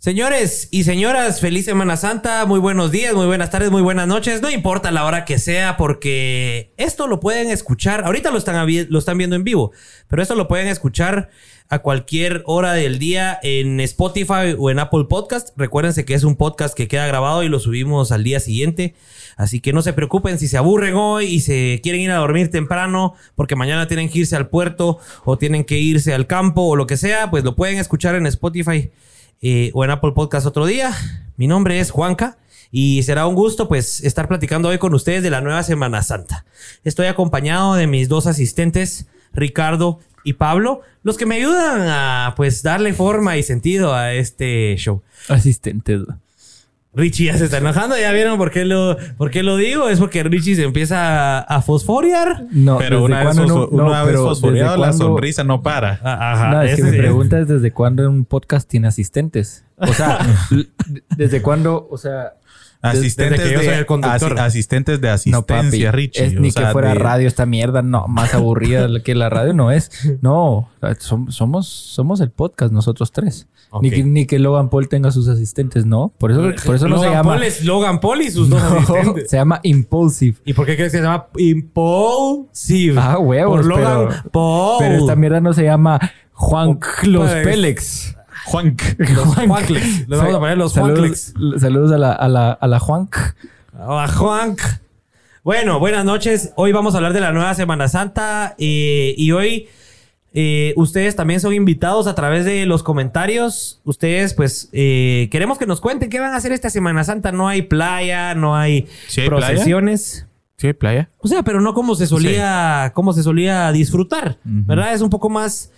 Señores y señoras, feliz Semana Santa, muy buenos días, muy buenas tardes, muy buenas noches, no importa la hora que sea porque esto lo pueden escuchar, ahorita lo están, lo están viendo en vivo, pero esto lo pueden escuchar a cualquier hora del día en Spotify o en Apple Podcast. Recuérdense que es un podcast que queda grabado y lo subimos al día siguiente, así que no se preocupen si se aburren hoy y se quieren ir a dormir temprano porque mañana tienen que irse al puerto o tienen que irse al campo o lo que sea, pues lo pueden escuchar en Spotify eh, o en Apple Podcast otro día. Mi nombre es Juanca y será un gusto pues estar platicando hoy con ustedes de la nueva Semana Santa. Estoy acompañado de mis dos asistentes, Ricardo y Pablo, los que me ayudan a pues darle forma y sentido a este show. Asistentes. Richie ya se está enojando, ya vieron por qué lo, por qué lo digo, es porque Richie se empieza a fosforiar. No, pero una vez, no, una vez fosforeado la sonrisa no para. Ah, ajá, no, es que mi pregunta es desde cuándo un podcast tiene asistentes. O sea, desde cuándo, o sea, Asistentes, de, asistentes de asistencia, Richie. Es ni que fuera radio esta mierda, no, más aburrida que la radio no es. No, somos, somos el podcast nosotros tres. Ni, que, Logan Paul tenga sus asistentes, ¿no? Por eso, por eso no se llama. Paul es Logan Paul y sus dos asistentes. Se llama Impulsive. ¿Y por qué crees que se llama Impulsive? Ah, huevos. Por Logan pero, Paul. Pero esta mierda no se llama Juan Los pues, Pélex. Juanc. Los Juanclex. Le vamos a poner los Juanclex. Saludos a la, a la, a la Juanc. A la Juanc. Bueno, buenas noches. Hoy vamos a hablar de la nueva Semana Santa eh, y hoy eh, ustedes también son invitados a través de los comentarios. Ustedes, pues, eh, queremos que nos cuenten qué van a hacer esta Semana Santa. No hay playa, no hay procesiones. Sí, hay playa. O sea, pero no como se solía, como se solía disfrutar, ¿verdad? Es un poco más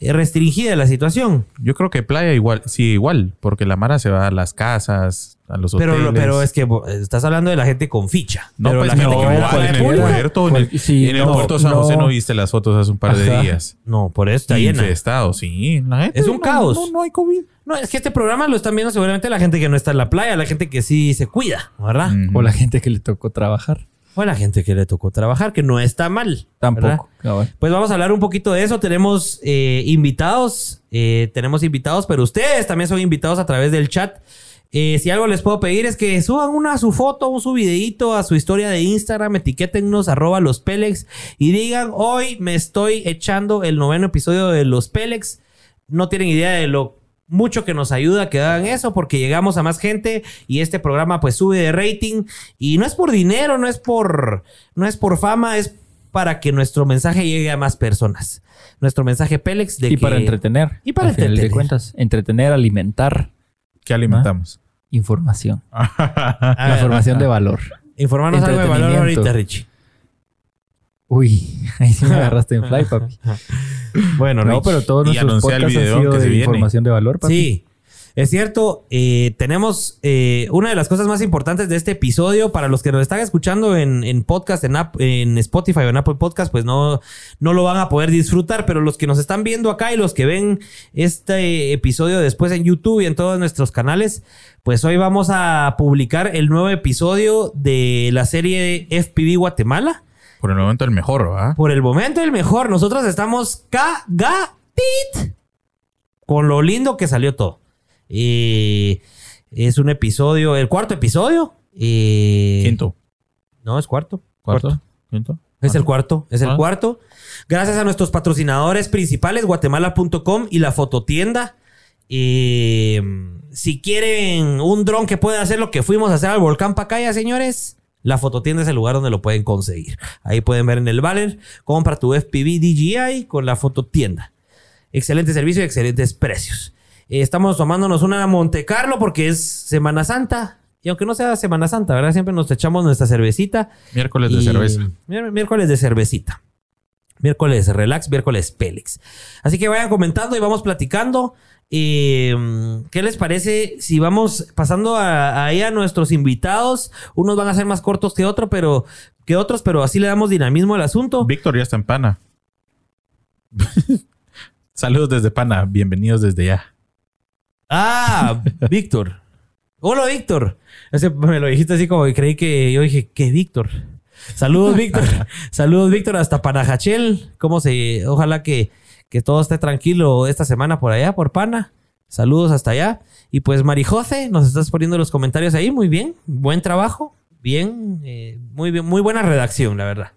restringida la situación. Yo creo que playa igual, sí, igual, porque la Mara se va a las casas, a los hoteles. Pero, pero es que estás hablando de la gente con ficha. No, pero pues la gente que va en el puerto. En el, en el puerto San José no viste las fotos hace un par de días. No, por eso está llena. estado, sí. es un caos. No, no hay COVID. No, es que este programa lo están viendo seguramente la gente que no está en la playa, la gente que sí se cuida, ¿verdad? O la gente que le tocó trabajar. O la gente que le tocó trabajar, que no está mal. Tampoco. Pues vamos a hablar un poquito de eso. Tenemos eh, invitados, eh, tenemos invitados, pero ustedes también son invitados a través del chat. Eh, si algo les puedo pedir es que suban una su foto, un su videito a su historia de Instagram, etiquétennos arroba los Pelex y digan, hoy me estoy echando el noveno episodio de los Pelex. No tienen idea de lo mucho que nos ayuda que hagan eso porque llegamos a más gente y este programa pues sube de rating y no es por dinero, no es por no es por fama, es para que nuestro mensaje llegue a más personas. Nuestro mensaje Pélex de y para entretener. Y para entretener. De cuentas, entretener, alimentar. ¿Qué alimentamos? Información. La información de valor. Informarnos algo de valor ahorita, Richie. Uy, ahí sí me agarraste en fly, papi. bueno, no, pero todos nuestros podcasts han sido de información de valor, papi. Sí. Es cierto, eh, tenemos eh, una de las cosas más importantes de este episodio para los que nos están escuchando en, podcast, en, en Spotify o en Apple Podcast, pues no, no lo van a poder disfrutar, pero los que nos están viendo acá y los que ven este episodio después en YouTube y en todos nuestros canales, pues hoy vamos a publicar el nuevo episodio de la serie FPV Guatemala. Por el momento el mejor, ¿verdad? Por el momento el mejor. Nosotros estamos cagatit con lo lindo que salió todo. Y es un episodio, el cuarto episodio. Y... Quinto. No, es cuarto. Cuarto. Quinto. Es el cuarto, es el ah. cuarto. Gracias a nuestros patrocinadores principales, guatemala.com y la fototienda. Y si quieren un dron que pueda hacer lo que fuimos a hacer al volcán Pacaya, señores, la fototienda es el lugar donde lo pueden conseguir. Ahí pueden ver en el banner, compra tu FPV DJI con la fototienda. Excelente servicio y excelentes precios. Eh, estamos tomándonos una Monte Carlo porque es Semana Santa. Y aunque no sea Semana Santa, ¿verdad? Siempre nos echamos nuestra cervecita. Miércoles de cerveza. Miércoles de cervecita. Miércoles relax, miércoles Pélex. Así que vayan comentando y vamos platicando. Eh, ¿Qué les parece si vamos pasando ahí a, nuestros invitados? Unos van a ser más cortos que, otro, pero, que otros, pero así le damos dinamismo al asunto. Víctor ya está en Pana. Saludos desde Pana, bienvenidos desde ya. Ah, Víctor. Hola, Víctor. me lo dijiste así como que creí que yo dije, ¿qué Víctor? Saludos, Víctor. Saludos, Víctor, hasta Panajachel. ¿Cómo se? Ojalá que que todo esté tranquilo esta semana por allá, por Pana. Saludos hasta allá. Y pues Marijose, nos estás poniendo los comentarios ahí. Muy bien. Buen trabajo. Bien. Eh, muy bien. Muy buena redacción, la verdad.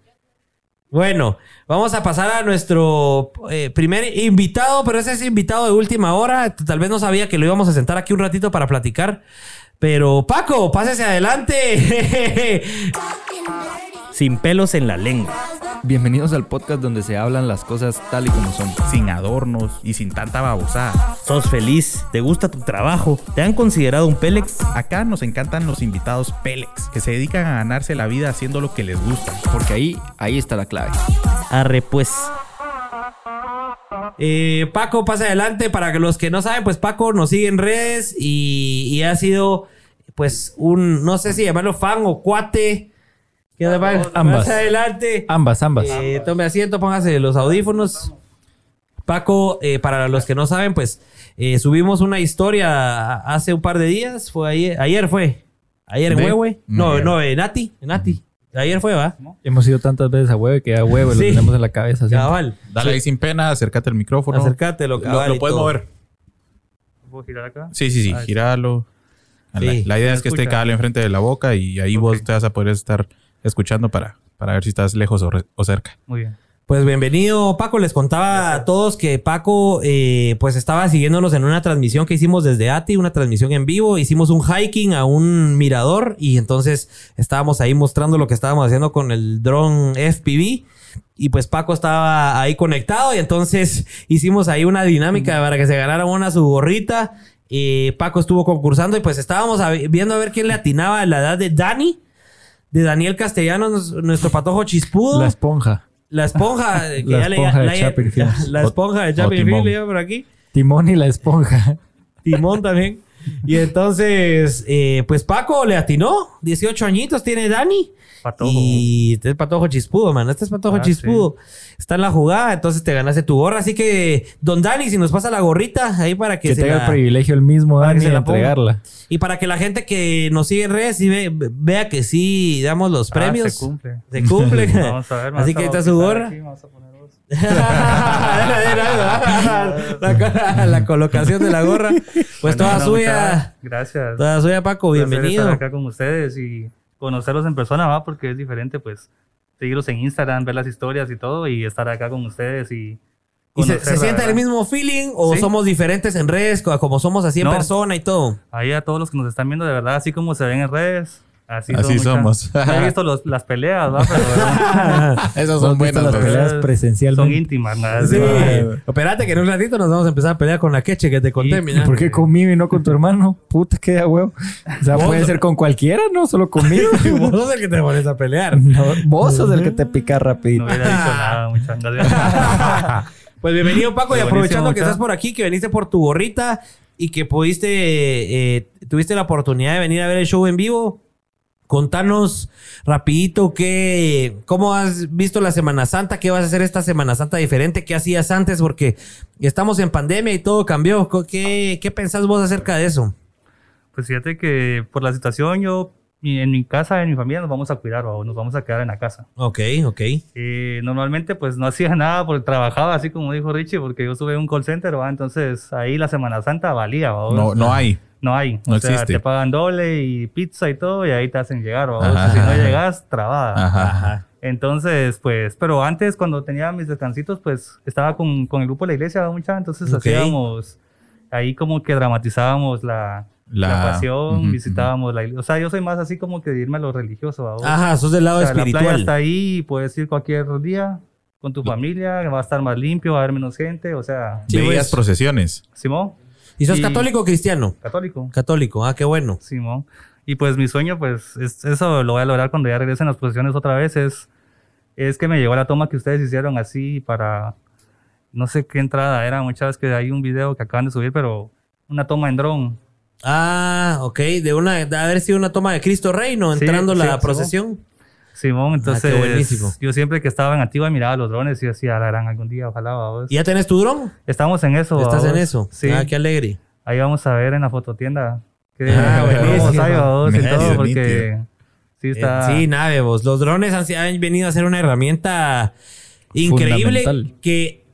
Bueno, vamos a pasar a nuestro eh, primer invitado, pero ese es invitado de última hora. Tal vez no sabía que lo íbamos a sentar aquí un ratito para platicar. Pero Paco, pásese adelante. Sin pelos en la lengua. Bienvenidos al podcast donde se hablan las cosas tal y como son. Sin adornos y sin tanta babosada. ¿Sos feliz? ¿Te gusta tu trabajo? ¿Te han considerado un Pélex? Acá nos encantan los invitados Pélex, que se dedican a ganarse la vida haciendo lo que les gusta. Porque ahí, ahí está la clave. Arre pues. Eh, Paco, pasa adelante. Para que los que no saben, pues Paco nos sigue en redes y, y ha sido, pues, un, no sé si llamarlo fan o cuate ¿Qué ambas. adelante. Ambas, ambas. Eh, tome asiento, póngase los audífonos. Paco, eh, para los que no saben, pues eh, subimos una historia hace un par de días. Fue ayer, ayer fue. Ayer en Huehue. No, no, en Nati. En Nati. Ayer fue, ¿va? Hemos ido tantas veces a Huehue que a Huehue lo tenemos en la cabeza. Cabal. Dale ahí sin pena, acércate al micrófono. Acércatelo, cabal. Lo, lo puedes mover. ¿Puedo girar acá? Sí, sí, sí. Ah, giralo. La, idea es que esté cabal enfrente de la boca y ahí vos te vas a poder estar escuchando para, para ver si estás lejos o, cerca. Muy bien. Pues bienvenido, Paco. Les contaba a todos que Paco, eh, pues estaba siguiéndonos en una transmisión que hicimos desde ATI, una transmisión en vivo. Hicimos un hiking a un mirador y entonces estábamos ahí mostrando lo que estábamos haciendo con el dron FPV. Y pues Paco estaba ahí conectado y entonces hicimos ahí una dinámica para que se ganara una su gorrita. y Paco estuvo concursando y pues estábamos viendo a ver quién le atinaba a la edad de Dani de Daniel Castellanos, nuestro patojo chispudo. La esponja. La esponja. la, esponja de la, la, esponja de Chapin por aquí. Timón y la esponja. Timón también. Y entonces, eh, pues Paco le atinó. 18 añitos tiene Dani. Patojo. Y este es Patojo Chispudo, man. Este es Patojo ah, Chispudo. Está en la jugada, entonces te ganaste tu gorra. Así que, don Dani, si nos pasa la gorrita ahí para que, que tenga el privilegio el mismo Dani de entregarla. Y para que la gente que nos sigue en redes y vea que sí damos los ah, premios. se cumple. Se cumple. vamos a ver. Así que ahí está su gorra. vamos a poner la, la, colocación de la gorra. Pues toda suya. Gracias. Toda suya, Paco. Bienvenido. Estar acá con ustedes y conocerlos en persona, va, porque es diferente, pues, seguirlos en Instagram, ver las historias y todo, y estar acá con ustedes y... ¿Y se, siente el mismo feeling o somos diferentes en redes, como somos así en persona y todo? Ahí a todos los que nos están viendo, de verdad, así como se ven en redes, Así, somos. No he visto las peleas, ¿no? Esas son buenas. las peleas presenciales. Son íntimas, ¿no? Sí. Espérate que en un ratito nos vamos a empezar a pelear con la queche que te conté, mira. ¿Por qué conmigo y no con tu hermano? Puta, qué huevo. O sea, puede ser con cualquiera, ¿no? Solo conmigo. vos sos el que te pones a pelear. vos sos el que te pica rapidito. No hubiera dicho nada, muchas gracias. Pues bienvenido, Paco, y aprovechando que estás por aquí, que veniste por tu gorrita y que pudiste, eh, tuviste la oportunidad de venir a ver el show en vivo. Contanos rapidito qué, cómo has visto la Semana Santa, qué vas a hacer esta Semana Santa diferente, qué hacías antes, porque estamos en pandemia y todo cambió. ¿Qué, qué pensás vos acerca de eso? Pues fíjate que por la situación yo en mi casa, en mi familia nos vamos a cuidar o nos vamos a quedar en la casa. Ok, ok. Eh, normalmente pues no hacía nada porque trabajaba así como dijo Richie porque yo estuve en un call center, ¿va? entonces ahí la Semana Santa valía. No, no hay. No hay. No o sea, te pagan doble y pizza y todo y ahí te hacen llegar. O si no llegas, trabada. Ajá. Entonces, pues, pero antes cuando tenía mis descansitos, pues estaba con, con el grupo de la iglesia mucha, entonces hacíamos ahí como que dramatizábamos la, la, pasión, visitábamos la iglesia. O sea, yo soy más así como que de irme a lo religioso. Ajá, sos del lado espiritual. La playa está ahí, puedes ir cualquier día con tu familia, va a estar más limpio, va a haber menos gente, o sea... Sí, Veías procesiones. Simón. ¿Y sos católico o cristiano? Católico. Católico, ah, qué bueno. Simón. Y pues mi sueño, pues, es, eso lo voy a lograr cuando ya regresen las procesiones otra vez, es, es que me llegó la toma que ustedes hicieron así para, no sé qué entrada era, muchas veces que hay un video que acaban de subir, pero una toma en dron. Ah, ok, de una, de haber sido una toma de Cristo Reino entrando la procesión. Simón, ah, entonces yo siempre que estaba en Antigua miraba los drones y decía, la gran algún día, ojalá. ¿vos? ¿Y ya tenés tu dron? Estamos en eso. ¿Estás en eso? Sí. Ah, qué alegre. Ahí vamos a ver en la fototienda. Que ah, buenísimo. y todo porque sí está... sí, nave, vos. Los drones han, han, venido a ser una herramienta increíble que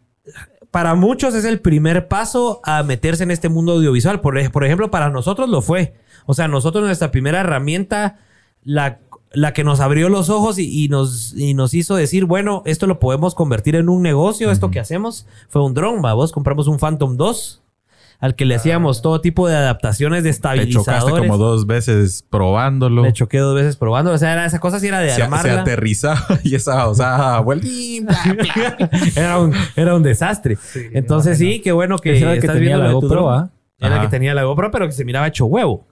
para muchos es el primer paso a meterse en este mundo audiovisual. Por, por ejemplo, para nosotros lo fue. O sea, nosotros nuestra primera herramienta, la, la que nos abrió los ojos y, nos, y nos hizo decir, bueno, esto lo podemos convertir en un negocio, esto que hacemos, fue un dron, vos compramos un Phantom 2 al que le hacíamos ah. todo tipo de adaptaciones de estabilizadores. Le chocaste como dos veces probándolo. Le choqué dos veces probándolo. O sea, era, esa cosa sí era de se, Se aterrizaba y esa, o sea, era, un, era un desastre. Entonces sí, qué bueno que, que estás viendo la GoPro, Era el que tenía la GoPro, pero que se miraba hecho huevo.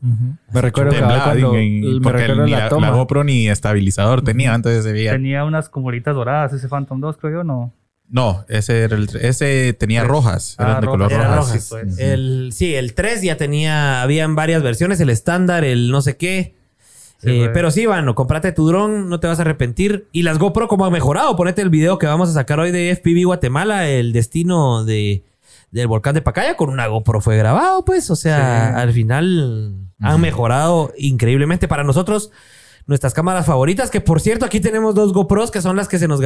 Me recuerdo que cuando, me recuerdo la, la, GoPro ni estabilizador tenía, antes se veía. Tenía unas como doradas, ese Phantom 2, creo yo, ¿no? No, ese, era el, ese tenía rojas. Ah, eran de color rojas. Sí, pues. el, sí, el 3 ya tenía, habían varias versiones, el estándar, el no sé qué. Eh, pero sí, bueno, comprate tu dron, no te vas a arrepentir. Y las GoPro, como ha mejorado, ponete el video que vamos a sacar hoy de FPV Guatemala, el destino de, del volcán de Pacaya, con una GoPro fue grabado, pues. O sea, al final han mejorado increíblemente para nosotros nuestras cámaras favoritas. Que por cierto, aquí tenemos dos GoPros que son las que se nos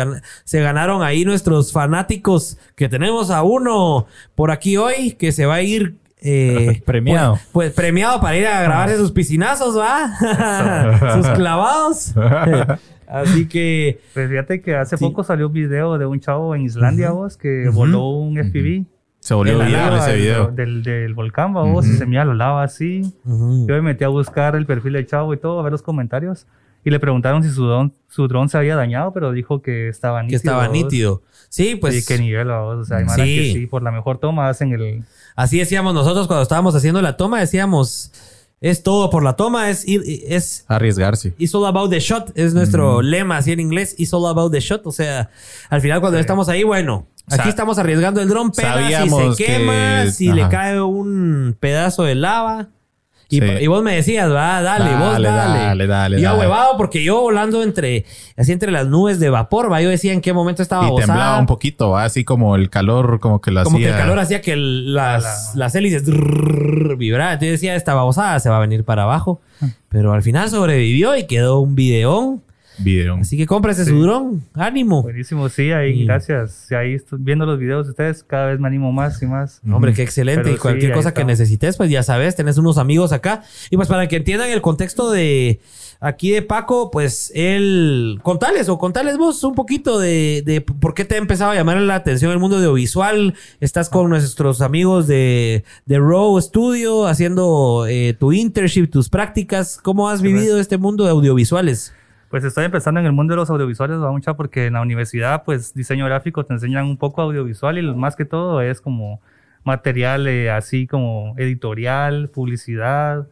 se ganaron ahí nuestros fanáticos. Que tenemos a uno por aquí hoy que se va a ir. Eh, premiado. Pues, pues, premiado para ir a grabarse sus piscinazos, ¿va? sus clavados. Así que. Pues fíjate que hace poco salió un video de un chavo en Islandia, vos, que voló un FPV. Se volvió viral ese video. Del, del volcán, vos, y se me lo lava así. Yo me metí a buscar el perfil del chavo y todo, a ver los comentarios. Y le preguntaron si su dron, su dron se había dañado, pero dijo que estaba nítido. Que estaba nítido. Sí, pues. Sí, qué nivel, vos. O sea, hay sí. que sí, por la mejor toma hacen el. Así decíamos nosotros cuando estábamos haciendo la toma, decíamos. Es todo por la toma, es ir, es arriesgarse. It's all about the shot, es nuestro lema así en inglés, it's all about the shot. O sea, al final cuando estamos ahí, bueno, Aquí estamos arriesgando el dron, pega, si se quema, si le cae un pedazo de lava. Y, vos me decías, va, dale, vos dale. Dale, dale, Y yo huevado porque yo volando entre, así entre las nubes de vapor, va, yo decía en qué momento estaba Y temblaba un poquito, va, así como el calor, como que lo hacía. Como que el calor hacía que las, las hélices vibraran. Entonces decía, esta babosada se va a venir para abajo. Pero al final sobrevivió y quedó un videón. Video. Así que cómprese su dron. Ánimo. Buenísimo, sí, ahí, gracias. ahí viendo los videos de ustedes, cada vez me animo más y más. Hombre, qué excelente. y cualquier cosa que necesites, pues ya sabes, tenés unos amigos acá. Y pues para que entiendan el contexto de aquí de Paco, pues él. Contales o contales vos un poquito de, de por qué te ha empezado a llamar la atención el mundo audiovisual. Estás con nuestros amigos de, de Row Studio haciendo eh, tu internship, tus prácticas. ¿Cómo has vivido este mundo de audiovisuales? Pues estoy empezando en el mundo de los audiovisuales, va mucha porque en la universidad, pues diseño gráfico te enseñan un poco audiovisual y más que todo es como material eh, así como editorial, publicidad,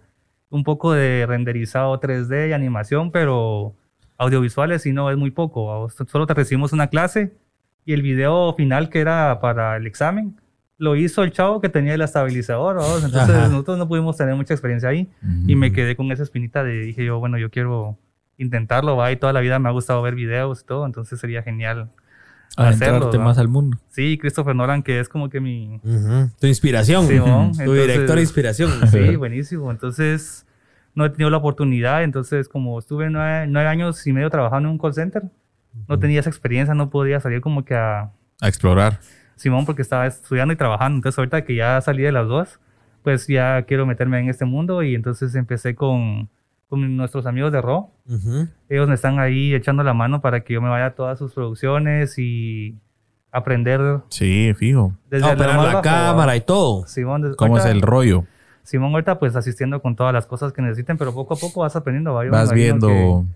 un poco de renderizado 3D y animación, pero audiovisuales si no es muy poco. Solo te recibimos una clase y el video final que era para el examen lo hizo el chavo que tenía el estabilizador. Entonces nosotros no pudimos tener mucha experiencia ahí y me quedé con esa espinita de dije yo, bueno, yo quiero intentarlo, va, y toda la vida me ha gustado ver videos y todo, entonces sería genial hacerlo. más al mundo. Sí, Christopher Nolan, que es como que mi... Tu inspiración. tu director de inspiración. Sí, buenísimo. Entonces, no he tenido la oportunidad, entonces como estuve nueve, años y medio trabajando en un call center, no tenía esa experiencia, no podía salir como que a... A explorar. Simón, porque estaba estudiando y trabajando, entonces ahorita que ya salí de las dos, pues ya quiero meterme en este mundo y entonces empecé con con nuestros amigos de Ro. Ellos me están ahí echando la mano para que yo me vaya a todas sus producciones y aprender. Sí, fijo. Desde la cámara y todo. Simón, ¿Cómo es el rollo? Simón, ahorita pues asistiendo con todas las cosas que necesiten, pero poco a poco vas aprendiendo. vas viendo.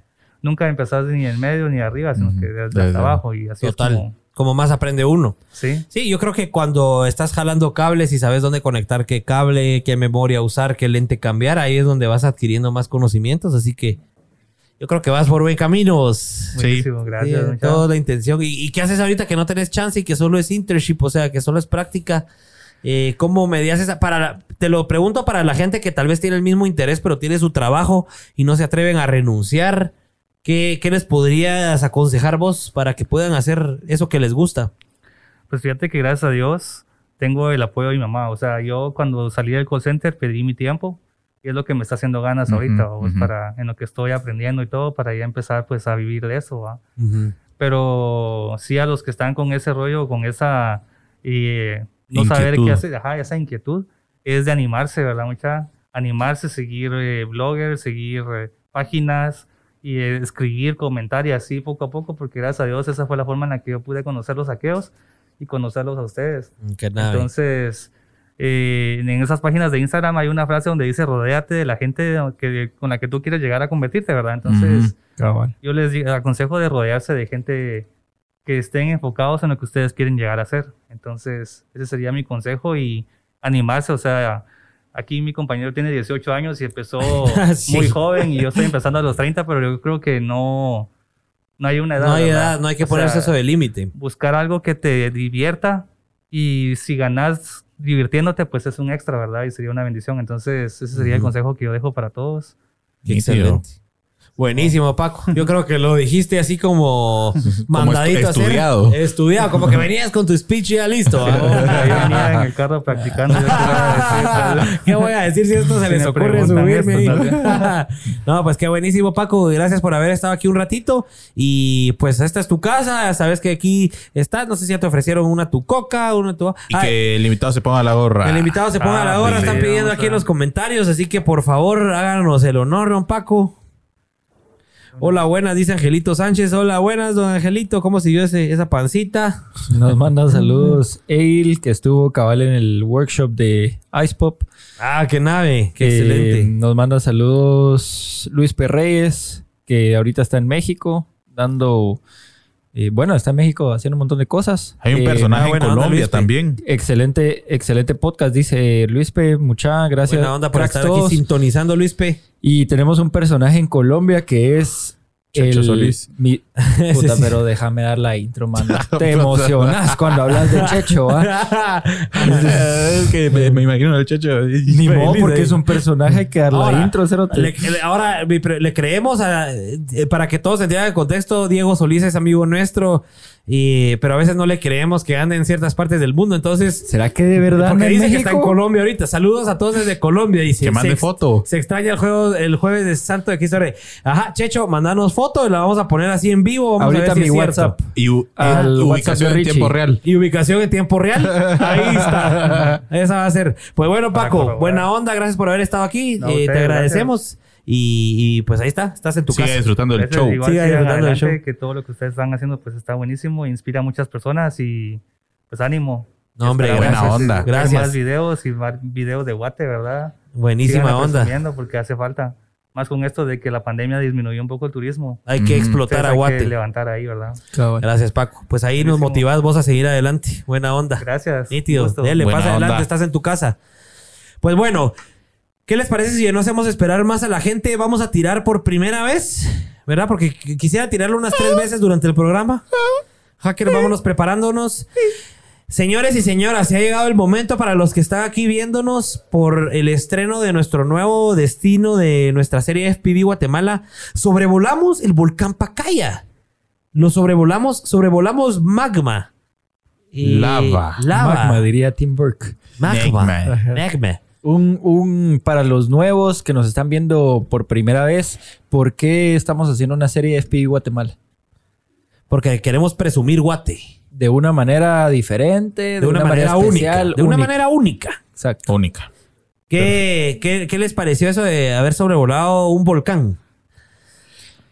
Nunca empezás ni en medio ni arriba, sino que desde, abajo y así Total. es como como más aprende uno. Sí. Sí, yo creo que cuando estás jalando cables y sabes dónde conectar qué cable, qué memoria usar, qué lente cambiar, ahí es donde vas adquiriendo más conocimientos. Así que yo creo que vas por buen camino. Sí, gracias. toda la intención. ¿Y, qué haces ahorita que no tenés chance y que solo es internship, o sea, que solo es práctica? Eh, ¿Cómo medias esa? Para, te lo pregunto para la gente que tal vez tiene el mismo interés, pero tiene su trabajo y no se atreven a renunciar. ¿Qué, les podrías aconsejar vos para que puedan hacer eso que les gusta? Pues fíjate que gracias a Dios tengo el apoyo de mi mamá. O sea, yo cuando salí del call center pedí mi tiempo y es lo que me está haciendo ganas ahorita, para en lo que estoy aprendiendo y todo, para ya empezar pues a vivir de eso. Pero sí a los que están con ese rollo, con esa eh, no saber qué hacer, ajá, esa inquietud es de animarse, ¿verdad? Mucha animarse, seguir eh, bloggers, seguir eh, páginas y escribir, comentar y así poco a poco, porque gracias a Dios esa fue la forma en la que yo pude conocer los saqueos y conocerlos a ustedes. Entonces, eh, en esas páginas de Instagram hay una frase donde dice rodéate de la gente que, con la que tú quieres llegar a convertirte, ¿verdad? Entonces, yo les aconsejo de rodearse de gente que estén enfocados en lo que ustedes quieren llegar a ser. Entonces, ese sería mi consejo y animarse, o sea, aquí mi compañero tiene 18 años y empezó muy joven y yo estoy empezando a los 30, pero yo creo que no, no hay una edad. No hay edad, no hay que ponerse eso de límite. Buscar algo que te divierta y si ganas divirtiéndote, pues es un extra, ¿verdad? Y sería una bendición. Entonces, ese sería el consejo que yo dejo para todos. Excelente. Buenísimo, Paco. Yo creo que lo dijiste así como mandadito estudiado. Estudiado, como que venías con tu speech ya listo. venía en el carro practicando. qué, voy a decir si esto se les ocurre subirme no, pues qué buenísimo, Paco. Gracias por haber estado aquí un ratito. Y pues esta es tu casa. Sabes que aquí estás. No sé si ya te ofrecieron una tu coca, una tu. Y que el invitado se ponga la gorra. El invitado se ponga la ah, gorra. Están pidiendo aquí en los comentarios. Así que por favor, háganos el honor, don Paco. Hola, buenas, dice Angelito Sánchez. Hola, buenas, don Angelito. ¿Cómo siguió ese, esa pancita? Nos manda saludos Eil, que estuvo cabal en el workshop de Ice Pop. Ah, qué nave, qué excelente. Nos manda saludos Luis Perreyes, que ahorita está en México, dando eh, bueno, está en México haciendo un montón de cosas. Hay un eh, personaje en Colombia también. Excelente, excelente podcast, dice Luis P. Muchas gracias. Buena onda por estar aquí sintonizando, Luis P. Y tenemos un personaje en Colombia que es Checho Solís. puta, pero déjame dar la intro, mano. Te emocionas cuando hablas de Checho, ¿ah? es que me, imagino el Checho. Ni modo, porque es un personaje que dar la intro, cero ahora le creemos a, eh, para que todos entiendan el contexto. Diego Solís es amigo nuestro. Y, pero a veces no le creemos que ande en ciertas partes del mundo. Entonces. ¿Será que de verdad? Porque dice que está en Colombia ahorita. Saludos a todos desde Colombia. Dice, que mande foto. Se extraña el juego el jueves de Santo de Cristo Ajá, Checho, mandanos foto y la vamos a poner así en vivo. Vamos ahorita a ver mi WhatsApp. Y ubicación en tiempo real. Y ubicación en tiempo real. Ahí está. Esa va a ser. Pues bueno, Paco, buena onda. Gracias por haber estado aquí. Eh, te agradecemos. Y, pues ahí está, estás en tu Sigue casa. disfrutando del show. Sigue disfrutando del show. Que todo lo que ustedes están haciendo pues está buenísimo, inspira a muchas personas y pues ánimo. No, hombre, buena onda. Gracias. Más videos y más videos de Guate, ¿verdad? Buenísima onda. porque hace falta. Más con esto de que la pandemia disminuyó un poco el turismo. Hay que explotar a Guate. Hay que levantar ahí, ¿verdad? Gracias, Paco. Pues ahí nos motivás vos a seguir adelante. Buena onda. Gracias. Nítido. Dale, pasa adelante, estás en tu casa. Pues bueno, ¿Qué les parece si no hacemos esperar más a la gente? Vamos a tirar por primera vez, ¿verdad? Porque quisiera tirarlo unas tres veces durante el programa. Hacker, vámonos preparándonos. Señores y señoras, se ha llegado el momento para los que están aquí viéndonos por el estreno de nuestro nuevo destino de nuestra serie FPV Guatemala. Sobrevolamos el volcán Pacaya. Lo sobrevolamos, sobrevolamos magma. lava. lava. Magma, diría Tim Burke. Magma. magma. Un, un, para los nuevos que nos están viendo por primera vez, ¿por qué estamos haciendo una serie de FPV Guatemala? Porque queremos presumir Guate. De una manera diferente, de, una, manera, única. De una manera única. Exacto. Única. ¿Qué, ¿qué, les pareció eso de haber sobrevolado un volcán?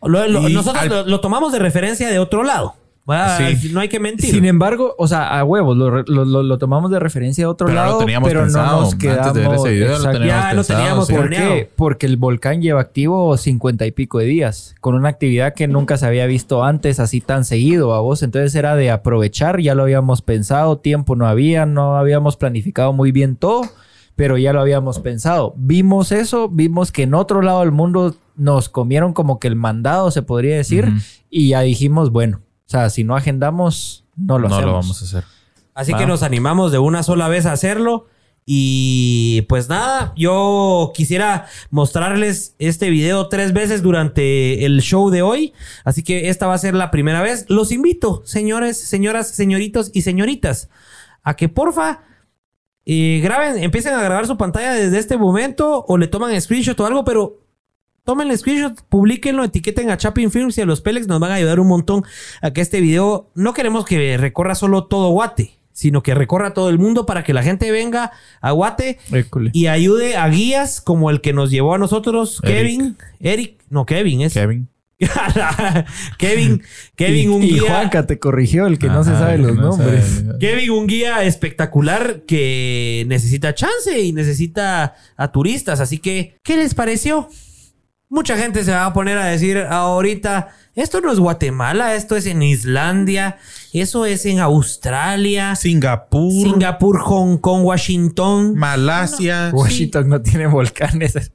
nosotros lo tomamos de referencia de otro lado. No hay que mentir. Sin embargo, o sea, a huevos, lo, tomamos de referencia a otro lado, pero no nos quedamos. Antes de ver ese video, lo teníamos ya lo teníamos ¿Por qué? Porque el volcán lleva activo cincuenta y pico de días, con una actividad que nunca se había visto antes así tan seguido a vos. Entonces era de aprovechar, ya lo habíamos pensado, tiempo no había, no habíamos planificado muy bien todo, pero ya lo habíamos pensado. Vimos eso, vimos que en otro lado del mundo nos comieron como que el mandado, se podría decir, y ya dijimos, bueno sea, si no agendamos, no lo hacemos. No lo vamos a hacer. Así que nos animamos de una sola vez a hacerlo. Y pues nada, yo quisiera mostrarles este video tres veces durante el show de hoy. Así que esta va a ser la primera vez. Los invito, señores, señoras, señoritos y señoritas, a que porfa eh, graben, empiecen a grabar su pantalla desde este momento o le toman screenshot o algo, pero Tomen el screenshot, publiquenlo, etiqueten a Chapin y a los Pelex. Nos van a ayudar un montón a que este video no queremos que recorra solo todo Guate. sino que recorra todo el mundo para que la gente venga a Guate y ayude a guías como el que nos llevó a nosotros, Kevin, Eric, no, Kevin es. Kevin. Kevin, Kevin, un guía. Y Juanca te corrigió, el que no se sabe los nombres. Kevin, un guía espectacular que necesita chance y necesita a turistas. Así que, ¿qué les pareció? Mucha gente se va a poner a decir ahorita, esto no es Guatemala, esto es en Islandia, eso es en Australia, Singapur, Singapur, Hong Kong, Washington, Malasia. Washington no tiene volcanes.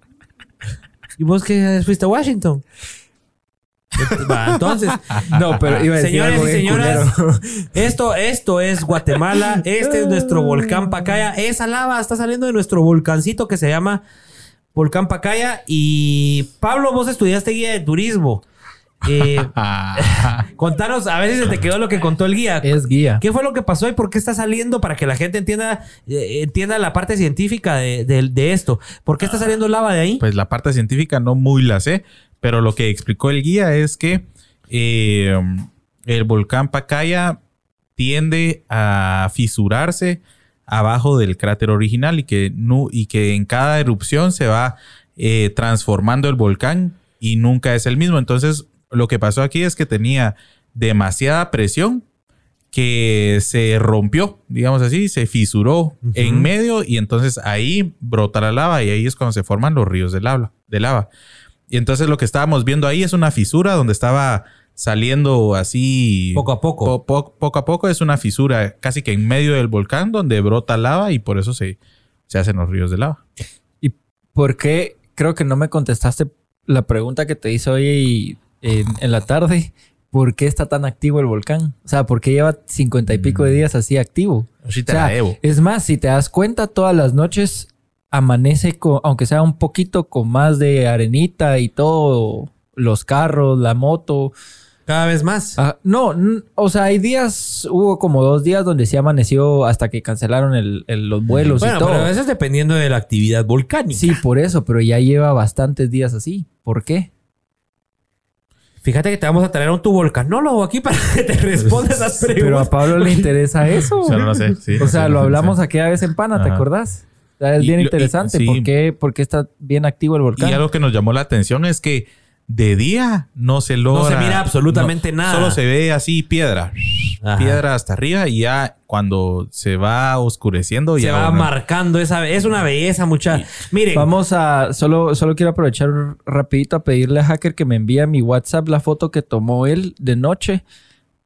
¿Y vos qué fuiste a Washington? entonces, no, pero iba a decir señores y señoras, esto, esto es Guatemala, este es nuestro volcán Pacaya, esa lava está saliendo de nuestro volcancito que se llama Volcán Pacaya y Pablo, vos estudiaste guía de turismo. Eh, contanos, a veces se te quedó lo que contó el guía. Es guía. ¿Qué fue lo que pasó y por qué está saliendo para que la gente entienda, eh, entienda la parte científica de, esto? ¿Por qué está saliendo lava de ahí? Pues la parte científica no muy la sé, pero lo que explicó el guía es que eh, el volcán Pacaya tiende a fisurarse abajo del cráter original y que, y que en cada erupción se va eh, transformando el volcán y nunca es el mismo. Entonces, lo que pasó aquí es que tenía demasiada presión que se rompió, digamos así, se fisuró en medio y entonces ahí brota la lava y ahí es cuando se forman los ríos de lava. De lava. Y entonces lo que estábamos viendo ahí es una fisura donde estaba saliendo así. Poco a poco. poco a poco es una fisura casi que en medio del volcán donde brota lava y por eso se, se hacen los ríos de lava. ¿Y por qué? Creo que no me contestaste la pregunta que te hice hoy en, la tarde. ¿Por qué está tan activo el volcán? O sea, ¿por qué lleva cincuenta y pico de mm. días así activo? o sea, es más, si te das cuenta, todas las noches amanece, con, aunque sea un poquito con más de arenita y todo, los carros, la moto. Cada vez más. Ah, no, o sea, hay días, hubo como dos días donde sí amaneció hasta que cancelaron los vuelos y todo. Pero a veces dependiendo de la actividad volcánica. Sí, por eso, pero ya lleva bastantes días así. ¿Por qué? Fíjate que te vamos a traer a un tu volcanólogo aquí para que te responda esas preguntas. Pero a Pablo le interesa eso. o sea, no sé, o sea lo hablamos aquella vez en Pana, ¿te acordás? es bien interesante. ¿Por, qué, porque está bien activo el volcán? Y algo que nos llamó la atención es que de día no se logra. No se mira absolutamente nada. Solo se ve así piedra. Piedra hasta arriba y ya cuando se va oscureciendo se ya va marcando esa es una belleza mucha. Miren, vamos a solo solo quiero aprovechar rapidito a pedirle a Hacker que me envíe a mi WhatsApp la foto que tomó él de noche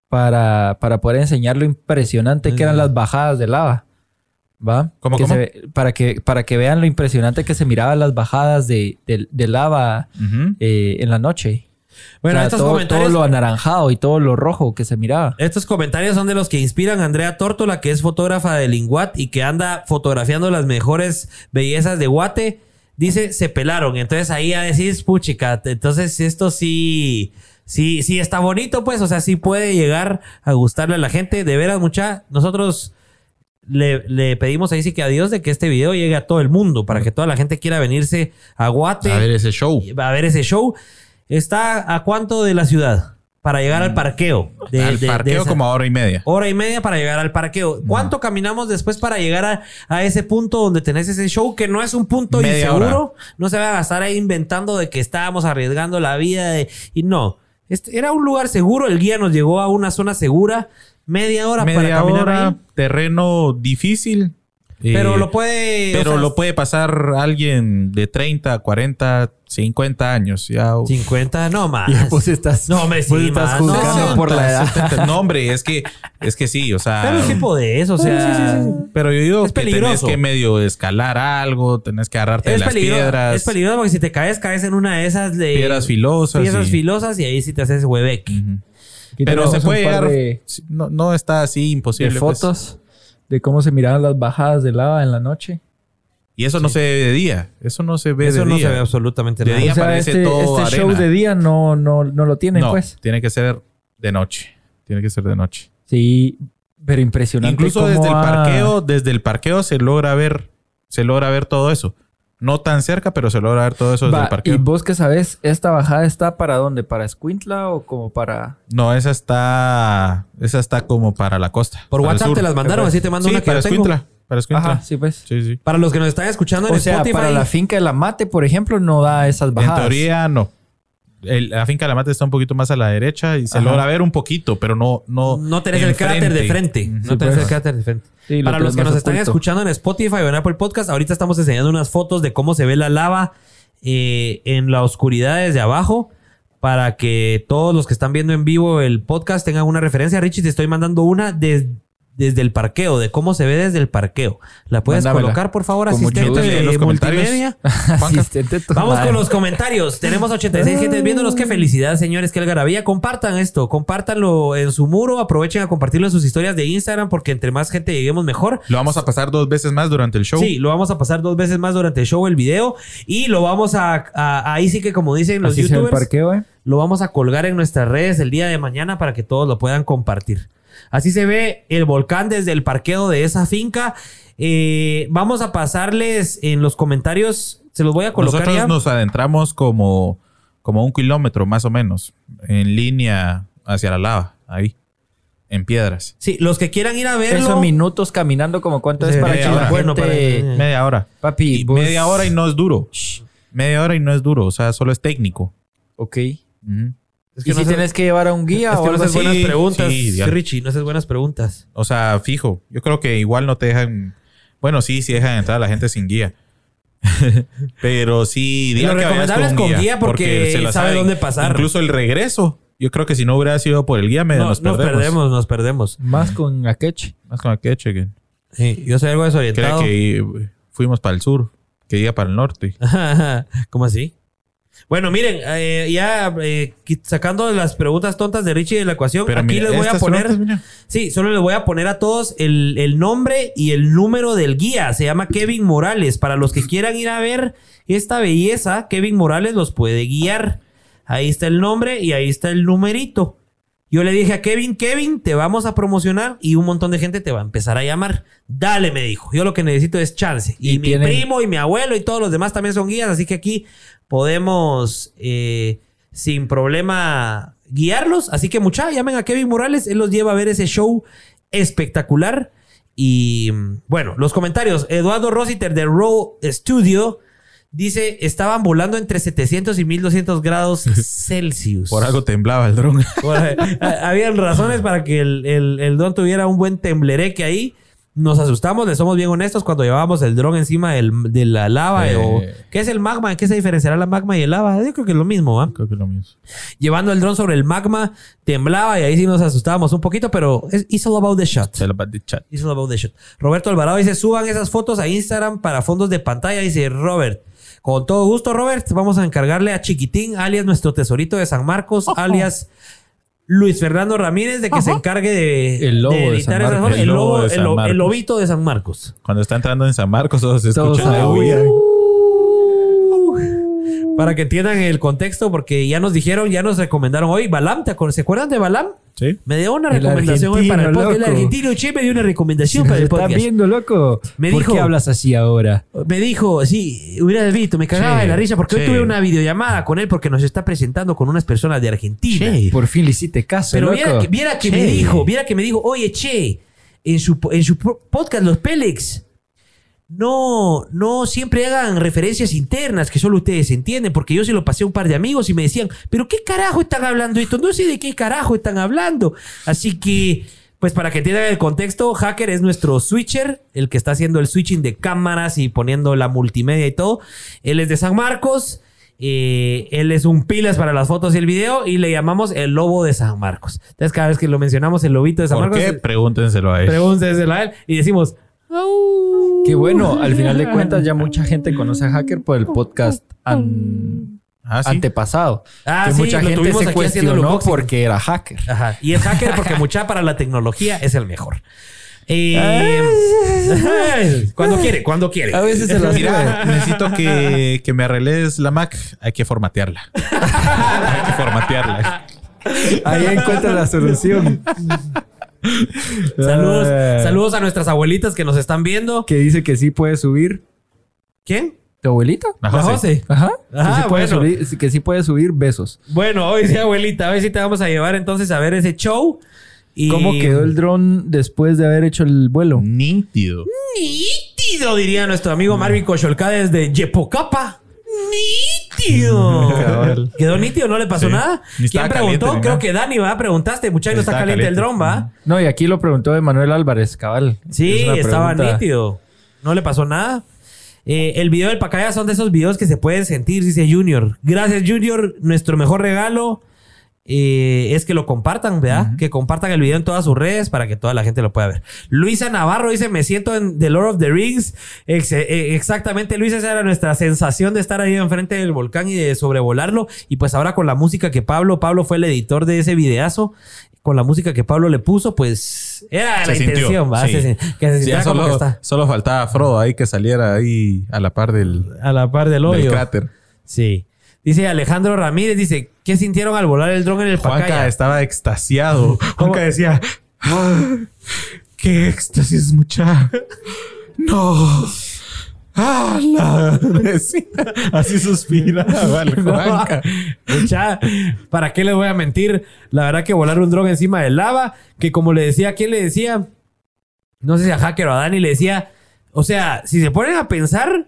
para, para poder enseñar lo impresionante que eran las bajadas de lava. ¿Va? ¿Cómo, para, que, para que vean lo impresionante que se miraban las bajadas de, lava eh, en la noche. Bueno, estos todo, comentarios. Todo lo anaranjado y todo lo rojo que se miraba. Estos comentarios son de los que inspiran a Andrea Tórtola, que es fotógrafa de Linguat y que anda fotografiando las mejores bellezas de Guate. Dice, se pelaron. Entonces ahí a decir, puchica. Entonces esto sí, sí, sí está bonito, pues. O sea, sí puede llegar a gustarle a la gente. De veras, mucha. Nosotros le, pedimos ahí sí que a Dios de que este video llegue a todo el mundo para que toda la gente quiera venirse a Guate. A ver ese show. A ver ese show. ¿Está a cuánto de la ciudad? Para llegar al mm. parqueo. al parqueo como a hora y media. Hora y media para llegar al parqueo. ¿Cuánto caminamos después para llegar a, ese punto donde tenés ese show que no es un punto inseguro? No se va a estar ahí inventando de que estábamos arriesgando la vida. y no. Este, era un lugar seguro. El guía nos llegó a una zona segura media hora para caminar hora, terreno difícil. Pero eh, lo puede. Pero lo puede pasar alguien de 30, 40, 50 años. Ya. 50, no más. pues estás. No, me sí, estás juzgando por la edad. no, hombre, es que, es que sí, o sea. Pero de eso, o sea. Sí, sí, pero yo digo es que tenés que medio escalar algo, tenés que agarrarte de las piedras. Es peligroso porque si te caes, caes en una de esas de. Piedras filosas. Piedras filosas y ahí sí te haces hueveque. Pero se puede llegar. no, no, está así imposible. De pues. fotos de cómo se miraban las bajadas de lava en la noche. Y eso no se ve de día. Eso no se ve de día. Eso no se ve absolutamente de día. parece este, todo este show de día no, no, no lo tiene, no, pues. Tiene que ser de noche. Tiene que ser de noche. Sí, pero impresionante. Incluso desde el parqueo, desde el parqueo se logra ver, se logra ver todo eso. No tan cerca, pero se logra ver todo eso desde Va, el parqueo. ¿Y vos qué sabes? ¿Esta bajada está para dónde? ¿Para Escuintla o como para...? No, esa está. Esa está como para la costa. Por WhatsApp te las mandaron, así te mando Sí, una que para yo tengo. Escuintla. Para Escuintla. Ajá, sí, pues. Sí, sí. Para los que nos están escuchando en O sea, Spotify. para la finca de la Mate, por ejemplo, no da esas bajadas. En teoría, no. El- la finca de la mate está un poquito más a la derecha y se Ajá. logra ver un poquito, pero no. No, no tenés el cráter de frente. No tenés pues. el cráter de frente. Sí, lo Para los que nos están escuchando en Spotify o en Apple Podcast, ahorita estamos enseñando unas fotos de cómo se ve la lava eh, en la oscuridad desde abajo. Para que todos los que están viendo en vivo el podcast tengan una referencia. Richie, te estoy mandando una des- desde el parqueo, de cómo se ve desde el parqueo. ¿La puedes Mándamela. colocar, por favor, asistente de los comentarios. multimedia? Asistente Vamos madre. con los comentarios. Tenemos 86 gentes viéndonos. Qué felicidad, señores. Qué algarabía. Compartan esto. Compártanlo en su muro. Aprovechen a compartirlo en sus historias de Instagram porque entre más gente lleguemos mejor. Lo vamos a pasar dos veces más durante el show. Sí, lo vamos a pasar dos veces más durante el show, el video. Y lo vamos a... a- ahí sí que como dicen los Así el youtubers, parqueo, ¿eh? lo vamos a colgar en nuestras redes el día de mañana para que todos lo puedan compartir. Así se ve el volcán desde el parqueo de esa finca. Eh, vamos a pasarles en los comentarios. Se los voy a colocar Nosotros ya. nos adentramos como, como un kilómetro más o menos en línea hacia la lava, ahí, en piedras. Sí, los que quieran ir a verlo. Esos minutos caminando, como cuánto es para media que la hora. Bueno, para- Media hora. Papi, Y vos- media hora y no es duro. Media hora y no es duro, o sea, solo es técnico. Ok. Es ¿Y si tienes que llevar a un guía es o que no haces así? buenas Sí, preguntas, sí. Richie. No haces buenas preguntas. O sea, fijo. Yo creo que igual no te dejan. Bueno, sí, sí dejan entrar a la gente sin guía. Pero sí, digan Lo que vayas recomendable es con guía porque la sabe saben. dónde pasar. Incluso el regreso. Yo creo que si no hubiera sido por el guía, medio No, nos nos, perdemos. perdemos, nos perdemos. Más con Akechi. Más con aquel que Sí, yo soy algo desorientado. que eh, fuimos para el sur, que iba para el norte. ¿Cómo así? Bueno, miren, eh, ya eh, sacando las preguntas tontas de Richie de la ecuación, Pero aquí mira, les voy a poner. Sí, solo les voy a poner a todos el, el nombre y el número del guía. Se llama Kevin Morales. Para los que quieran ir a ver esta belleza, Kevin Morales los puede guiar. Ahí está el nombre y ahí está el numerito. Yo le dije a Kevin, Kevin, te vamos a promocionar y un montón de gente te va a empezar a llamar. Dale, me dijo. Yo lo que necesito es chance. Y, Y mi tienen- primo y mi abuelo y todos los demás también son guías, así que aquí podemos eh, sin problema guiarlos. Así que mucha, llamen a Kevin Morales, él los lleva a ver ese show espectacular. Y mm, bueno, los comentarios. Eduardo Rositer de Raw Studio dice, estaban volando entre 700 y 1200 grados Celsius. Por algo temblaba el dron. Eh, Habían razones para que el, el, el dron tuviera un buen temblereque ahí. Nos asustamos, le somos bien honestos cuando llevábamos el dron encima del- de la lava. Eh. o, ¿Qué es el magma? ¿En qué se diferenciará la magma y el lava? Yo creo que es lo mismo, ¿va? Creo que es lo mismo. Llevando el dron sobre el magma, temblaba y ahí sí nos asustábamos un poquito, pero es it's all about the shot. Se lo va a chat. It's all about the shot. Roberto Alvarado dice, suban esas fotos a Instagram para fondos de pantalla. Dice Robert. Con todo gusto, Robert. Vamos a encargarle a Chiquitín, alias nuestro tesorito de San Marcos, alias Luis Fernando Ramírez, de que se encargue de, El lobo de editar San esas Marcos. El, El lobo lobo, de el, San lo- el Marcos. lobito de San Marcos. Cuando está entrando en San Marcos, todos se escuchan la saben. Para que entiendan el contexto, porque ya nos dijeron, ya nos recomendaron hoy. Balam, ¿te acuerdas- ¿se acuerdan de Balam? Sí. Me dio una El recomendación hoy para el podcast. El argentino Che me dio una recomendación para el estás podcast. viendo, loco. Me ¿Por dijo- qué hablas así ahora? Me dijo, sí, hubiera visto, me cagaba Che, de la risa porque hoy che. tuve una videollamada con él porque nos está presentando con unas personas de Argentina. Por fin le hiciste caso, Pero loco. viera que, viera que me Che. dijo, viera que me dijo, oye, che, en su, en su po- podcast, los Pélex, no, no siempre hagan referencias internas que solo ustedes entienden, porque yo se lo pasé a un par de amigos y me decían, pero ¿qué carajo están hablando esto? No sé de qué carajo están hablando. Así que, pues para que entiendan el contexto, Hacker es nuestro switcher, el que está haciendo el switching de cámaras y poniendo la multimedia y todo. Él es de San Marcos. eh, él es un pilas para las fotos y el video y le llamamos el lobo de San Marcos. Entonces, cada vez que lo mencionamos, el lobito de San ¿Por Marcos, qué? Pregúntenselo a él. pregúnteselo a él y decimos, Qué bueno, al final de cuentas ya mucha gente conoce a Hacker por el podcast an- Ah, sí. antepasado. Ah, que sí, mucha gente se cuestionó porque era hacker. Ajá. Y es hacker porque mucha para la tecnología es el mejor. Eh, cuando quiere, cuando quiere. A veces se las Mira, necesito que, que me arregles la Mac. Hay que formatearla. Hay que formatearla. Ahí encuentra la solución. Saludos, Ah. saludos a nuestras abuelitas que nos están viendo. Que dice que sí puede subir. ¿Quién? ¿Tu abuelita? La José. Ajá. Ah, que, sí puede bueno. subir, que sí puede subir besos. Bueno, hoy sí, abuelita. Hoy sí te vamos a llevar entonces a ver ese show. Y... ¿Cómo quedó el dron después de haber hecho el vuelo? Nítido. Nítido, diría nuestro amigo Marvin Cocholca desde Yepocapa. Nítido. Cabal. ¿Quedó nítido? ¿No le pasó Sí. nada? Ni ¿Quién estaba preguntó? caliente, Creo que Dani, ¿va? Preguntaste. Muchacho, no está Estaba caliente, el caliente. dron, ¿va? No, y aquí lo preguntó Emanuel Álvarez, cabal. Sí, Es una estaba pregunta- nítido. No le pasó nada. Eh, el video del Pacaya son de esos videos que se pueden sentir, dice Junior. Gracias, Junior. Nuestro mejor regalo eh, es que lo compartan, ¿verdad? Que compartan el video en todas sus redes para que toda la gente lo pueda ver. Luisa Navarro dice: Me siento en The Lord of the Rings. Ex- eh, exactamente, Luisa, esa era nuestra sensación de estar ahí enfrente del volcán y de sobrevolarlo. Y pues ahora con la música que Pablo, Pablo fue el editor de ese videazo. Con la música que Pablo le puso, pues era Se la sintió, intención, ¿va? sí. Se- que se ya que solo, está solo faltaba Frodo ahí que saliera ahí a la par del, a la par del del hoyo. cráter. Sí. Dice Alejandro Ramírez, dice, ¿qué sintieron al volar el dron en el Juanca Pacaya? estaba extasiado. Juanca decía, "Ah, ¡Qué éxtasis, mucha! ¡No! ¡Hala! Decía, Así suspiraba el Juanca. Mucha, ¿para qué les voy a mentir? La verdad que volar un dron encima de lava, que como le decía, ¿quién le decía? No sé si a Hacker o a Dani le decía, o sea, si se ponen a pensar,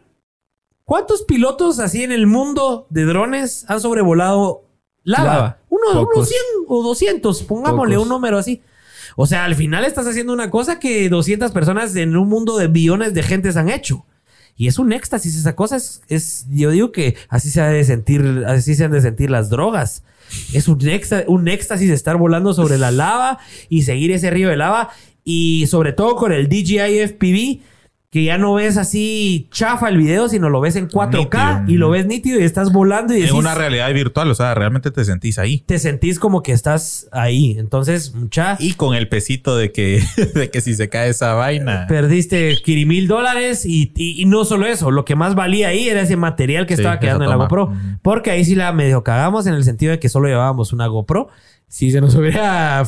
¿cuántos pilotos así en el mundo de drones han sobrevolado lava? Lava. Uno, unos 100 o 200, pongámosle Pocos. un número así. O sea, al final estás haciendo una cosa que 200 personas en un mundo de billones de gentes han hecho. Y es un éxtasis, esa cosa es, es- yo digo que así se ha de sentir, así se han de sentir las drogas. Es un, éxtasis, un éxtasis estar volando sobre la lava y seguir ese río de lava. Y sobre todo con el DJI FPV, que ya no ves así chafa el video, sino lo ves en 4K Nítido. y lo ves nítido y estás volando y En decís, una realidad virtual, o sea, realmente te sentís ahí. te sentís como que estás ahí. Entonces, mucha... Y con el pesito de que, de que si se cae esa vaina. Perdiste mil dólares y, y- y no solo eso, lo que más valía ahí era ese material que Sí, estaba quedando en la. GoPro. Porque ahí sí la medio cagamos en el sentido de que solo llevábamos una GoPro. Si se nos hubiera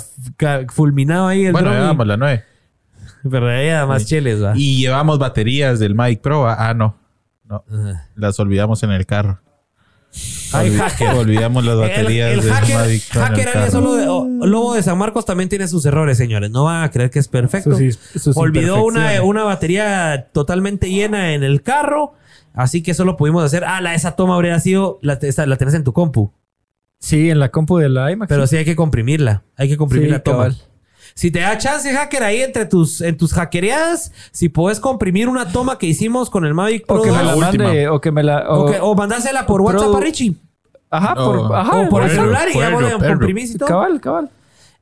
fulminado ahí el bueno, dron, llevamos la 9. Pero había más cheles, va. Y llevamos baterías del Mavic Pro. Ah, ah, no. No, Ajá. las olvidamos en el carro. Ay, Olvi- hacker. Olvidamos las baterías el del hacker, Mavic Pro. hacker área solo de, Lobo de San Marcos también tiene sus errores, señores. No van a creer que es perfecto. Sus- sus Olvidó una, una batería totalmente llena en el carro. Así que solo pudimos hacer. Ah, la, esa toma habría sido. La, esa- la tenés en tu compu. Sí, en la compu de la iMac. Pero sí hay que comprimirla. Hay que comprimir Sí, la toma. cabal. Si te da chance, hacker, ahí entre tus, en tus hackereadas, si puedes comprimir una toma que hicimos con el Mavic Pro O que me 2, la la última. mande, o que me la... o, O, que- o mandásela por Pro- WhatsApp a Richie. ajá, No, por, ajá, o por el celular y ya comprimís y todo. Cabal, cabal.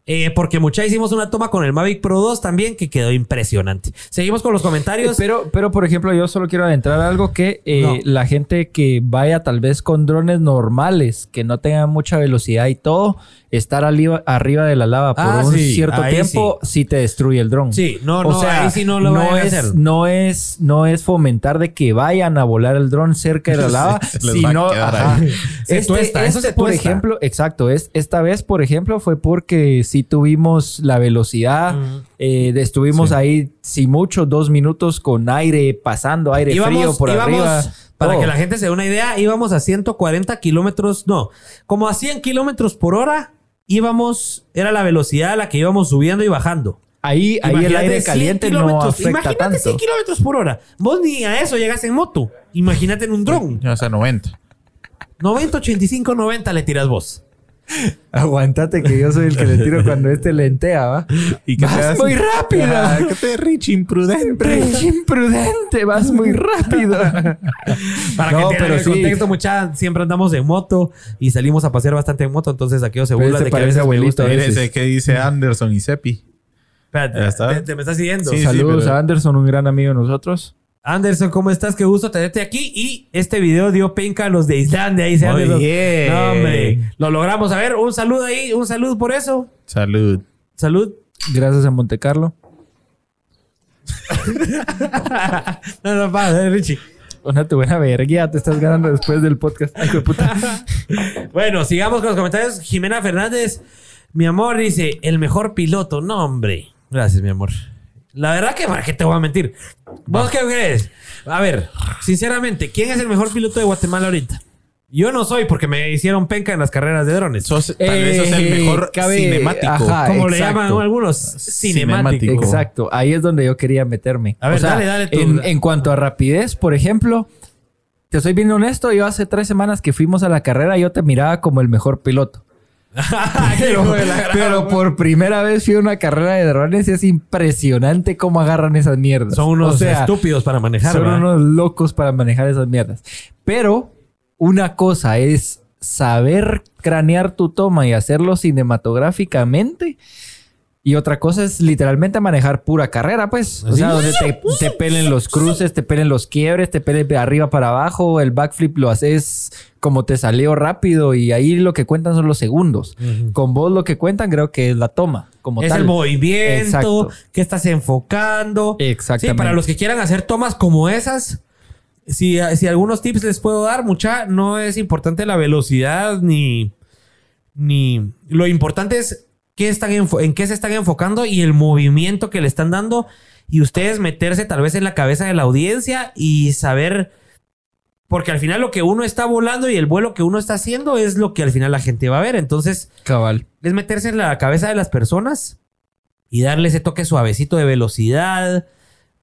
Eh, porque mucha hicimos una toma con el Mavic Pro 2 también que quedó impresionante. Seguimos con los comentarios. Pero, pero, por ejemplo, yo solo quiero adentrar algo que eh, No. la gente que vaya tal vez con drones normales, que no tengan mucha velocidad y todo, estar arriba, arriba de la lava por Ah, un sí, cierto ahí tiempo, sí. te destruye el dron. Sí, no, no, ahí sí no lo a es, hacer. No es, no es fomentar de que vayan a volar el dron cerca de la lava, a sino, ajá. Se Este, eso este, se por tuesta. ejemplo, exacto, es, esta vez, por ejemplo, fue porque sí tuvimos la velocidad, eh, estuvimos Sí. ahí, si mucho, dos minutos con aire pasando, aire frío por íbamos, arriba. Para que la gente se dé una idea, íbamos a 140 kilómetros, no, como a 100 kilómetros por hora, íbamos, era la velocidad a la que íbamos subiendo y bajando. Ahí, ahí el aire 100 caliente no afecta Imagínate tanto. 100 kilómetros por hora. Vos ni a eso llegas en moto. Imagínate en un dron. Ya, O sea, 90. 90, 85, 90 le tiras vos. Aguantate que yo soy el que le tiro cuando este lentea, ¿va? ¿Y qué te Vas muy rápido. Ah, ¿Qué te Rich imprudente? Rich imprudente, vas muy rápido. Para No, que tengan pero el sí. contexto, mucha, siempre andamos en moto y salimos a pasear bastante en moto. Entonces aquello se burla de que a me abuelito, el que dice Anderson y Seppi. Espérate, Ya está. te, te me estás siguiendo. Sí, Saludos pero- a Anderson, un gran amigo de nosotros. Anderson, ¿cómo estás? Qué gusto tenerte aquí. Y este video dio penca a los de Islandia. Dice Muy Anderson. bien. No, hombre. Lo logramos. A ver, un saludo ahí. Un saludo por eso. Salud. Salud. Gracias a Monte Carlo. no, no, eh, Richie. Una tu buena verguía te estás ganando después del podcast. Ay, puta. Bueno, sigamos con los comentarios. Jimena Fernández, mi amor, dice, el mejor piloto. No, hombre. Gracias, mi amor. La verdad que para qué te voy a mentir. ¿Vos qué crees? A ver, sinceramente, ¿quién es el mejor piloto de Guatemala ahorita? Yo no soy porque me hicieron penca en las carreras de drones. tal vez sos el Eh, mejor cabe- cinemático. ajá. como le exacto. llaman algunos, cinemático. Cinemático. Exacto, ahí es donde yo quería meterme. A ver, dale, dale tú. En, en cuanto a rapidez, por ejemplo, te soy bien honesto, yo hace tres semanas que fuimos a la carrera, yo te miraba como el mejor piloto. Pero, pero por primera vez fui a una carrera de drones y es impresionante cómo agarran esas mierdas. Son unos O sea, estúpidos para manejar. son ¿verdad? unos locos para manejar esas mierdas. Pero una cosa es saber cranear tu toma y hacerlo cinematográficamente. Y otra cosa es literalmente manejar pura carrera, pues. O sea, donde te, te pelen los cruces, te pelen los quiebres, te pelen de arriba para abajo, el backflip lo haces como te salió rápido y ahí lo que cuentan son los segundos. Con vos lo que cuentan creo que es la toma, como es tal. el movimiento Exacto. que estás enfocando. Exactamente. Sí, para los que quieran hacer tomas como esas, si, si algunos tips les puedo dar, mucha, no es importante la velocidad ni, ni lo importante es qué están en qué se están enfocando y el movimiento que le están dando y ustedes meterse tal vez en la cabeza de la audiencia y saber porque al final lo que uno está volando y el vuelo que uno está haciendo es lo que al final la gente va a ver. Entonces, Cabal. es meterse en la cabeza de las personas y darle ese toque suavecito de velocidad,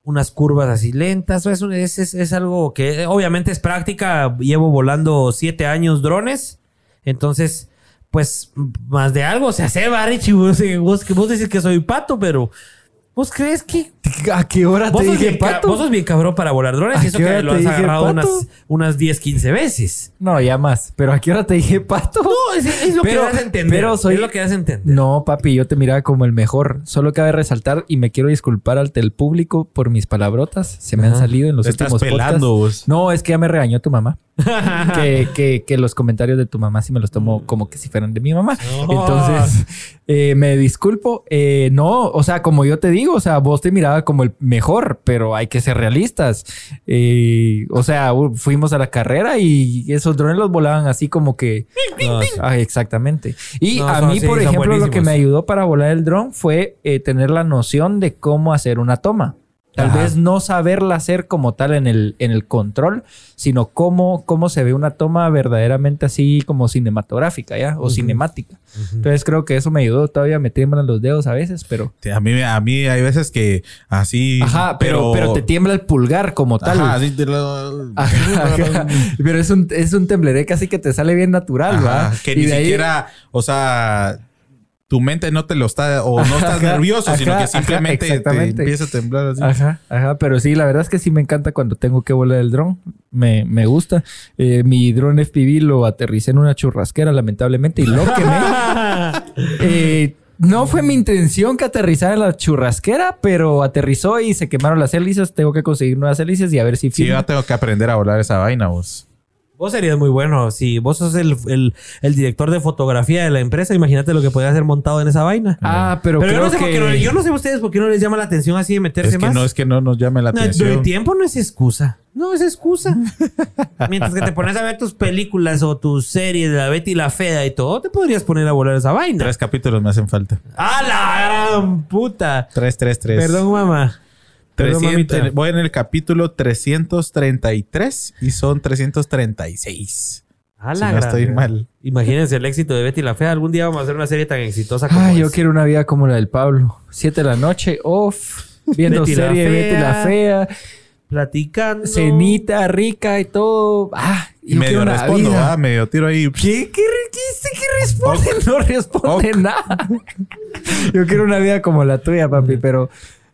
unas curvas así lentas. Es, es, algo que obviamente es práctica. Llevo volando siete años drones. Entonces, pues más de algo se hace, Barich. Vos, vos, vos decís que soy pato, pero ¿vos crees que ¿A qué hora te dije bien, pato? vos sos bien cabrón para volar drones? ¿A Y eso qué que hora lo te has dije agarrado pato? unas, unas 10, 15 veces. No, ya más. Pero ¿a qué hora te dije pato? No, es, es lo Pero- que das a entender. pero soy- Es lo que das a entender. No, papi, yo te miraba como el mejor. Solo cabe resaltar y me quiero disculpar ante el público por mis palabrotas. Se me han salido en los Te estás últimos pelando podcasts. vos. No, es que ya me regañó tu mamá. que, que- que los comentarios de tu mamá sí me los tomo como que si fueran de mi mamá. No. Entonces, eh, me disculpo. Eh, no, o sea, como yo te digo, o sea, vos te miraba como el mejor, pero hay que ser realistas. Eh, o sea, fuimos a la carrera y esos drones los volaban así como que... No, Ah, exactamente. Y No, a mí, sí, por ejemplo, lo que me ayudó para volar el dron fue tener la noción de cómo hacer una toma. Tal Ajá. vez no saberla hacer como tal en el, en el control, sino cómo, cómo se ve una toma verdaderamente así como cinematográfica, ¿ya? O cinemática. Entonces creo que eso me ayudó todavía meterme en los dedos a veces, pero... A mí, a mí hay veces que así. Ajá, pero, pero te tiembla el pulgar como tal. Ajá, así te lo- Ajá. Pero es un, es un tembleré casi que te sale bien natural, ¿va? Que Y ni ahí- siquiera, o sea, tu mente no te lo está, o no estás Ajá, nervioso, sino que simplemente ajá, te empieza a temblar así. Ajá, ajá, pero sí, la verdad es que sí me encanta cuando tengo que volar el dron. Me, me gusta. Eh, mi dron FPV lo aterricé en una churrasquera, lamentablemente, y lo quemé. Eh, no fue mi intención que aterrizara en la churrasquera, pero aterrizó y se quemaron las hélices. Tengo que conseguir nuevas hélices y a ver si Sí, yo tengo que aprender a volar esa vaina, vos. Vos serías muy bueno. Si vos sos el, el- el director de fotografía de la empresa, imagínate lo que podría hacer montado en esa vaina. Ah, pero, Pero yo no, sé por que... qué no- yo no sé ustedes por qué no les llama la atención así de meterse Es que más. no es que no nos llame la No, atención. el tiempo no es excusa. No es excusa. Mientras que te pones a ver tus películas o tus series de la Betty y la Fea y todo, te podrías poner a volar esa vaina. Tres capítulos me hacen falta. ¡A la gran puta! Tres, tres, tres. Perdón, mamá. Perdón, 300 mamita. voy en el capítulo 333 y son 336. A Si la no gran- estoy mal. Imagínense el éxito de Betty la Fea. Algún día vamos a hacer una serie tan exitosa como Ay, yo quiero una vida como la del Pablo. Siete de la noche, off, viendo Betty la serie de Betty la Fea. Fea. Platicando. cenita rica y todo. Ah, Y medio quiero una respondo, vida. ah, medio tiro ahí. ¿Qué? ¿Qué, qué, qué responde? No responde nada. Yo quiero una vida como la tuya, papi, pero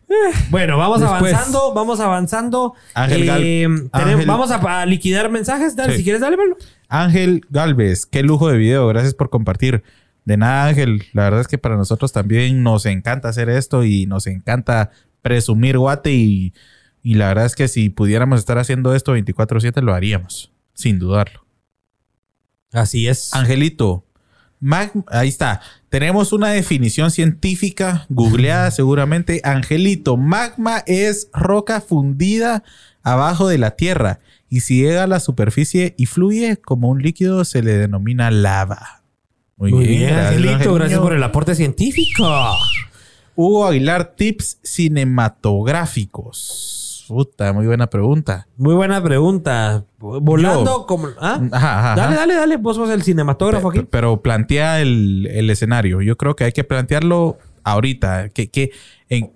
Bueno, vamos Después. avanzando, vamos avanzando. Ángel Gal- Eh, tenemos- Ángel- Vamos a, a liquidar mensajes. Dale, Sí. si quieres, dale, Pablo. Ángel Galvez, qué lujo de video. Gracias por compartir. De nada, Ángel. La verdad es que para nosotros también nos encanta hacer esto y nos encanta presumir guate y, y la verdad es que si pudiéramos estar haciendo esto 24/7 lo haríamos, sin dudarlo. Así es. Angelito, mag- ahí está. Tenemos una definición científica googleada seguramente. Angelito, magma es roca fundida abajo de la tierra y si llega a la superficie y fluye como un líquido se le denomina lava. Muy, Muy bien. Angelito. Gracias por el aporte científico. Hugo Aguilar, tips cinematográficos. Puta, muy buena pregunta. Muy buena pregunta. Volando como. ¿ah? Ajá, Dale, dale, dale. Vos sos el cinematógrafo aquí. Pero plantea el, el escenario. Yo creo que hay que plantearlo ahorita. Que, que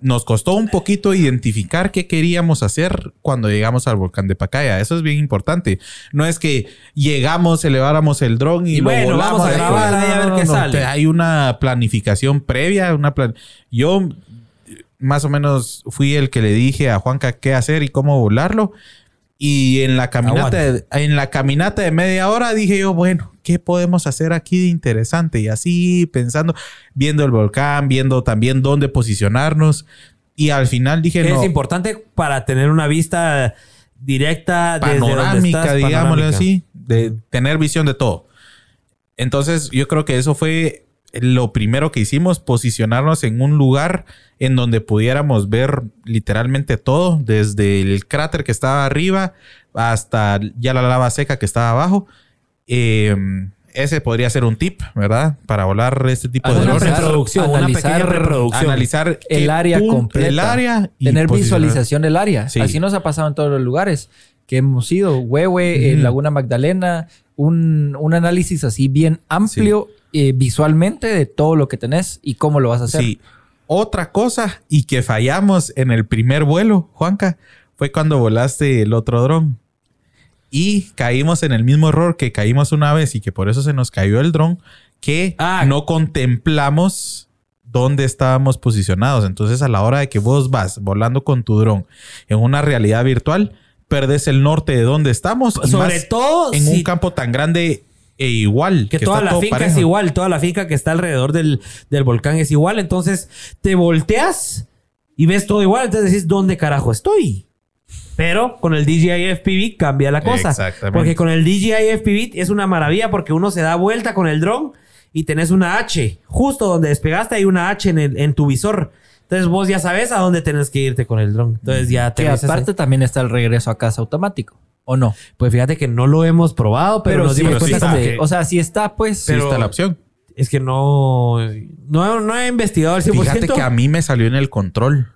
nos costó un poquito identificar qué queríamos hacer cuando llegamos al volcán de Pacaya. Eso es bien importante. No es que llegamos, eleváramos el dron y, bueno, vamos a grabar a ver qué sale. Hay una planificación previa, una plan... Yo más o menos fui el que le dije a Juanca qué hacer y cómo volarlo. Y en la caminata, de, en la caminata de media hora dije yo, bueno, ¿qué podemos hacer aquí de interesante? Y así pensando, viendo el volcán, viendo también dónde posicionarnos. Y al final dije, no. Es importante para tener una vista directa, panorámica, digámosle así, de tener visión de todo. Entonces, yo creo que eso fue lo primero que hicimos, posicionarnos en un lugar en donde pudiéramos ver literalmente todo, desde el cráter que estaba arriba hasta ya la lava seca que estaba abajo. Em, ese podría ser un tip, ¿verdad? Para volar este tipo de. Reproducción, analizar, una pequeña reproducción. Analizar el área completa. El área y tener visualización del área. Así nos ha pasado en todos los lugares que hemos ido. Huehue, Laguna Magdalena, un, análisis así bien amplio eh, visualmente de todo lo que tenés y cómo lo vas a hacer. Sí. Otra cosa y que fallamos en el primer vuelo, Juanca, fue cuando volaste el otro dron. Y caímos en el mismo error que caímos una vez y que por eso se nos cayó el dron, que ah. no contemplamos dónde estábamos posicionados. Entonces, a la hora de que vos vas volando con tu dron en una realidad virtual, perdes el norte de dónde estamos. Sobre todo en un campo tan grande e igual. Que, toda la finca es igual, toda la finca que está alrededor del, volcán es igual. Entonces te volteas y ves todo igual. Entonces decís, ¿dónde carajo estoy? Pero con el DJI FPV cambia la cosa. Exactamente. Porque con el DJI FPV es una maravilla porque uno se da vuelta con el dron y tenés una H. Justo donde despegaste hay una H en, en tu visor. Entonces vos ya sabes a dónde tenés que irte con el dron. Entonces ya te... Que aparte también está el regreso a casa automático. ¿O no? Pues fíjate que no lo hemos probado, pero, nos dimos cuenta O sea, si está, pues... Pero está la opción. Es que no... No, he investigado al 100%. Fíjate que a mí me salió en el control.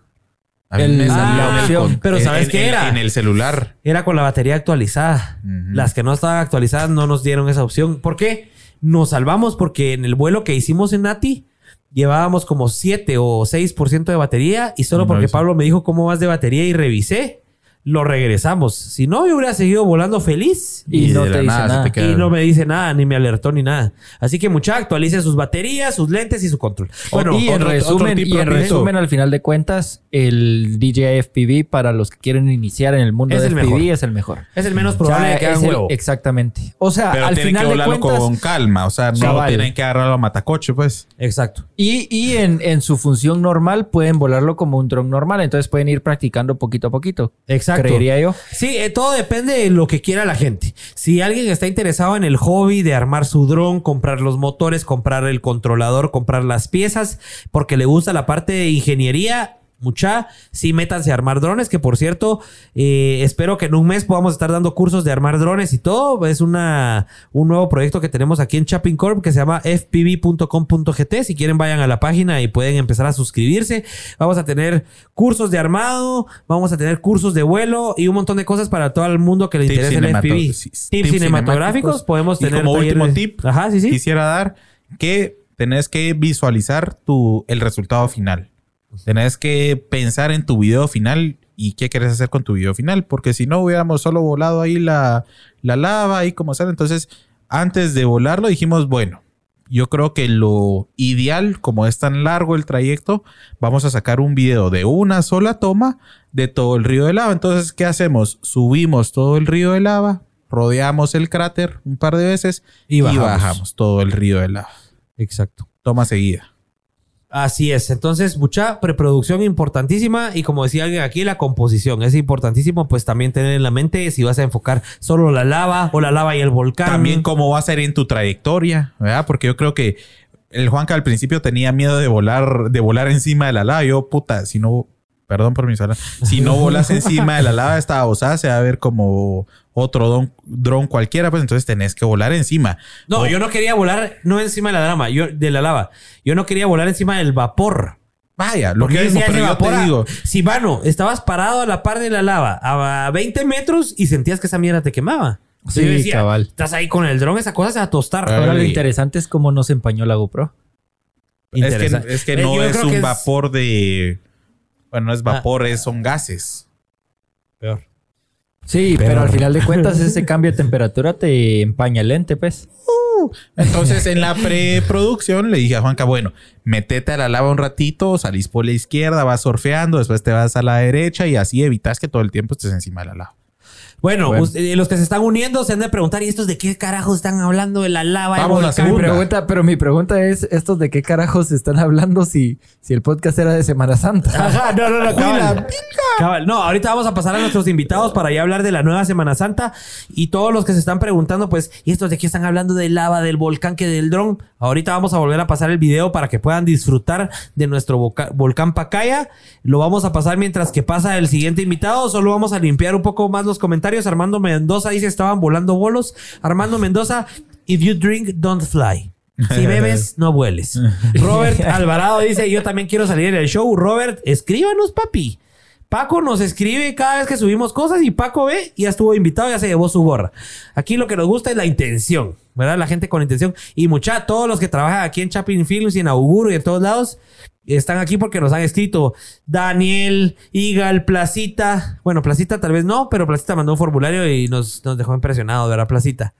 A mí me salió en el opción. Pero ¿sabes qué era? En el celular. Era con la batería actualizada. Las que no estaban actualizadas no nos dieron esa opción. ¿Por qué? Nos salvamos porque en el vuelo que hicimos en Nati llevábamos como 7 o 6% de batería y solo porque Pablo me dijo cómo vas de batería y revisé lo regresamos. Si no, yo hubiera seguido volando feliz. Y, no te dice nada. Y no me dice nada, ni me alertó ni nada. Así que mucha actualice sus baterías, sus lentes y su control. Bueno, y en resumen, y en resumen al final de cuentas, el DJI FPV para los que quieren iniciar en el mundo de FPV es el mejor. Es el menos probable que hagan huevo. Exactamente. O sea, al tienen final que volarlo con calma. O sea, no tienen que agarrarlo a matacoche, pues. Exacto. Y, y en, en su función normal pueden volarlo como un dron normal. Entonces pueden ir practicando poquito a poquito. Exacto. Creería yo. Sí, eh, todo depende de lo que quiera la gente. Si alguien está interesado en el hobby de armar su dron, comprar los motores, comprar el controlador, comprar las piezas, porque le gusta la parte de ingeniería, mucha, sí métanse a armar drones, que por cierto, eh, espero que en un mes podamos estar dando cursos de armar drones y todo. Es una, un nuevo proyecto que tenemos aquí en Chapping Corp que se llama fpv.com.gt. Si quieren vayan a la página y pueden empezar a suscribirse. Vamos a tener cursos de armado, vamos a tener cursos de vuelo y un montón de cosas para todo el mundo que le interese el FPV. Tips, cinematográficos, podemos tener... como último tip, quisiera dar que tenés que visualizar tu, el resultado final. Tenés que pensar en tu video final y qué quieres hacer con tu video final, porque si no hubiéramos solo volado ahí la, la lava y como sale. Entonces, antes de volarlo dijimos, bueno, yo creo que lo ideal, como es tan largo el trayecto, vamos a sacar un video de una sola toma de todo el río de lava. Entonces, ¿qué hacemos? Subimos todo el río de lava, rodeamos el cráter un par de veces y bajamos todo el río de lava. Exacto. Toma seguida. Así es. Entonces, mucha preproducción importantísima y como decía alguien aquí, la composición es importantísimo, pues también tener en la mente si vas a enfocar solo la lava o la lava y el volcán. También cómo va a ser en tu trayectoria, ¿verdad? Porque yo creo que el Juanca al principio tenía miedo de volar, de volar encima de la lava. Yo, puta, si no, perdón por mi sala, si no volas encima de la lava, esta osada se va a ver como otro dron cualquiera, pues entonces tenés que volar encima. No, yo no quería volar no encima de la lava, yo de la lava. Yo no quería volar encima del vapor. Vaya, lo que mismo, pero yo te digo. Si, mano, estabas parado a la par de la lava a 20 metros y sentías que esa mierda te quemaba. Sí, cabal. Estás ahí con el dron, esa cosa se va a tostar. Ahora lo interesante es cómo no se empañó la GoPro. Es que, es que, eh, no es un vapor de. Bueno, no es vapor, ah. son gases. Peor. Sí, pero al final de cuentas ese cambio de temperatura te empaña el lente, pues. Uh. entonces en la preproducción le dije a Juanca, bueno, metete a la lava un ratito, salís por la izquierda, vas surfeando, después te vas a la derecha y así evitas que todo el tiempo estés encima de la lava. Bueno, eh, los que se están uniendo se han de preguntar, ¿y estos de qué carajos están hablando de la lava? Vamos a mi pregunta, pero mi pregunta es, ¿estos de qué carajos están hablando si, si el podcast era de Semana Santa? Ajá, no, no, no, cabal. cabal. No, ahorita vamos a pasar a nuestros invitados para ya hablar de la nueva Semana Santa y todos los que se están preguntando, pues, ¿y estos de qué están hablando de lava, del volcán que del dron? Ahorita vamos a volver a pasar el video para que puedan disfrutar de nuestro volcán Pacaya. Lo vamos a pasar mientras que pasa el siguiente invitado. Solo vamos a limpiar un poco más los comentarios. Armando Mendoza dice estaban volando bolos. Armando Mendoza, if you drink, don't fly. Si bebes, no vueles. Robert Alvarado dice, yo también quiero salir en el show. Robert, escríbanos, papi. Paco nos escribe cada vez que subimos cosas y Paco ve ya estuvo invitado, ya se llevó su gorra. Aquí lo que nos gusta es la intención, ¿verdad? La gente con intención. Y mucha, todos los que trabajan aquí en Chapin Films y en Auguro y en todos lados, están aquí porque nos han escrito Daniel, Igal, Placita. Bueno, Placita tal vez no, pero Placita mandó un formulario y nos, nos dejó impresionados, ¿verdad, Placita?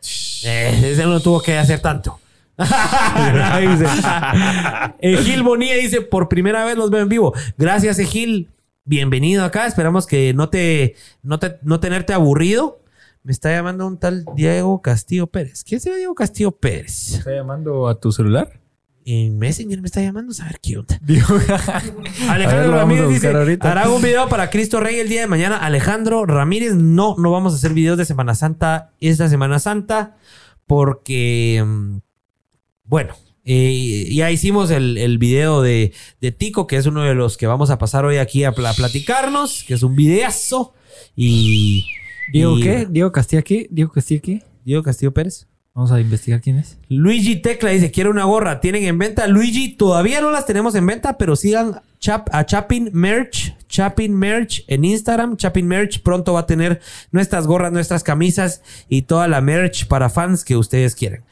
Eh, ese no tuvo que hacer tanto. Egil Bonilla dice, por primera vez los veo en vivo. Gracias, Egil bienvenido acá. Esperamos que no te, no te, no tenerte aburrido. Me está llamando un tal Diego Castillo Pérez. ¿Quién se Diego Castillo Pérez? ¿Me está llamando a tu celular? En Messenger me está llamando, a ver qué onda. Alejandro Ramírez dice: Hará un video para Cristo Rey el día de mañana. Alejandro Ramírez, no, no vamos a hacer videos de Semana Santa esta Semana Santa. Porque, mm, bueno, eh, ya hicimos el, el video de, de, Tico, que es uno de los que vamos a pasar hoy aquí a, platicarnos, que es un videazo. Y. ¿Diego qué? ¿Diego Castillo aquí? ¿Diego Castillo aquí? ¿Diego Castillo Pérez? Vamos a investigar quién es. Luigi Tecla dice: Quiero una gorra. ¿Tienen en venta? Luigi, todavía no las tenemos en venta, pero sigan a Chapin Merch. Chapin Merch en Instagram. Chapin Merch pronto va a tener nuestras gorras, nuestras camisas y toda la merch para fans que ustedes quieren.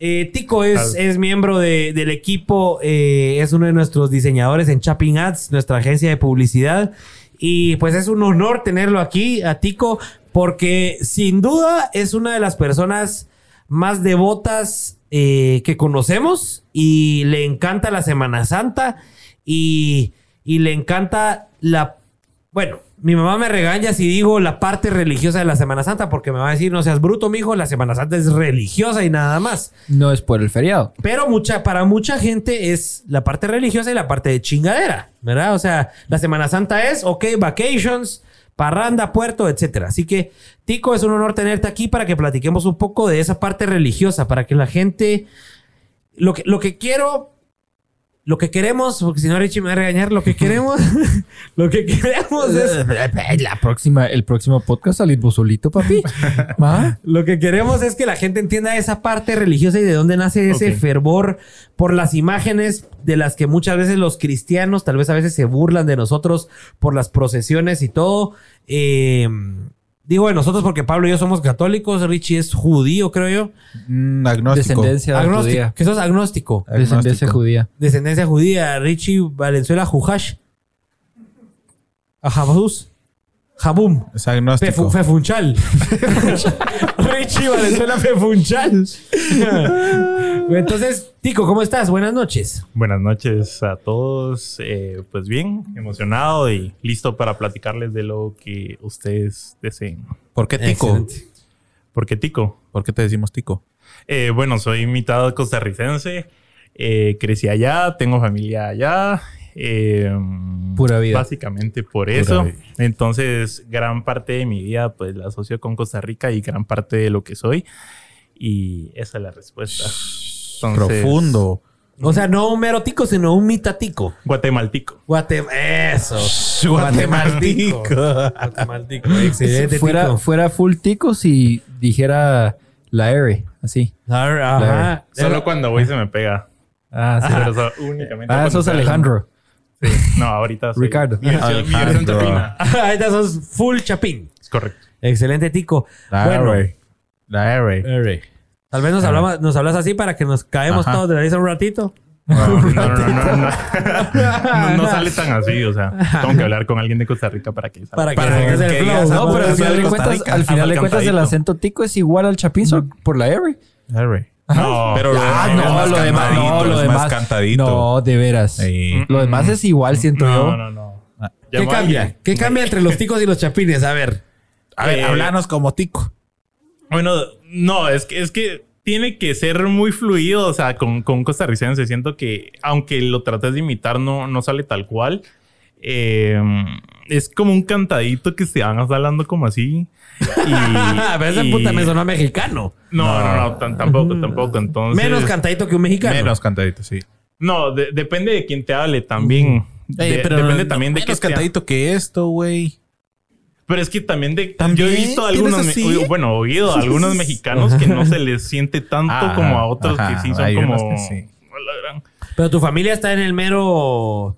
Eh, Tico es, es miembro del equipo, eh, es uno de nuestros diseñadores en Chapping Ads, nuestra agencia de publicidad. Y pues es un honor tenerlo aquí, a Tico, porque sin duda es una de las personas más devotas eh, que conocemos y le encanta la Semana Santa y, y le encanta la... Bueno, mi mamá me regaña si digo la parte religiosa de la Semana Santa, porque me va a decir, no seas bruto, mijo, la Semana Santa es religiosa y nada más. No es por el feriado. Pero mucha, para mucha gente es la parte religiosa y la parte de chingadera, ¿verdad? O sea, la Semana Santa es, ok, vacations, parranda, puerto, etcétera. Así que, Tico, es un honor tenerte aquí para que platiquemos un poco de esa parte religiosa, para que la gente... Lo que, lo que quiero lo que queremos, porque si no Richie me va a regañar, lo que queremos, lo que queremos es... La próxima, el próximo podcast salís vos solito, papi. Lo que queremos es que la gente entienda esa parte religiosa y de dónde nace ese fervor por las imágenes de las que muchas veces los cristianos tal vez a veces se burlan de nosotros por las procesiones y todo. Eh, Digo de nosotros porque Pablo y yo somos católicos, Richie es judío, creo yo. Mm, agnóstico. Descendencia judía. ¿Qué sos agnóstico? Descendencia judía. Descendencia judía. Richie Valenzuela Jujash. Ajabus. Jabum. Es agnóstico. fefunchal. Richie Valenzuela Fefunchal. Entonces, Tico, ¿cómo estás? Buenas noches. Buenas noches a todos. Eh, pues bien, emocionado y listo para platicarles de lo que ustedes deseen. ¿Por qué Tico? ¿Por qué Tico? ¿Por qué te decimos Tico? Eh, bueno, soy mitad costarricense. Eh, crecí allá, tengo familia allá. Pura vida. Básicamente por eso. Entonces, gran parte de mi vida, pues la asocio con Costa Rica y gran parte de lo que soy. Y esa es la respuesta. Profundo. O sea, no un merotico, sino un mitatico. Guatemaltico. Guatem eso. Guatemaltico. Guatemaltico. Excelente. Fuera, fuera full tico si dijera la R, así. Ajá. Solo cuando voy se me pega. Ah, sí. Pero únicamente. Ah, eso es Alejandro. Sí. No, ahorita soy... Ricardo. Ahorita sos full chapín. Es correcto. Excelente, Tico. La Bueno, R. La R. tal vez nos, hablamos, nos hablas así para que nos caemos Ajá. todos de la risa un ratito. No, no, no, no, no, no. No, no sale tan así, o sea, tengo que hablar con alguien de Costa Rica para que salga. Para que Para que digas, No, pero al final de cuentas, al final de cuentas el acento tico es igual al chapinzo por la R. R. No, Pero lo Ah, demás es no, más lo demás, cantadito, no, lo es demás. más cantadito. No, de veras. Sí. Lo demás es igual, siento no, yo. no, no. ¿Qué Llamo a cambia? ¿Qué cambia entre los ticos y los chapines? A ver. A ver, Eh, háblanos como tico. Bueno, no, es que, es que tiene que ser muy fluido, o sea, con, con costarricense. Siento que, aunque lo trates de imitar, no, no sale tal cual. Eh, es como un cantadito que se van hablando como así. Y, A ver, ese y- puta me sonó mexicano. No, no, no, tampoco, tampoco. Entonces, Menos cantadito que un mexicano. Menos cantadito, sí. No, de- depende de quién te hable también. De- depende también de qué menos sea. cantadito que esto, güey. Pero es que también de ¿También? yo he visto ¿Tienes algunos, así? bueno, oído a algunos mexicanos que no se les siente tanto Ah, como a otros ajá, que sí son como que sí. Pero tu familia está en el mero...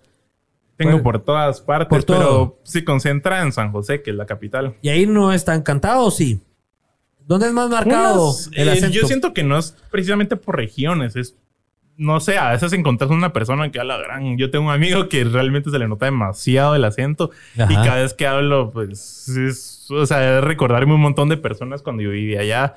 Tengo Pues- por todas partes, por pero se concentra en San José, que es la capital. ¿Y ahí no es tan cantado o sí? ¿Dónde es más marcado el eh, acento? yo siento que no es precisamente por regiones, es no sé, a veces encontrás una persona que habla gran. Yo tengo un amigo que realmente se le nota demasiado el acento Ajá. y cada vez que hablo, pues es, o sea, es recordarme un montón de personas cuando yo vivía allá.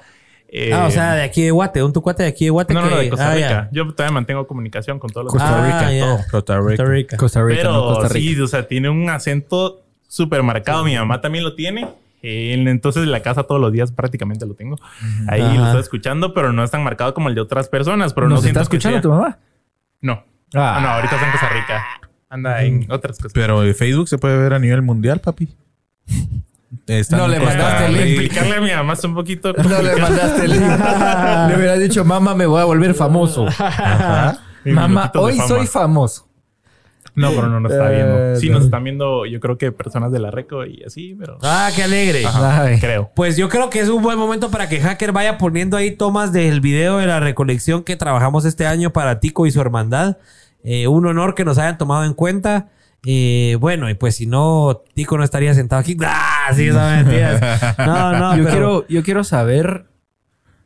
Eh, Ah, o sea, de aquí de Guate. Un tu cuate de aquí de Guate no, no, que... no, de Costa Ah, Rica. Yo todavía mantengo comunicación con todos los Costa Ah, Rica, todo. Costa Rica. Costa Rica. Costa Rica, Pero no Costa Rica. sí, o sea, tiene un acento súper marcado. Mi mamá también lo tiene. Eh, entonces, en la casa todos los días prácticamente lo tengo. Ahí Ajá. lo estoy escuchando, pero no es tan marcado como el de otras personas. Pero ¿Nos no siento está que escuchando sea- tu mamá? No. Ah. No, ahorita está en Costa Rica. Anda en otras cosas. Pero en Facebook se puede ver a nivel mundial, papi. No le mandaste el link. Explicarle a mi mamá un poquito No le mandaste el link. le hubieras dicho, mamá, me voy a volver famoso. Ajá. Mamá, hoy fama. soy famoso. No, pero no nos está viendo. Eh, Sí, no. nos están viendo, yo creo que personas de la Reco y así, pero Ah, qué alegre. Creo. Pues yo creo que es un buen momento para que Hacker vaya poniendo ahí tomas del video de la recolección que trabajamos este año para Tico y su hermandad. Eh, un honor que nos hayan tomado en cuenta. Eh, bueno, y pues si no, Tico no estaría sentado aquí. ¡Ah! Sí, son mentiras. No, no, yo, pero- quiero, yo quiero saber,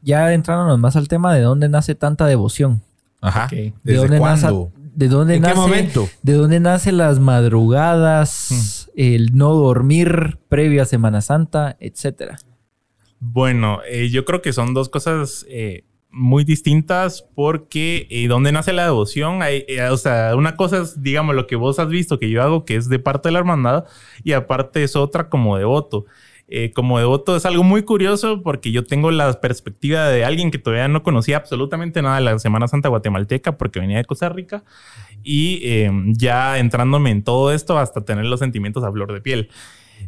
ya entrándonos más al tema, de dónde nace tanta devoción. Ajá. ¿De ¿Desde dónde nace, de dónde ¿En qué nace, momento? ¿De dónde nace las madrugadas, el no dormir previo a Semana Santa, etcétera? Bueno, eh, yo creo que son dos cosas eh, muy distintas porque eh, donde nace la devoción, hay, eh, o sea, una cosa es, digamos, lo que vos has visto que yo hago, que es de parte de la hermandad, y aparte es otra como devoto. Eh, como devoto es algo muy curioso porque yo tengo la perspectiva de alguien que todavía no conocía absolutamente nada de la Semana Santa guatemalteca porque venía de Costa Rica y eh, ya entrándome en todo esto hasta tener los sentimientos a flor de piel.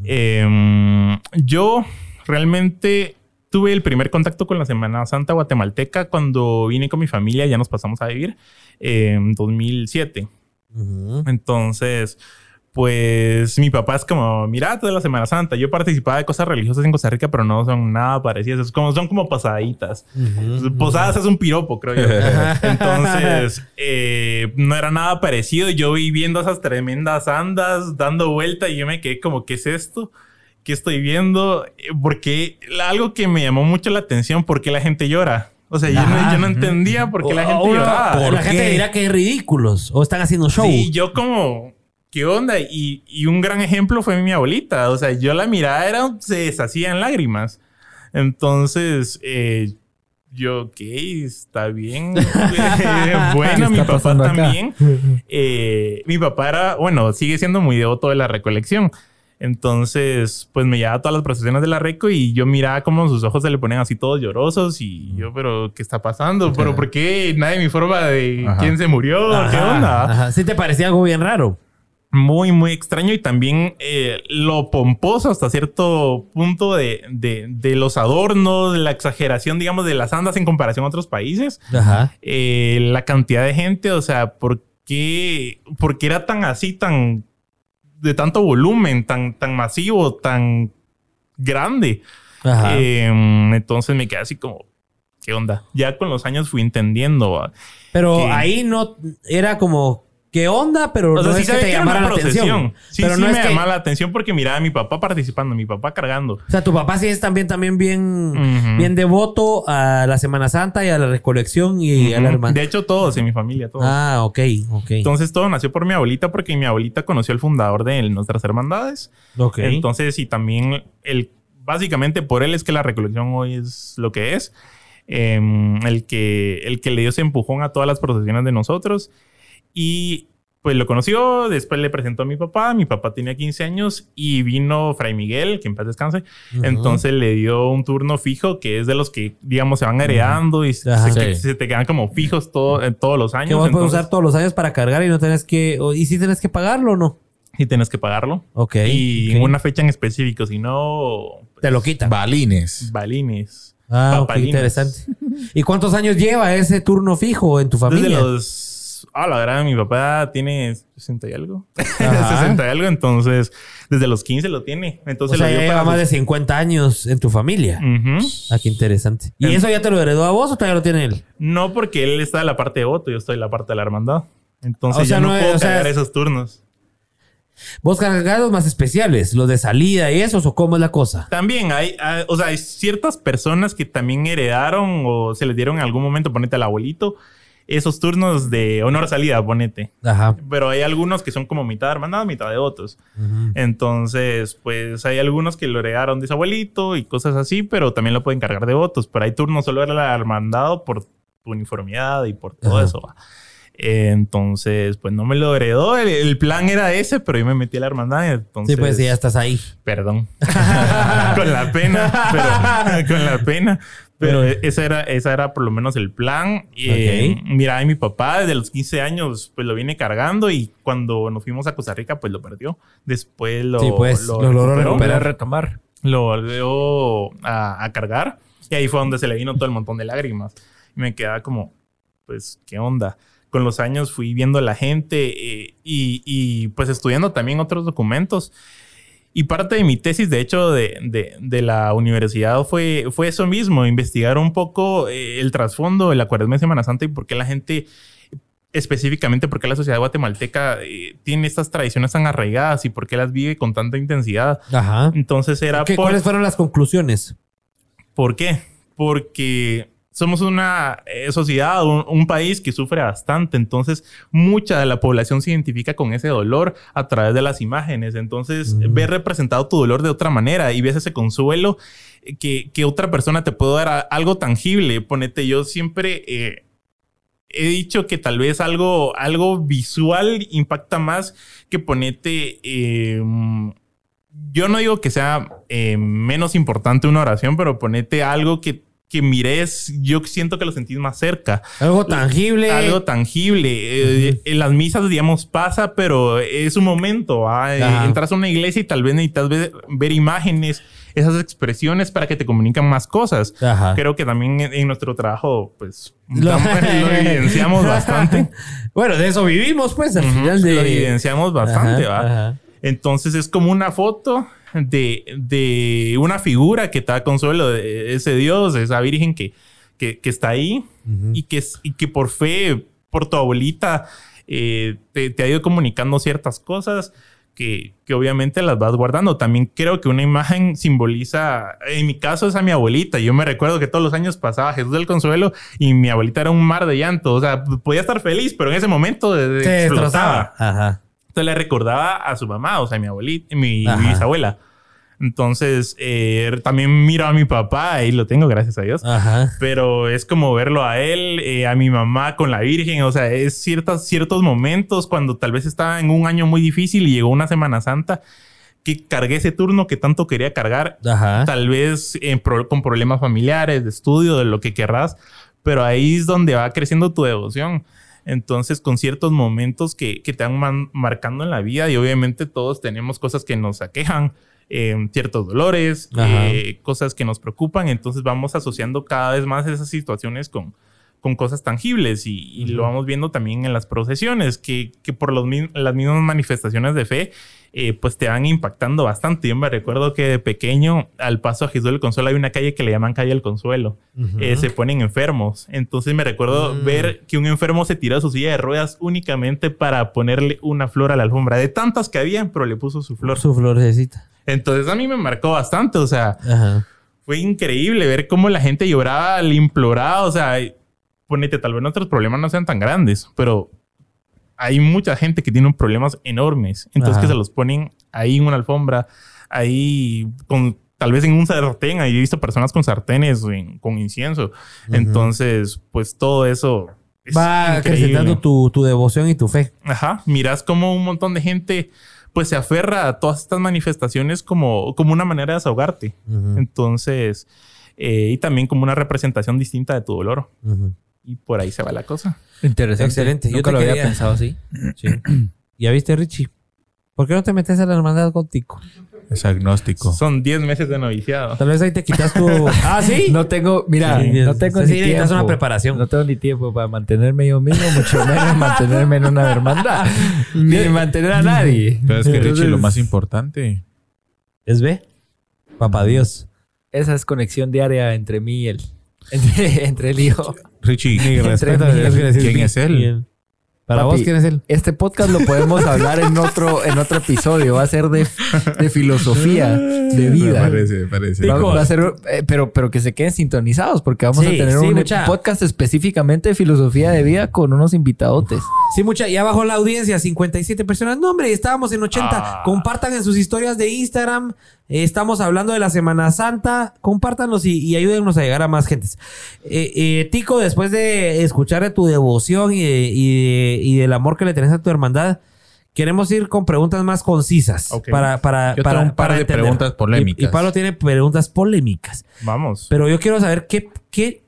Eh, yo realmente tuve el primer contacto con la Semana Santa guatemalteca cuando vine con mi familia, ya nos pasamos a vivir eh, en 2007. Ujú. Entonces, pues mi papá es como, mira, toda la Semana Santa. Yo participaba de cosas religiosas en Costa Rica, pero no son nada parecidas. Es como, son como pasaditas. Posadas es un piropo, creo yo. Entonces, eh, no era nada parecido. Yo vi viendo esas tremendas andas dando vuelta y yo me quedé como, ¿qué es esto? ¿Qué estoy viendo? Eh, Porque algo que me llamó mucho la atención, ¿por qué la gente llora? O sea, yo, no, yo no entendía por qué la gente o- lloraba. La gente dirá que es ridículos o están haciendo show. Sí, yo como, ¿qué onda? Y, y un gran ejemplo fue mi abuelita. O sea, yo la mirada era, se deshacía en lágrimas. Entonces, eh, yo, ok, está bien. bueno, ¿Qué mi está papá también. Eh, mi papá era, bueno, sigue siendo muy devoto de la recolección. Entonces, pues me llevaba a todas las procesiones de la Reco y yo miraba como sus ojos se le ponían así todos llorosos y yo, pero ¿qué está pasando? ¿Pero por qué nadie me informa de Ajá. quién se murió? Ajá, ¿Qué onda? ajá. Sí te parecía algo bien raro. muy, muy extraño y también eh, lo pomposo hasta cierto punto de, de- de los adornos, de la exageración, digamos, de las andas en comparación a otros países. Ajá. Eh, la cantidad de gente, o sea, ¿por qué, por qué era tan así, tan de tanto volumen, tan, tan masivo, tan grande? Ajá. Eh, entonces me quedé así como, ¿qué onda? Ya con los años fui entendiendo. ¿va? Pero que- ahí no era como qué onda, pero no es que te llamara la atención. Sí, pero sí no me es que, llamaba la atención porque miraba a mi papá participando, mi papá cargando. O sea, tu papá sí es también, también bien, bien devoto a la Semana Santa y a la recolección y a la hermana. De hecho, todos en mi familia, todos. Ah, ok, ok. Entonces todo nació por mi abuelita porque mi abuelita conoció al fundador de nuestras hermandades. ok. Entonces, y también el básicamente por él es que la recolección hoy es lo que es. Em, el, que, el que le dio ese empujón a todas las procesiones de nosotros. Y pues lo conoció, después le presentó a mi papá, mi papá tenía 15 años y vino Fray Miguel, que en paz descanse, entonces le dio un turno fijo que es de los que, digamos, se van heredando y se, Ajá. se- Sí. se te quedan como fijos todo, en todos los años. que vos puedes entonces usar todos los años para cargar y no tenés que... o- ¿Y si tenés que pagarlo o no? sí tienes que pagarlo. Ok. Y ok. en una fecha en específico, si no, Te lo quitan. Balines. balines. Ah, ok, papalines. interesante. ¿Y cuántos años lleva ese turno fijo en tu Desde familia? los. Ah, la verdad, mi papá tiene 60 y algo. Ajá. 60 y algo, entonces desde los 15 lo tiene. O Entonces sea, lo ya dio lleva para más de sus- 50 años en tu familia. Ujú. Ah, qué interesante. ¿Y Em- eso ya te lo heredó a vos o todavía lo tiene él? No porque él está en la parte de voto, yo estoy en la parte de la hermandad. Entonces O sea, yo no, puedo o sea, cargar es- esos turnos. ¿Vos cargas los más especiales? ¿Los de salida y esos o cómo es la cosa? También hay, hay- o sea, hay ciertas personas que también heredaron o se les dieron en algún momento, ponete al abuelito, esos turnos de honor salida, ponete. Ajá. Pero hay algunos que son como mitad hermandad, mitad de votos. Ujú. Entonces, pues hay algunos que lo heredaron de su abuelito y cosas así, pero también lo pueden cargar de votos. Pero hay turnos solo de la hermandad por tu uniformidad y por todo Ajá. eso. va. Entonces, pues no me lo heredó. El, el plan era ese, pero yo me metí a la hermandad. Entonces, Sí, pues ya estás ahí. Perdón. con la pena, pero con la pena. Pero esa era, esa era por lo menos el plan. Y, eh, mira, y mi papá desde los 15 años pues lo viene cargando y cuando nos fuimos a Costa Rica pues lo perdió. Después lo, Sí, pues, lo logró recuperó, recuperar. retomar. Lo volvió a, a cargar y ahí fue donde se le vino todo el montón de lágrimas. Y me quedaba como, pues, ¿qué onda? Con los años fui viendo a la gente eh, y, y, pues estudiando también otros documentos. Y parte de mi tesis, de hecho, de, de- de la universidad fue, fue eso mismo, investigar un poco eh, el trasfondo de la cuaresma de Semana Santa y por qué la gente, específicamente por qué la sociedad guatemalteca eh, tiene estas tradiciones tan arraigadas y por qué las vive con tanta intensidad. Ajá. Entonces era ¿Qué- por- ¿Cuáles fueron las conclusiones? ¿Por qué? Porque somos una eh, sociedad, un, un país que sufre bastante. Entonces, mucha de la población se identifica con ese dolor a través de las imágenes. Entonces, Mm. ves representado tu dolor de otra manera y ves ese consuelo eh, que, que otra persona te puede dar a- algo tangible. Ponete, yo siempre eh, he dicho que tal vez algo, algo visual impacta más que ponete. eh, yo no digo que sea eh, menos importante una oración, pero ponete algo que, que mires, yo siento que lo sentís más cerca. Algo tangible. Algo tangible. Eh, En las misas, digamos, pasa, pero es un momento. Entras a una iglesia y tal vez necesitas ver, ver imágenes, esas expresiones para que te comunican más cosas. Ajá. Creo que también en, nuestro trabajo, pues, Lo- evidenciamos bastante. bueno, de eso vivimos, pues, al final de... Lo evidenciamos bastante, Ajá, ¿va? ajá. Entonces es como una foto de, de una figura que da consuelo de ese Dios, de esa Virgen que, que, que está ahí y, que, y que por fe, por tu abuelita, eh, te, te ha ido comunicando ciertas cosas que, que obviamente las vas guardando. También creo que una imagen simboliza, en mi caso es a mi abuelita. Yo me recuerdo que todos los años pasaba Jesús del Consuelo y mi abuelita era un mar de llanto. O sea, podía estar feliz, pero en ese momento eh, Se explotaba. destrozaba. Ajá. Entonces le recordaba a su mamá, o sea, mi abuelita, mi Ajá. bisabuela. Entonces, eh, también miro a mi papá, ahí lo tengo, gracias a Dios. Ajá. Pero es como verlo a él, eh, a mi mamá con la Virgen. O sea, es ciertas, ciertos momentos cuando tal vez estaba en un año muy difícil y llegó una Semana Santa que cargué ese turno que tanto quería cargar. Ajá. Tal vez en pro- con problemas familiares, de estudio, de lo que querrás. Pero ahí es donde va creciendo tu devoción. Entonces, con ciertos momentos que, que te van marcando en la vida, y obviamente todos tenemos cosas que nos aquejan, eh, ciertos dolores, eh, cosas que nos preocupan, entonces vamos asociando cada vez más esas situaciones con, con cosas tangibles y, y lo vamos viendo también en las procesiones, que, que por los las mismas manifestaciones de fe eh, pues te van impactando bastante. Yo me recuerdo que de pequeño, al paso a Jesús del Consuelo, hay una calle que le llaman Calle del Consuelo. Eh, se ponen enfermos. Entonces me recuerdo Mm. ver que un enfermo se tiró a su silla de ruedas únicamente para ponerle una flor a la alfombra. De tantas que habían, pero le puso su flor. Su florecita. Entonces a mí me marcó bastante. O sea, Ajá. fue increíble ver cómo la gente lloraba, le imploraba. O sea, ponete, tal vez nuestros problemas no sean tan grandes, pero hay mucha gente que tiene problemas enormes. Entonces Ajá. que se los ponen ahí en una alfombra, ahí con tal vez en un sartén. Ahí he visto personas con sartenes en- con incienso. Entonces, pues todo eso es Va increíble. acrecentando tu, tu devoción y tu fe. Ajá, miras como un montón de gente pues se aferra a todas estas manifestaciones como, como una manera de desahogarte. Entonces, eh, y también como una representación distinta de tu dolor. Y por ahí se va la cosa. Interesante. Excelente. Yo te lo había pensado así. Sí. ¿Ya viste, Richie? ¿Por qué no te metes a la hermandad contigo? Es agnóstico. Son 10 meses de noviciado. Tal vez ahí te quitas tu... ah, ¿sí? No tengo, mira, Sí, no tengo sí, ni tiempo. una preparación. No tengo ni tiempo para mantenerme yo mismo, mucho menos mantenerme en una hermandad. ni mantener a nadie. Pero es que Richie, Entonces, lo más importante. ¿Es B? Papá Dios. Esa es conexión diaria entre mí y él. Entre, entre él y yo. Richie, ¿quién es él? Para Papi, vos, ¿quién es él? Este podcast lo podemos hablar en otro, en otro episodio. Va a ser de, de filosofía, de Me vida. parece, me parece. Va, va a ser, eh, pero, pero que se queden sintonizados porque vamos Sí, a tener sí, un mucha. podcast específicamente de filosofía de vida con unos invitadotes. Sí, mucha. Ya bajó la audiencia, 57 personas. No, hombre, estábamos en 80. Ah. Compartan en sus historias de Instagram. Eh, estamos hablando de la Semana Santa. Compártanos y, y ayúdennos a llegar a más gentes. Eh, eh, Tico, después de escuchar de tu devoción y, de- y de- y del amor que le tenés a tu hermandad, queremos ir con preguntas más concisas. Ok. Para, para, Yo para, tengo un par para de entender. preguntas polémicas. Y, y Pablo tiene preguntas polémicas. Vamos. Pero yo quiero saber qué, qué,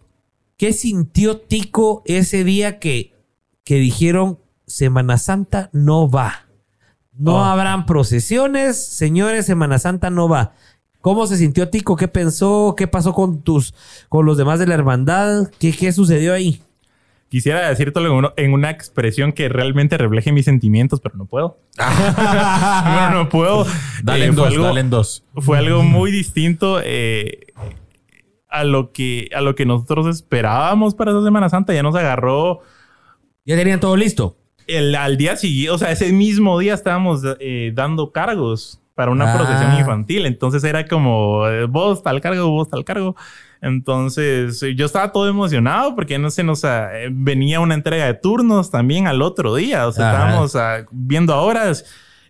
qué sintió Tico ese día que, que dijeron Semana Santa no va. No Oh. habrán procesiones, señores, Semana Santa no va. ¿Cómo se sintió Tico? ¿Qué pensó? ¿Qué pasó con tus, con los demás de la hermandad? ¿Qué, qué sucedió ahí? Quisiera decírtelo en, uno- en una expresión que realmente refleje mis sentimientos, pero no puedo. no, no puedo. Dale Eh, en fue dos, algo- dale en dos. fue algo muy distinto eh, a lo que a lo que nosotros esperábamos para esa Semana Santa. Ya nos agarró Ya tenían todo listo. El, al día siguiente, o sea, ese mismo día estábamos eh, dando cargos para una Ah. procesión infantil. Entonces era como eh, vos tal cargo, vos tal cargo. Entonces eh, yo estaba todo emocionado porque no se nos eh, venía una entrega de turnos también al otro día. O sea, Ajá. estábamos ah, viendo ahora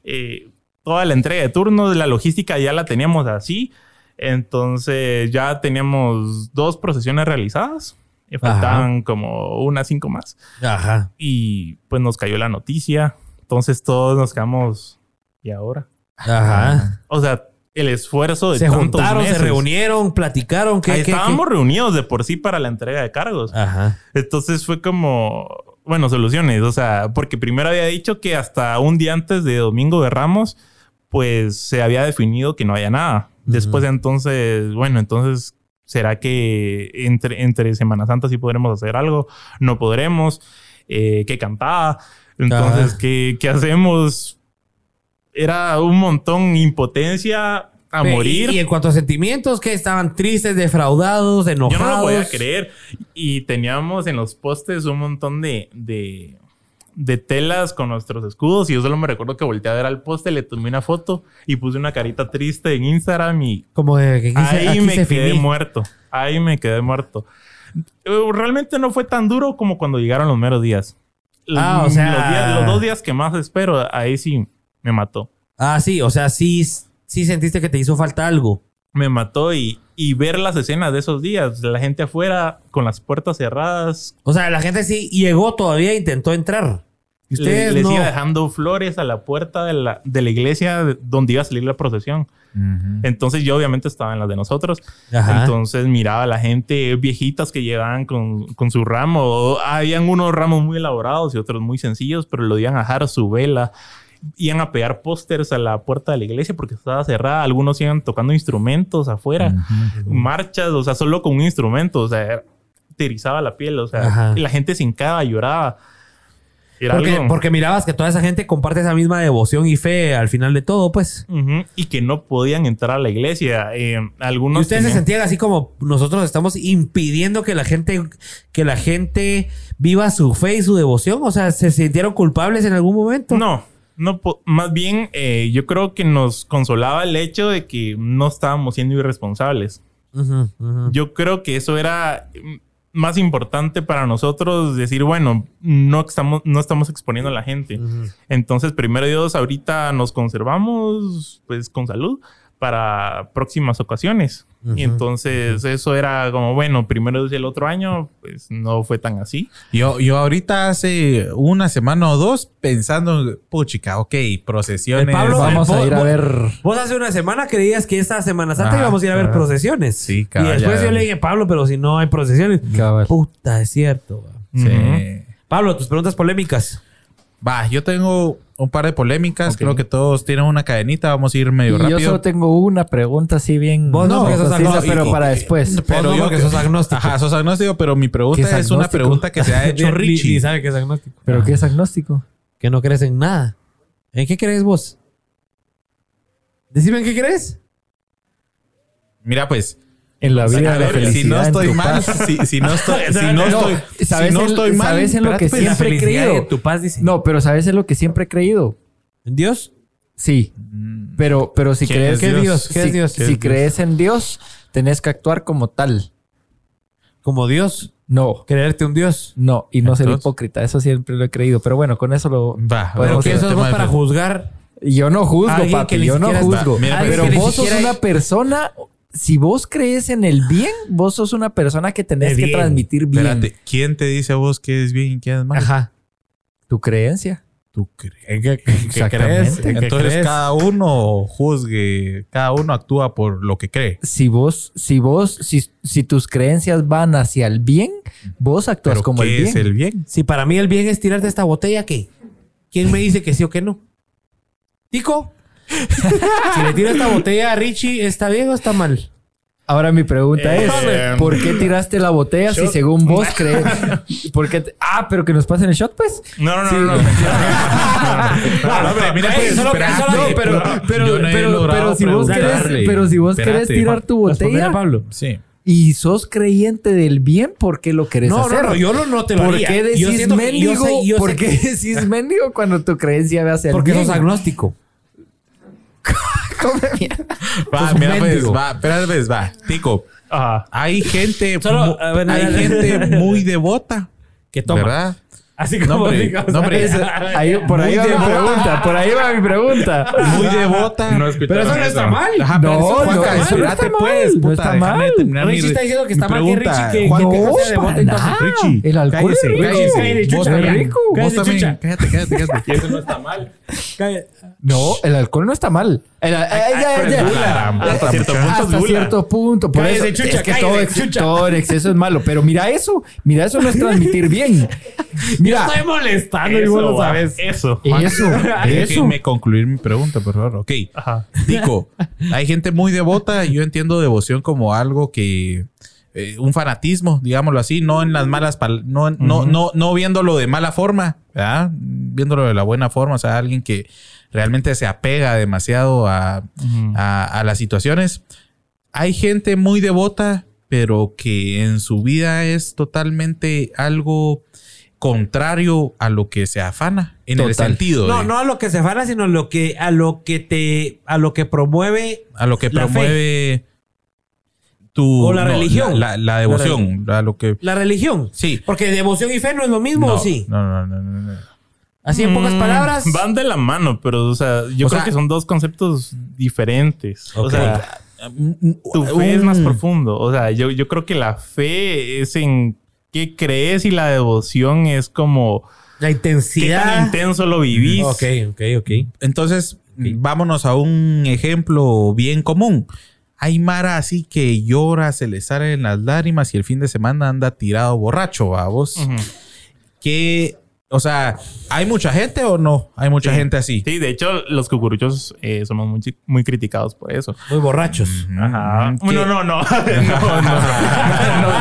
eh, toda la entrega de turnos, la logística ya la teníamos así. Entonces ya teníamos dos procesiones realizadas. Ajá. faltaban como unas cinco más Ajá. y pues nos cayó la noticia. Entonces todos nos quedamos. ¿Y ahora? Ajá. O sea, el esfuerzo de Se tantos juntaron, se reunieron, platicaron. ¿qué, Ahí qué- estábamos qué? reunidos de por sí para la entrega de cargos. Ajá. Entonces fue como, bueno, soluciones. O sea, porque primero había dicho que hasta un día antes de Domingo de Ramos, pues se había definido que no había nada. Después entonces, bueno, entonces, ¿será que entre, entre Semana Santa sí podremos hacer algo? No podremos. Eh, ¿Qué cantaba? Entonces, Ajá. ¿qué, ¿qué hacemos? Era un montón impotencia a morir. Y, y en cuanto a sentimientos, que estaban tristes, defraudados, enojados. Yo no lo podía creer. Y teníamos en los postes un montón de, de, de telas con nuestros escudos. Y yo solo me recuerdo que volteé a ver al poste, le tomé una foto y puse una carita triste en Instagram. Y Como de que ahí me quedé finí. muerto. Ahí me quedé muerto. Eh, Realmente no fue tan duro como cuando llegaron los meros días. Ah, o sea- Los, días- los dos días que más espero, ahí sí me mató. Ah, sí, o sea, sí, sí sentiste que te hizo falta algo. me mató y, y ver las escenas de esos días, la gente afuera con las puertas cerradas, O sea, la gente sí llegó todavía, intentó entrar. Le- les no. iba dejando flores a la puerta de la, de la iglesia de- donde iba a salir la procesión. Entonces yo obviamente estaba en las de nosotros. Ajá. Entonces miraba a la gente, viejitas que llegaban con, con su ramo. Habían unos ramos muy elaborados y otros muy sencillos, pero lo iban a dejar su vela. Iban a pegar pósters a la puerta de la iglesia porque estaba cerrada. Algunos iban tocando instrumentos afuera. Marchas, o sea, solo con un instrumento. O sea, te erizaba la piel. O sea, Ajá. la gente se hincaba, lloraba. Porque, porque, mirabas que toda esa gente comparte esa misma devoción y fe al final de todo, pues. Y que no podían entrar a la iglesia. Eh, algunos. ¿Y ustedes se sentían así como nosotros estamos impidiendo que la gente, que la gente viva su fe y su devoción? O sea, ¿se sintieron culpables en algún momento? No. No, más bien eh, yo creo que nos consolaba el hecho de que no estábamos siendo irresponsables. Yo creo que eso era más importante para nosotros decir, bueno, no estamos, no estamos exponiendo a la gente. Entonces, primero Dios, ahorita nos conservamos pues con salud para próximas ocasiones. Y entonces eso era como, bueno, primero desde el otro año, pues no fue tan así. Yo, yo ahorita hace una semana o dos pensando, puchica, ok, procesiones. vamos a ir a ver. Vos hace una semana creías que esta Semana Santa íbamos a ir a ver procesiones. Sí, Y después yo le dije, Pablo, pero si no hay procesiones. Puta, es cierto. Sí. Pablo, tus preguntas polémicas. Va, yo tengo un par de polémicas. Creo que todos tienen una cadenita. Vamos a ir medio rápido. Yo solo tengo una pregunta así bien. Vos no, sos agnóstico. pero para después. Pero yo que sos agnóstico. Ajá, sos agnóstico, pero mi pregunta es, una pregunta que se ha hecho Richie. Y sabe que es agnóstico. ¿Pero qué es agnóstico? Que no crees en nada. ¿En qué crees vos? Decime en qué crees. Mira, pues, en la vida de la felicidad. Si no estoy mal, si, si, no estoy, si no estoy, ¿sabes si no estoy mal, ¿sabes en lo que pues, siempre he creído? Tu paz dice. No, pero ¿sabes en lo que siempre he creído? ¿En Dios? Sí. Pero, pero si crees. ¿Qué Dios? ¿Qué si, es Dios? Si crees en Dios, tenés que actuar como tal. ¿Como Dios? No. ¿Creerte un Dios? No, y no ser hipócrita. Eso siempre lo he creído. Pero bueno, con eso lo. Va. Pero que eso es para juzgar. Yo no juzgo, papi. Yo no juzgo. pero vos sos una persona si vos crees en el bien, vos sos una persona que tenés que transmitir bien. Espérate, ¿quién te dice a vos qué es bien y qué es mal? Ajá. Tu creencia. Tu creencia. ¿Qué, crees? Entonces cada uno juzgue, cada uno actúa por lo que cree. Si vos, si vos, si, si tus creencias van hacia el bien, vos actúas como el bien. ¿Qué es el bien? Si para mí el bien es tirarte esta botella, ¿qué? ¿Quién me dice que sí o que no? ¿Tico? si le tiro esta botella a Richie, ¿está bien o está mal? Ahora mi pregunta es, ¿por qué tiraste la botella si según vos crees? ¿Por qué ah, pero que nos pasen el shot, pues. No, no, no, no. mira, pero, pero, pero, si vos querés, pero si vos querés tirar tu botella, Pablo. Sí. Y sos creyente del bien, ¿por qué lo querés hacer? No, no, yo no, te lo ¿Por qué decís mendigo? ¿Por qué decís mendigo cuando tu creencia ve hacia el bien? Porque sos agnóstico. Come mierda. Va, mira, pues, va, espera, pues, va. Tico. Ajá. Hay gente, hay gente muy devota. Que toma. ¿Verdad? Así como no, digo, no, ahí, por ahí va mi pregunta. Por ahí va mi pregunta. Muy devota. No pero eso no está mal. Ajá, no, no, no, eso no está pues, no está mal. Richie está diciendo que está mal que Richie que, Juan, que, que sea devota. Richie, el alcohol cállese, es rico. Vos también. rico. Vos también. Cállate, cállate, cállate. eso no está mal. No, el alcohol no está mal. El, hasta cierto punto. Hasta cierto punto. Por eso es que todo exceso es malo. Pero mira eso. Mira eso no es transmitir bien. Mira. Estoy molestando y vos lo sabes. Eso. Eso. Déjenme concluir mi pregunta, por favor. Ok. Ajá. Dico, hay gente muy devota. Yo entiendo devoción como algo que... Eh, un fanatismo, digámoslo así, no en las malas, no, no, no, no viéndolo de mala forma, ¿verdad? viéndolo de la buena forma, o sea, alguien que realmente se apega demasiado a, a, las situaciones. Hay gente muy devota, pero que en su vida es totalmente algo contrario a lo que se afana en el sentido no no a lo que se afana sino lo que a lo que te a lo que promueve a lo que promueve tu o la religión la, devoción la, lo que la religión sí porque devoción y fe no es lo mismo ¿o sí no no no no, no. Así en pocas mm, palabras. Van de la mano, pero, o sea, yo creo que son dos conceptos diferentes. O sea, tu fe es más profundo. O sea, yo, yo creo que la fe es en qué crees y la devoción es como. La intensidad. Qué tan intenso lo vivís. Ok, ok, ok. Entonces, vámonos a un ejemplo bien común. Hay Mara así que llora, se le salen las lágrimas y el fin de semana anda tirado borracho, a vos. Que O sea, ¿hay mucha gente o no? Hay mucha gente así. Sí, de hecho, los cucuruchos eh, somos muy, muy, criticados por eso. Muy borrachos. Ajá. No, no, no. no,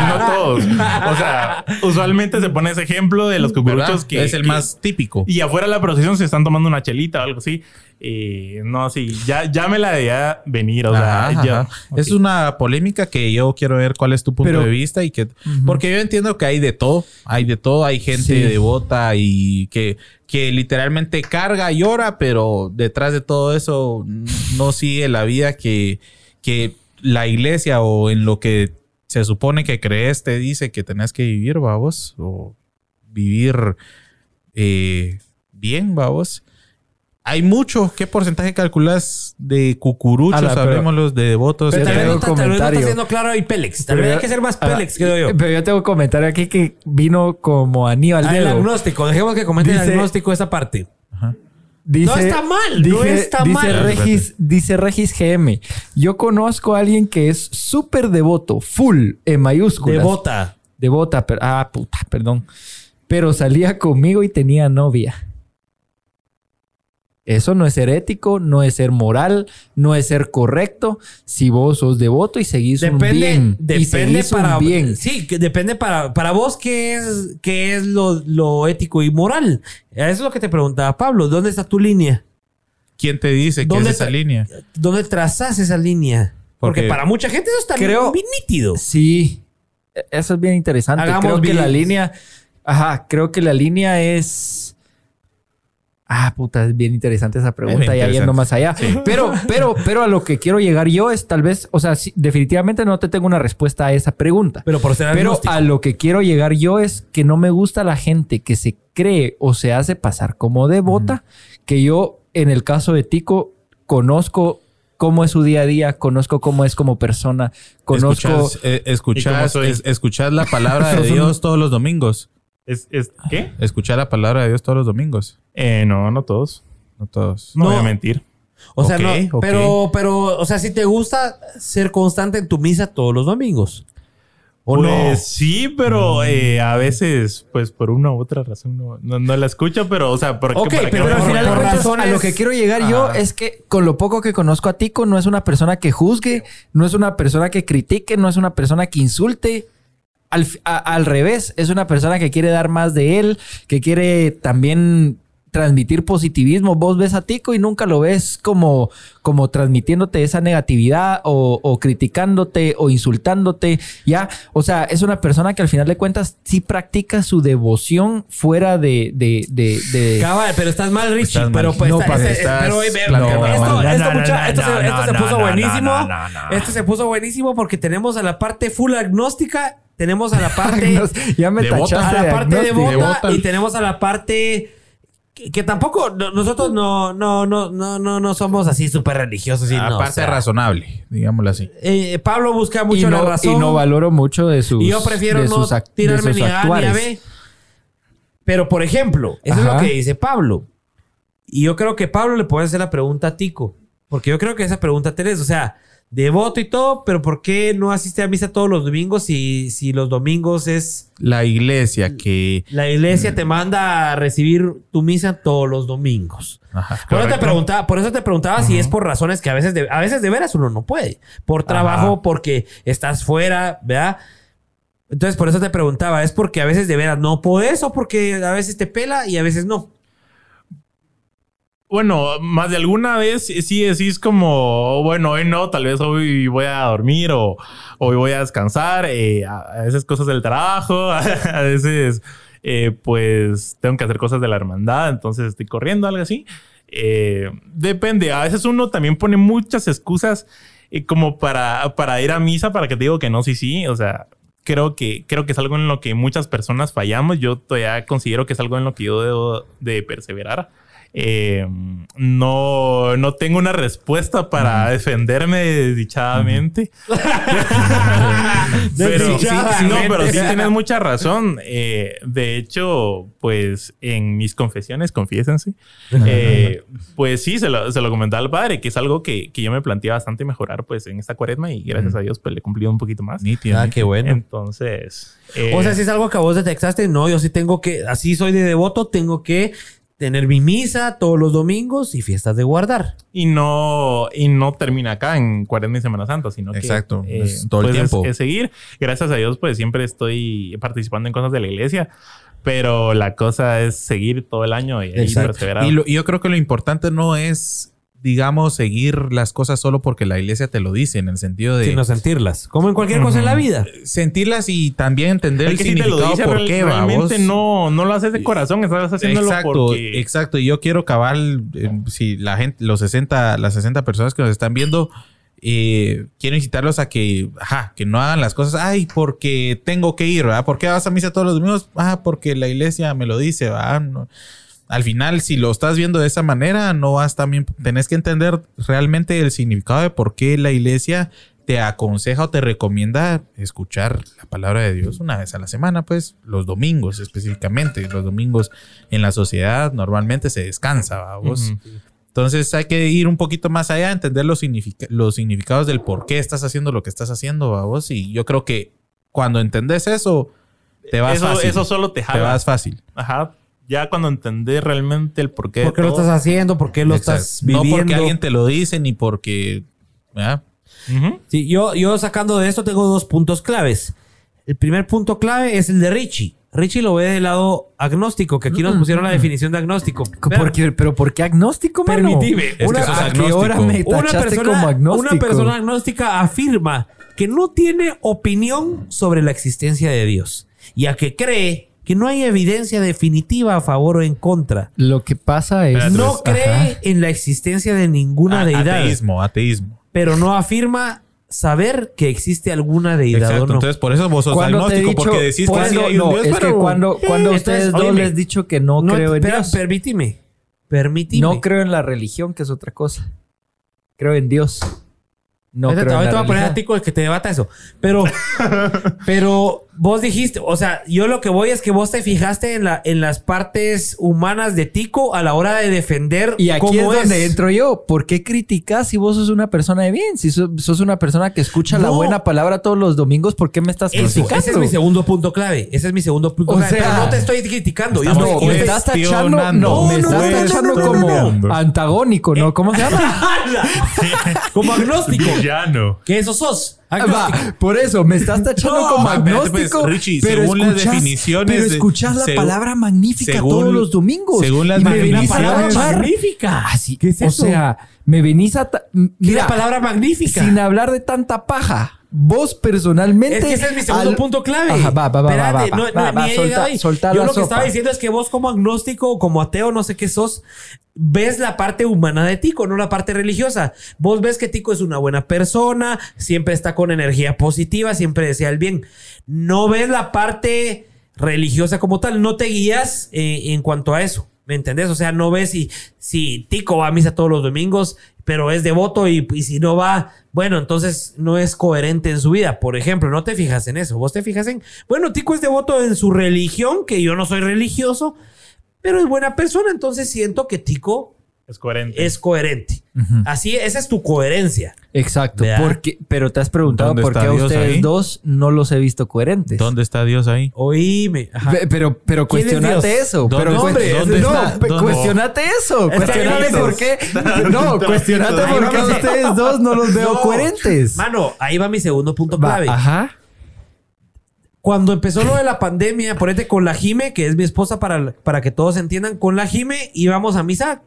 no, todos. O sea, usualmente se pone ese ejemplo de los cucuruchos que es el más típico. Y afuera de la procesión se están tomando una chelita o algo así. Y no, sí, ya, ya me la debía venir. O sea, ya, es una polémica que yo quiero ver cuál es tu punto de vista y que, porque yo entiendo que hay de todo, hay de todo, hay gente devota y que, que literalmente carga y llora, pero detrás de todo eso no sigue la vida que, que la iglesia o en lo que se supone que crees te dice que tenés que vivir, vamos, o vivir eh, bien, vamos hay mucho. ¿Qué porcentaje calculas de cucuruchos? Hablemoslos de devotos. Pero tal vez no está, comentario. haciendo claro ahí Pélex. Tal vez hay que ser más Pélex, creo yo. Pero yo tengo un comentario aquí que vino como Aníbal ah, el agnóstico. Dejemos que comente el agnóstico esta parte. no está mal, no está dice mal. Regis, dice Regis GM. Yo conozco a alguien que es súper devoto, full, en mayúsculas. Devota. Devota, pero, ah, puta, perdón. Pero salía conmigo y tenía novia. Eso no es ser ético, no es ser moral, no es ser correcto. Si vos sos devoto y seguís un bien. Depende para bien. Sí, que depende para, para vos qué es, qué es lo, ético y moral. Eso es lo que te preguntaba Pablo. ¿Dónde está tu línea? ¿Quién te dice que es esa línea? ¿Dónde trazas esa línea? Porque, para mucha gente eso está creo, bien nítido. Sí, e, eso es bien interesante. creo que la línea, ajá, creo que la línea es Ah, puta, es bien interesante esa pregunta, ya yendo más allá. Pero, pero, pero a lo que quiero llegar yo es tal vez, o sea, definitivamente no te tengo una respuesta a esa pregunta. Pero por ser Pero a lo que quiero llegar yo es que no me gusta la gente que se cree o se hace pasar como devota, que yo, en el caso de Tico, conozco cómo es su día a día, conozco cómo es como persona, conozco... Escuchas, eh, la palabra de Dios todos los domingos. ¿Es, es, qué Escuchar la palabra de Dios todos los domingos. Eh, no, no todos. No todos. No, voy a mentir. O sea, no. Pero, pero, o sea, si te gusta ser constante en tu misa todos los domingos. ¿O pues sí, pero eh, a veces, pues por una u otra razón no, no, la escucho, pero, o sea, porque. Ok, pero al final de cuentas, a lo que quiero llegar yo es que con lo poco que conozco a Tico, no es una persona que juzgue, no es una persona que critique, no es una persona que insulte al, al, revés, es una persona que quiere dar más de él, que quiere también transmitir positivismo. Vos ves a Tico y nunca lo ves como, como transmitiéndote esa negatividad o, criticándote o insultándote. Ya, o sea, es una persona que al final de cuentas sí practica su devoción fuera de. de, de, Cabal, pero estás mal, Richie. pero pues. No, pero, esto, se puso buenísimo. Esto se puso buenísimo porque tenemos a la parte full agnóstica tenemos a la parte. ya me tachaste a la parte de bota y tenemos a la parte. Que, tampoco nosotros no, no, no, no, no, no somos así súper religiosos. Y la parte razonable, digámoslo así. Eh, Pablo busca mucho la razón. Y no valoro mucho de sus. Y yo prefiero no tirarme ni A ni a B. Pero, por ejemplo, eso es lo que dice Pablo. Y yo creo que Pablo le puede hacer la pregunta a Tico. Porque yo creo que esa pregunta tenés. O sea, devoto y todo, pero ¿por qué no asiste a misa todos los domingos si, si los domingos es... La iglesia que... La iglesia te manda a recibir tu misa todos los domingos. por, eso te preguntaba, por eso te preguntaba si es por razones que a veces, de, a veces de veras uno no puede. Por trabajo, porque estás fuera, ¿verdad? Entonces por eso te preguntaba, ¿es porque a veces de veras no puedes o porque a veces te pela y a veces no? Bueno, más de alguna vez sí decís como, bueno, hoy no, tal vez hoy voy a dormir o hoy voy a descansar, eh, a veces cosas del trabajo, a veces eh, pues tengo que hacer cosas de la hermandad, entonces estoy corriendo, algo así. Eh, depende, a veces uno también pone muchas excusas como para, para ir a misa, para que te digo que no, sí, sí, o sea, creo que, creo que es algo en lo que muchas personas fallamos, yo todavía considero que es algo en lo que yo debo de perseverar eh, no, no tengo una respuesta para defenderme desdichadamente. pero, sí, no, pero sí tienes mucha razón. Eh, de hecho, pues en mis confesiones, confiésense, eh, pues sí, se lo, se lo comentaba al padre, que es algo que, que, yo me planteé bastante mejorar pues en esta cuaresma y gracias a Dios pues le he cumplido un poquito más. ah, qué bueno. Entonces... o sea, si es algo que a vos detectaste, no, yo sí tengo que, así soy de devoto, tengo que tener mi misa todos los domingos y fiestas de guardar. Y no, y no termina acá en Cuaresma y Semana Santa, sino que Exacto, eh, todo el pues, tiempo. Es, seguir. Gracias a Dios, pues siempre estoy participando en cosas de la iglesia. Pero la cosa es seguir todo el año y, y perseverar. Y, yo creo que lo importante no es digamos, seguir las cosas solo porque la iglesia te lo dice, en el sentido de... Sino sentirlas, como en cualquier cosa en la vida. Sentirlas y también entender el, significado por qué, Realmente no, no lo haces de corazón, estás haciéndolo exacto, porque... Exacto, y yo quiero cabal, eh, si la gente, los 60, las 60 personas que nos están viendo... Eh, quiero incitarlos a que, ajá, que no hagan las cosas, ay, porque tengo que ir, ¿verdad? ¿Por qué vas a misa todos los domingos? Ah, porque la iglesia me lo dice, ¿verdad? No, al final, si lo estás viendo de esa manera, no vas también, tenés que entender realmente el significado de por qué la iglesia te aconseja o te recomienda escuchar la palabra de Dios una vez a la semana, pues los domingos específicamente. Los domingos en la sociedad normalmente se descansa, vamos. Entonces hay que ir un poquito más allá, entender los, los significados del por qué estás haciendo lo que estás haciendo, vamos. Y yo creo que cuando entendés eso, te vas fácil. Eso solo te jala. Te vas fácil. Ajá ya cuando entendés realmente el por qué. ¿Por qué lo estás haciendo? ¿Por qué lo estás viviendo? No porque alguien te lo dice ni porque. Sí, yo, yo sacando de esto tengo dos puntos claves. El primer punto clave es el de Richie. Richie lo ve del lado agnóstico, que aquí nos pusieron la definición de agnóstico. ¿Pero por qué agnóstico, mano? Permitime. una, persona, como agnóstico? Una persona agnóstica afirma que no tiene opinión sobre la existencia de Dios. Y a que cree que no hay evidencia definitiva a favor o en contra. Lo que pasa es... No cree en la existencia de ninguna deidad. Ateísmo, ateísmo. Pero no afirma saber que existe alguna deidad o no. Entonces, por eso vos sos agnóstico, porque decís que sí hay un Dios, es que cuando, cuando ustedes dos les he dicho que no, creo en Dios. Permíteme. Permíteme. No creo en la religión, que es otra cosa. Creo en Dios. No creo te voy a poner a ti que te debata eso. Pero, pero vos dijiste, o sea, yo lo que voy es que vos te fijaste en, la, en las partes humanas de Tico a la hora de defender. Y aquí es donde entro yo. ¿Por qué criticas si vos sos una persona de bien? Si sos, una persona que escucha la buena palabra todos los domingos, ¿por qué me estás criticando? Ese es mi segundo punto clave. Ese es mi segundo punto clave. Pero no te estoy criticando. Yo no, me estás tachando. No, me estás tachando como antagónico, ¿no? ¿Cómo se llama? como agnóstico. Ya no. ¿Qué eso sos? Por eso, me estás tachando como agnóstico. Richie, pero según las definiciones. Pero escuchas la palabra magnífica todos los domingos. Según las definiciones. La palabra magnífica. Así, ¿Qué es eso? O sea, me venís a. Mira, la palabra magnífica. Sin hablar de tanta paja. Vos personalmente. Es que ese es mi segundo punto clave. Ajá, va, va, va, va, no, va, va, solta, Yo lo que estaba diciendo es que vos, como agnóstico o como ateo, no sé qué sos, ves la parte humana de Tico, no la parte religiosa. Vos ves que Tico es una buena persona, siempre está con energía positiva, siempre desea el bien. No ves la parte religiosa como tal, no te guías eh, en cuanto a eso. ¿Me entendés? O sea, no ves si, si Tico va a misa todos los domingos, pero es devoto y, y, si no va, bueno, entonces no es coherente en su vida. Por ejemplo, no te fijas en eso. Vos te fijas en, bueno, Tico es devoto en su religión, que yo no soy religioso, pero es buena persona. Entonces siento que Tico es coherente. Es coherente. Así, esa es tu coherencia. Exacto. Porque, pero te has preguntado por qué a ustedes dos no los he visto coherentes. ¿Dónde está Dios ahí? Oíme. Pero, pero cuestionate eso. Pero ¿Dónde, ¿dónde no, cuestionate eso. Cuestionate por qué. No, cuestionate por qué a ustedes dos no los veo coherentes. Mano, ahí va mi segundo punto clave. ajá. Cuando empezó lo de la pandemia, ponete con la Jime, que es mi esposa para, para que todos entiendan, con la Jime íbamos a misa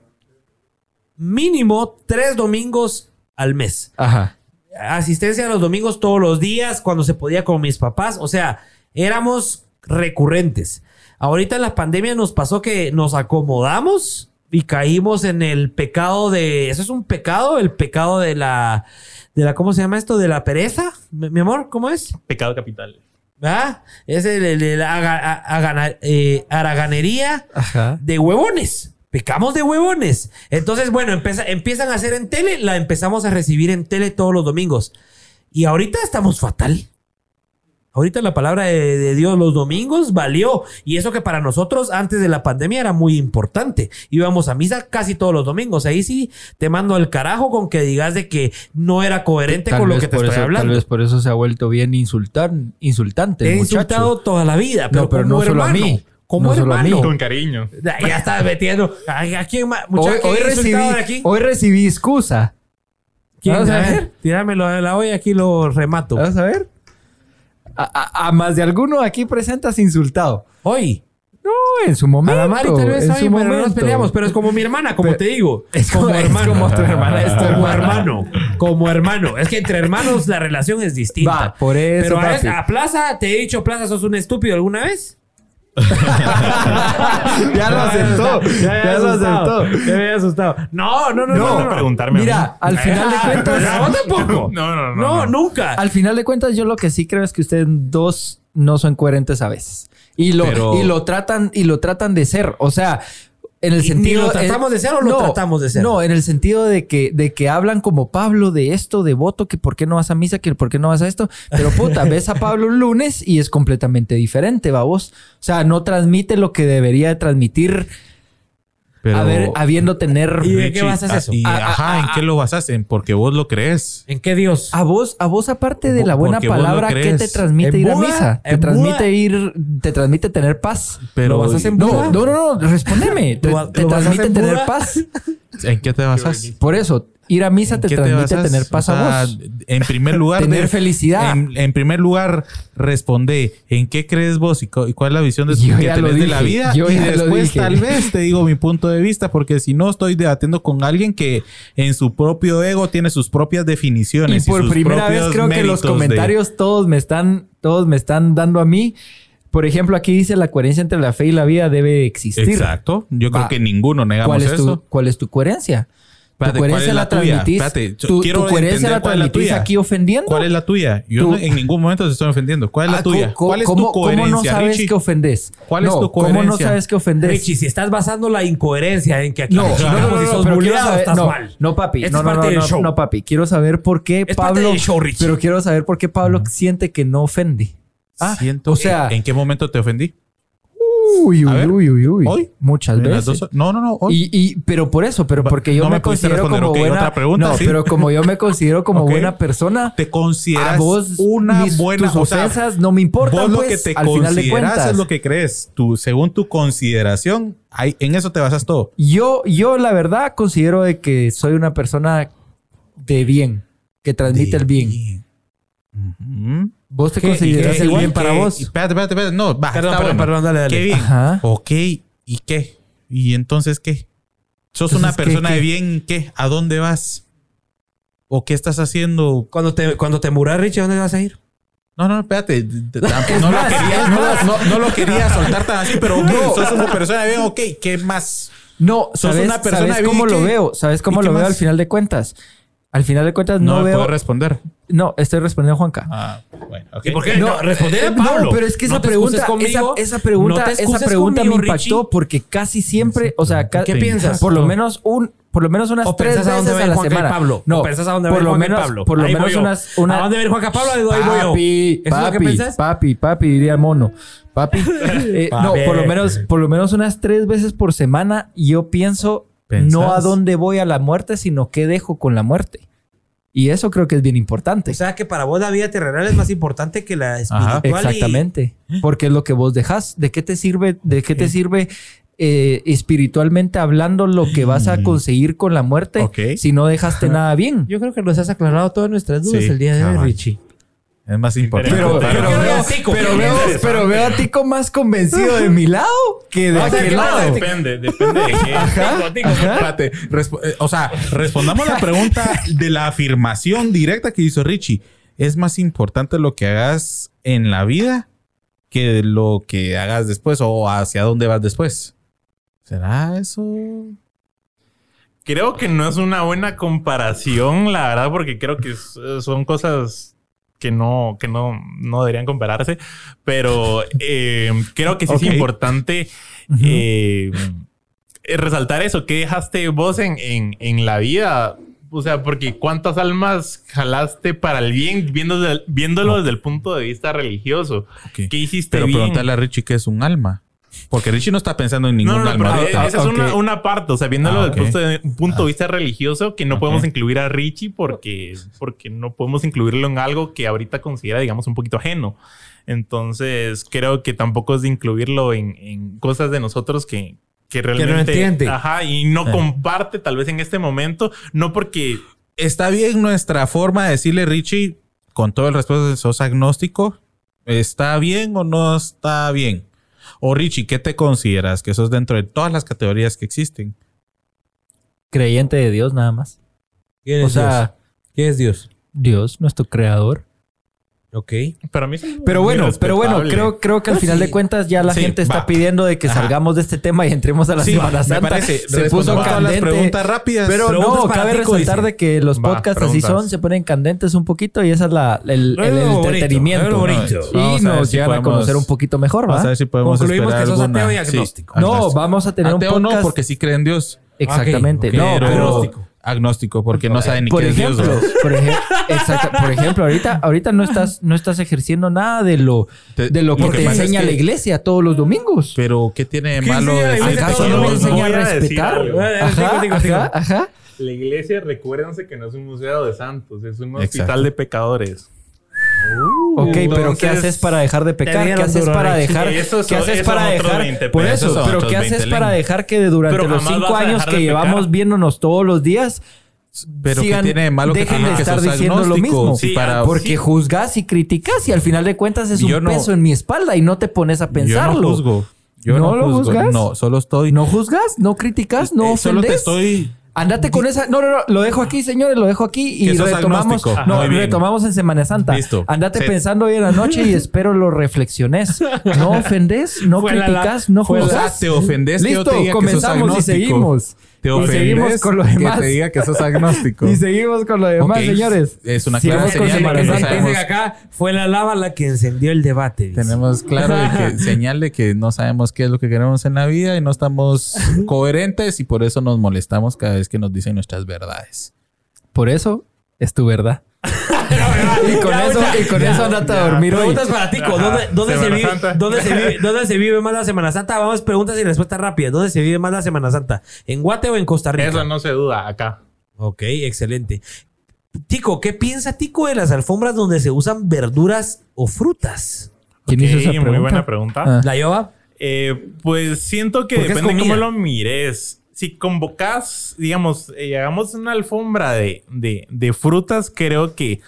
mínimo tres domingos al mes. Ajá. Asistencia a los domingos todos los días, cuando se podía con mis papás. O sea, éramos recurrentes. Ahorita en la pandemia nos pasó que nos acomodamos y caímos en el pecado de. ¿Eso es un pecado? El pecado de la. De la ¿Cómo se llama esto? ¿De la pereza? Mi amor, ¿cómo es? Pecado capital. ¿Ah? Es el, de la eh, araganería Ajá. de huevones. Pecamos de huevones. Entonces, bueno, empiezan a hacer en tele, la empezamos a recibir en tele todos los domingos. Y ahorita estamos fatal. Ahorita la palabra de, Dios los domingos valió. Y eso que para nosotros antes de la pandemia era muy importante. Íbamos a misa casi todos los domingos. Ahí sí te mando al carajo con que digas de que no era coherente con lo que te estoy hablando. Tal vez por eso se ha vuelto bien insultar, insultante. He insultado toda la vida. Pero, no, pero no solo a mí. Como hermano. Con cariño. Ya estás metiendo. ¿A quién más? Hoy, hoy, recibí, aquí? hoy recibí excusa. ¿Quién? a ver. Tíramelo a la olla, aquí lo remato. Vamos a ver. A, más de alguno aquí presentas insultado. Hoy. No, en su momento. A la Mari tal vez hoy, pero no nos peleamos. Pero es como mi hermana, como te digo. Es como, hermano. como tu hermana. Es como hermano. Como hermano. Es que entre hermanos la relación es distinta. Va, por eso. Pero a Plaza, te he dicho, Plaza, sos un estúpido alguna vez. ya lo aceptó. Ya, lo aceptó. Ya me había asustado. No, no, no, no. no, preguntarme. Mira, al final de cuentas. No, tampoco. No, no, no. No, nunca. Al final de cuentas, yo lo que sí creo es que ustedes dos no son coherentes a veces. Y lo, y lo tratan, y lo tratan de ser. O sea, en el sentido. ¿Lo tratamos de ser o lo tratamos de ser? No, en el sentido de que, de que hablan como Pablo de esto, de voto, que por qué no vas a misa, que por qué no vas a esto. Pero puta, ves a Pablo un lunes y es completamente diferente, va vos. O sea, no transmite lo que debería transmitir a ver, habiendo tener. ¿Y de qué basas eso? Y, ajá, ¿en qué lo basas? En porque vos lo crees. ¿En qué Dios? A vos, a vos aparte de la buena palabra, ¿qué te transmite ir a misa? Te transmite ir, te transmite tener paz. Pero ¿Lo basas en No, no, no, respóndeme. te, te transmite tener paz. ¿En qué te basas? Por eso, ir a misa te transmite tener paz a vos. En primer lugar, tener felicidad. En, primer lugar, responde en qué crees vos y, cuál es la visión de, que tenés de la vida. y después tal vez te digo mi punto de vista, porque si no estoy debatiendo con alguien que en su propio ego tiene sus propias definiciones. Y por primera vez creo que los comentarios todos me están, todos me están dando a mí. Por ejemplo, aquí dice la coherencia entre la fe y la vida debe existir. Exacto. Yo creo que ninguno negamos ¿Cuál es eso. Tu, ¿Cuál es tu coherencia? Tu coherencia la, transmitís. tu, coherencia la transmitís aquí ofendiendo. ¿Cuál es la tuya? Yo en ningún momento te estoy ofendiendo. ¿Cuál es la ah, tuya? ¿Cuál es tu coherencia? ¿Cómo no sabes que ofendes? ¿Cuál es tu coherencia? ¿Cómo no sabes que ofendes? Richie, si estás basando la incoherencia en que aquí no, no, no, no, no, pero quiero saber, estás no, mal. No, papi. no, no, no, no, papi. Quiero saber por qué Pablo. pero quiero saber por qué Pablo siente que no ofende. Ah, Siento, o sea, ¿en qué momento te ofendí? Uy, uy, uy, uy, uy. ¿Hoy? Muchas veces. No, no, no. Hoy. Y, y, pero por eso, pero porque yo me, considero como buena. Otra pregunta, no, pero como yo me considero como buena persona. Te consideras vos una buena. Tus ofensas no me importan. Vos lo pues, que te al cuentas. es lo que crees. Tú, según tu consideración, hay, en eso te basas todo. Yo, yo la verdad considero de que soy una persona de bien, que transmite el bien. ¿Vos te consideras el bien para vos? Espérate, espérate, espérate. No, va. Perdón, perdón, perdón, dale, dale. Qué bien. Ajá. Ok, ¿y qué? ¿Y entonces qué? ¿Sos una persona de bien? ¿Qué? ¿A dónde vas? ¿O qué estás haciendo? Cuando te, cuando te muras, Richie, ¿a dónde vas a ir? No, no, espérate. No lo, quería, no, no, lo quería soltar tan así, pero no. sos una persona de bien, ok, ¿qué más? No, sos ¿sabes, una persona ¿sabes cómo lo veo? ¿Sabes cómo lo veo al final de cuentas? Al final de cuentas no, no veo... responder. No, estoy respondiendo a Juanca. Ah, bueno. ¿Y por qué? No, no responder a Pablo. No, pero es que esa pregunta, conmigo, esa, pregunta, esa pregunta me impactó porque casi siempre, o sea, ¿qué piensas? Por lo menos un, por lo menos unas tres veces a, dónde a la Juanca semana. Pablo? No, pensás a dónde por lo menos, Pablo. Por lo menos unas, una, ¿A dónde va Juanca Pablo? Ahí voy yo. Papi, ¿Eso papi, es lo que pensás? Papi, papi, diría el mono. Papi. eh, no, por lo menos, por lo menos unas tres veces por semana yo pienso no a dónde voy a la muerte, sino qué dejo con la muerte. Y eso creo que es bien importante. O sea que para vos la vida terrenal es más importante que la espiritual. exactamente. Porque es lo que vos dejas. ¿De qué te sirve? ¿De qué te sirve eh, espiritualmente hablando lo que vas a mm. conseguir con la muerte si no dejaste nada bien? Yo creo que nos has aclarado todas nuestras dudas el día de hoy, Richie. Es más importante. Pero, pero, veo, a Tico más convencido de mi lado que de aquel lado. Depende, depende de qué. Eh, o sea, respondamos la pregunta de la afirmación directa que hizo Richie. ¿Es más importante lo que hagas en la vida que lo que hagas después o hacia dónde vas después? ¿Será eso? Creo que no es una buena comparación, la verdad, porque creo que son cosas que no, que no, no deberían compararse, pero eh, creo que sí es importante. Eh, resaltar eso. ¿Qué dejaste vos en, en, en la vida? O sea, porque ¿cuántas almas jalaste para el bien viéndolo, viéndolo desde el punto de vista religioso? ¿Qué hiciste Pero bien? pregúntale a Richie qué es un alma. Porque Richie no está pensando en ningún No, no, alma. pero ahorita. esa es una, una parte, o sea, viéndolo Ah, desde ok. el punto de, vista religioso, que no podemos incluir a Richie porque, porque no podemos incluirlo en algo que ahorita considera, digamos, un poquito ajeno. Entonces, creo que tampoco es de incluirlo en, en cosas de nosotros que, que realmente... entiende. Ajá, y no comparte tal vez en este momento, no porque... Está bien nuestra forma de decirle, Richie, con todo el respeto de sos agnóstico, ¿está bien o no está bien? O Richie, ¿qué te consideras? Que sos dentro de todas las categorías que existen. Creyente de Dios nada más. ¿Quién O es Dios? sea, ¿Qué es Dios? Dios, nuestro creador. Ok. Para mí es Pero bueno, pero bueno, creo, creo que al final de cuentas ya la Sí, gente está va. pidiendo de que Ajá. salgamos de este tema y entremos a la Sí, Semana me Santa. parece. Se puso a las candente. preguntas rápidas. Pero Preguntas no, para cabe resaltar dice. de que los Va, podcasts así son, se ponen candentes un poquito y esa es la, el, el- Luego el bonito, entretenimiento. bonito. Y Vamos a nos si llegan a podemos- conocer un poquito mejor, Vamos a ¿va? ver si podemos Concluimos que sos ateo y Sí, agnóstico. No, vamos a tener Ateo un no, podcast. porque sí cree en Dios. Exactamente. No, pero Agnóstico. Porque no sabe ni por qué es Dios. ejemplo, ¿no? por, eje- exacto, por ejemplo, ahorita, ahorita no estás, no estás ejerciendo nada de lo, Te- de lo que lo que te pasa es enseña que- la iglesia todos los domingos. Pero, ¿qué tiene de ¿Qué malo enseña la decir ¿Acaso no me enseña a Voy a respetar? Ajá, digo, digo, digo. ajá, ajá. La iglesia, recuérdense que no es un museo de santos, es un Exacto. hospital de pecadores. Ok, pero ¿qué Entonces, haces para dejar de pecar? ¿Qué haces para dejar? Esos ¿Qué haces para dejar? 20 Por eso, pero ¿qué haces 20 para dejar que durante Pero los cinco años que llevamos viéndonos todos los días Pero, ¿qué sigan- tiene de malo que dejen de que estar diciendo lo mismo? Sí, Sí, para, Porque sí. juzgas y criticas y al final de cuentas es Yo un no- peso en mi espalda y no te pones a Yo pensarlo. no juzgo. Yo ¿No no, lo juzgo. juzgas? No, solo estoy... ¿No juzgas? ¿No criticas? ¿No Eh, solo ofendes? te estoy... Andate con esa. No, no, no. Lo dejo aquí, señores. Lo dejo aquí y retomamos. agnóstico. No, retomamos en Semana Santa. Listo. Andate Sí. pensando hoy en la noche y espero lo reflexiones. No ofendes, no la- criticas, no O sea, juzgas. te ofendes que yo Listo, te diga que sos comenzamos y seguimos. Te Y ofendes seguimos con lo demás. que te diga que sos agnóstico. Y seguimos con lo demás, señores. es una clara señal de que no sabemos- acá, fue la lava la que encendió el debate. dice. Tenemos claro de que señal de que no sabemos qué es lo que queremos en la vida y no estamos coherentes y por eso nos molestamos cada vez que nos dicen nuestras verdades. Por eso es tu verdad. y con Ya, eso, ya, y con ya, eso andate a dormir hoy. Preguntas para Tico. Ajá, ¿Dónde, dónde se vive, dónde, se vive, ¿Dónde se vive más la Semana Santa? Vamos, preguntas y respuestas rápidas. ¿Dónde se vive más la Semana Santa? ¿En Guate o en Costa Rica? Eso no se duda acá. Ok, excelente. Tico, ¿qué piensa Tico de las alfombras donde se usan verduras o frutas? ¿Quién hizo esa Ok, muy pregunta? buena pregunta. Ah. ¿La lleva? Eh, pues siento que depende comida. cómo lo mires. Si convocas, digamos, eh, hagamos una alfombra de, de, de frutas, creo que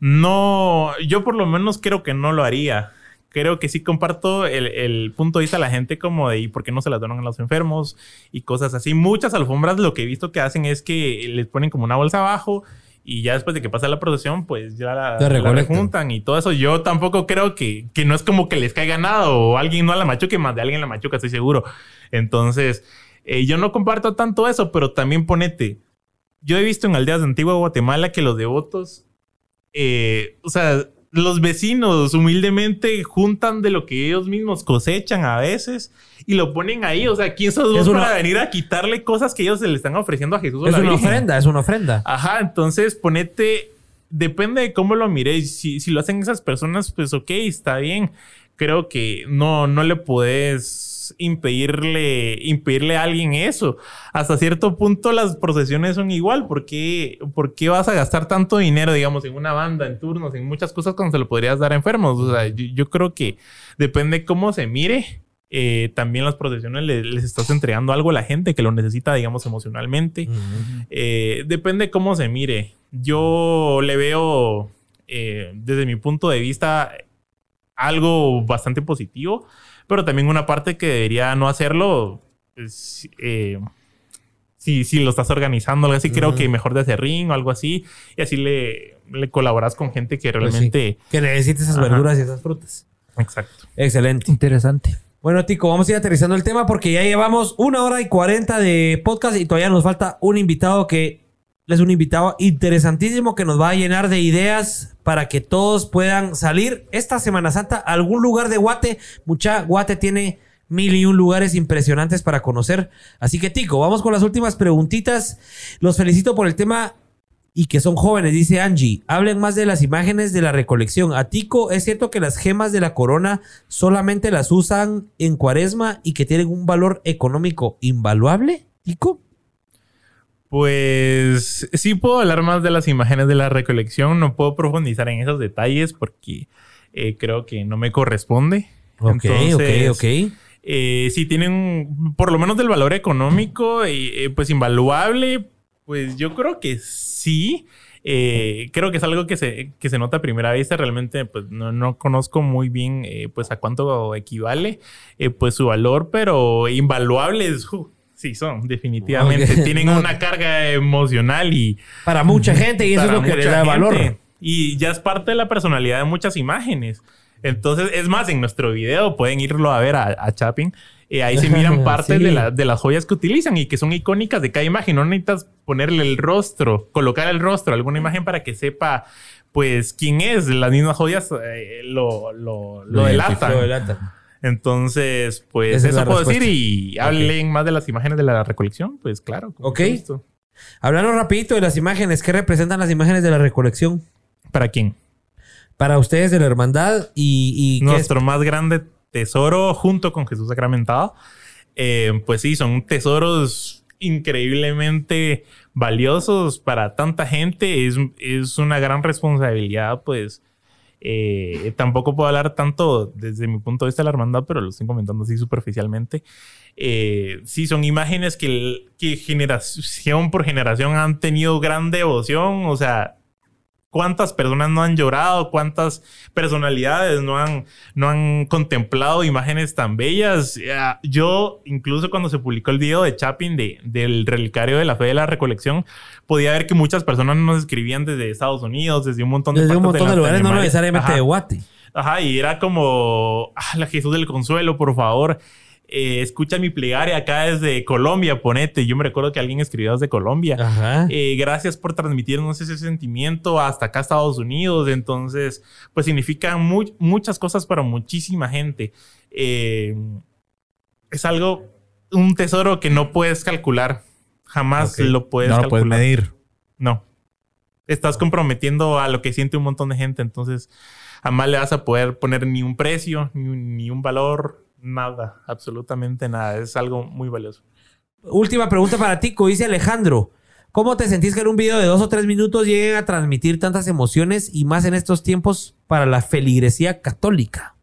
no, yo por lo menos creo que no lo haría. Creo que sí comparto el, el punto de vista de la gente como de ¿y por qué no se las donan a los enfermos? Y cosas así. Muchas alfombras lo que he visto que hacen es que les ponen como una bolsa abajo y ya después de que pasa la procesión, pues ya la, La rejuntan y todo eso. Yo tampoco creo que, que no es como que les caiga nada o alguien no la machuque, más de alguien la machuca, estoy seguro. Entonces, eh, yo no comparto tanto eso, pero también ponete. Yo he visto en aldeas de Antigua Guatemala que los devotos, eh, o sea, los vecinos humildemente juntan de lo que ellos mismos cosechan a veces y lo ponen ahí. O sea, ¿quién sos vos una- para venir a quitarle cosas que ellos se le están ofreciendo a Jesús o Es la una Virgen? ofrenda, es una ofrenda. Ajá, entonces ponete, depende de cómo lo miréis. Si, si lo hacen esas personas, pues ok, está bien. Creo que no, no le impedirle, impedirle a alguien eso. Hasta cierto punto las procesiones son igual. ¿Por qué, por qué vas a gastar tanto dinero, digamos, en una banda, en turnos, en muchas cosas cuando se lo podrías dar a enfermos? O sea, yo, yo creo que depende cómo se mire. eh, también las procesiones le- les estás entregando algo a la gente que lo necesita, digamos, emocionalmente. Eh, depende cómo se mire. Yo le veo, eh, desde mi punto de vista, algo bastante positivo, pero también una parte que debería no hacerlo. eh, si, si lo estás organizando, algo así, creo que mejor de hacer ring o algo así, y así le, le colaboras con gente que Pues sí. realmente. Que necesite esas Ajá. verduras y esas frutas. Exacto. Excelente. Interesante. Bueno, Tico, vamos a ir aterrizando el tema porque ya llevamos una hora y cuarenta de podcast y todavía nos falta un invitado que es un invitado interesantísimo que nos va a llenar de ideas para que todos puedan salir esta Semana Santa a algún lugar de Guate. Mucha Guate tiene mil y un lugares impresionantes para conocer. Así que, Tico, vamos con las últimas preguntitas. Los felicito por el tema y que son jóvenes, dice Angie. Hablen más de las imágenes de la recolección. A Tico, ¿es cierto que las gemas de la corona solamente las usan en cuaresma y que tienen un valor económico invaluable, Tico? Pues sí puedo hablar más de las imágenes de la recolección, no puedo profundizar en esos detalles porque eh, creo que no me corresponde. Ok, ok, ok. Eh, si tienen por lo menos del valor económico, eh, pues invaluable, pues yo creo que sí. Eh, creo que es algo que se, que se nota a primera vista. Realmente, pues no, no conozco muy bien eh, pues a cuánto equivale eh, pues su valor, pero invaluables. Uh, sí, son, definitivamente. Tienen una carga emocional y. Para mucha gente, y eso es lo que le da valor. Y ya es parte de la personalidad de muchas imágenes. Entonces, es más, en nuestro video pueden irlo a ver a, a Chapin. Eh, ahí se miran partes de, de, las joyas que utilizan y que son icónicas de cada imagen. No necesitas ponerle el rostro, colocar el rostro alguna imagen para que sepa, pues, quién es. Las mismas joyas eh, lo, lo, lo, delatan. Entonces, pues, eso puedo decir y hablen más de las imágenes de la recolección. Pues, claro. Ok. Hablando rapidito de las imágenes. ¿Qué representan las imágenes de la recolección? ¿Para quién? Para ustedes de la hermandad y... y Nuestro más grande tesoro junto con Jesús sacramentado. Eh, pues sí, son tesoros increíblemente valiosos para tanta gente. Es, es una gran responsabilidad, pues. Eh, tampoco puedo hablar tanto desde mi punto de vista de la hermandad, pero lo estoy comentando así superficialmente. Eh, sí, son imágenes que, que generación por generación han tenido gran devoción. O sea, cuántas personas no han llorado, cuántas personalidades no han, no han contemplado imágenes tan bellas. Yo, incluso cuando se publicó el video de Chapin de, del relicario de la fe de la recolección, podía ver que muchas personas nos escribían desde Estados Unidos, desde un montón de, desde un montón de, lugares, no necesariamente de Guati. Ajá, y era como, ah, la Jesús del Consuelo, por favor. Eh, escucha mi plegaria acá desde Colombia, ponete. Yo me recuerdo que alguien escribió desde Colombia. Eh, gracias por transmitirnos ese sentimiento hasta acá Estados Unidos. Entonces, pues significan muchas cosas para muchísima gente. Eh, es algo, un tesoro que no puedes calcular. Jamás lo puedes no lo puedes medir. No. Estás comprometiendo a lo que siente un montón de gente. Entonces, jamás le vas a poder poner ni un precio, ni un valor nada, absolutamente nada. Es algo muy valioso. Última pregunta para ti, dice Alejandro. ¿Cómo te sentís que en un video de dos o tres minutos lleguen a transmitir tantas emociones y más en estos tiempos para la feligresía católica?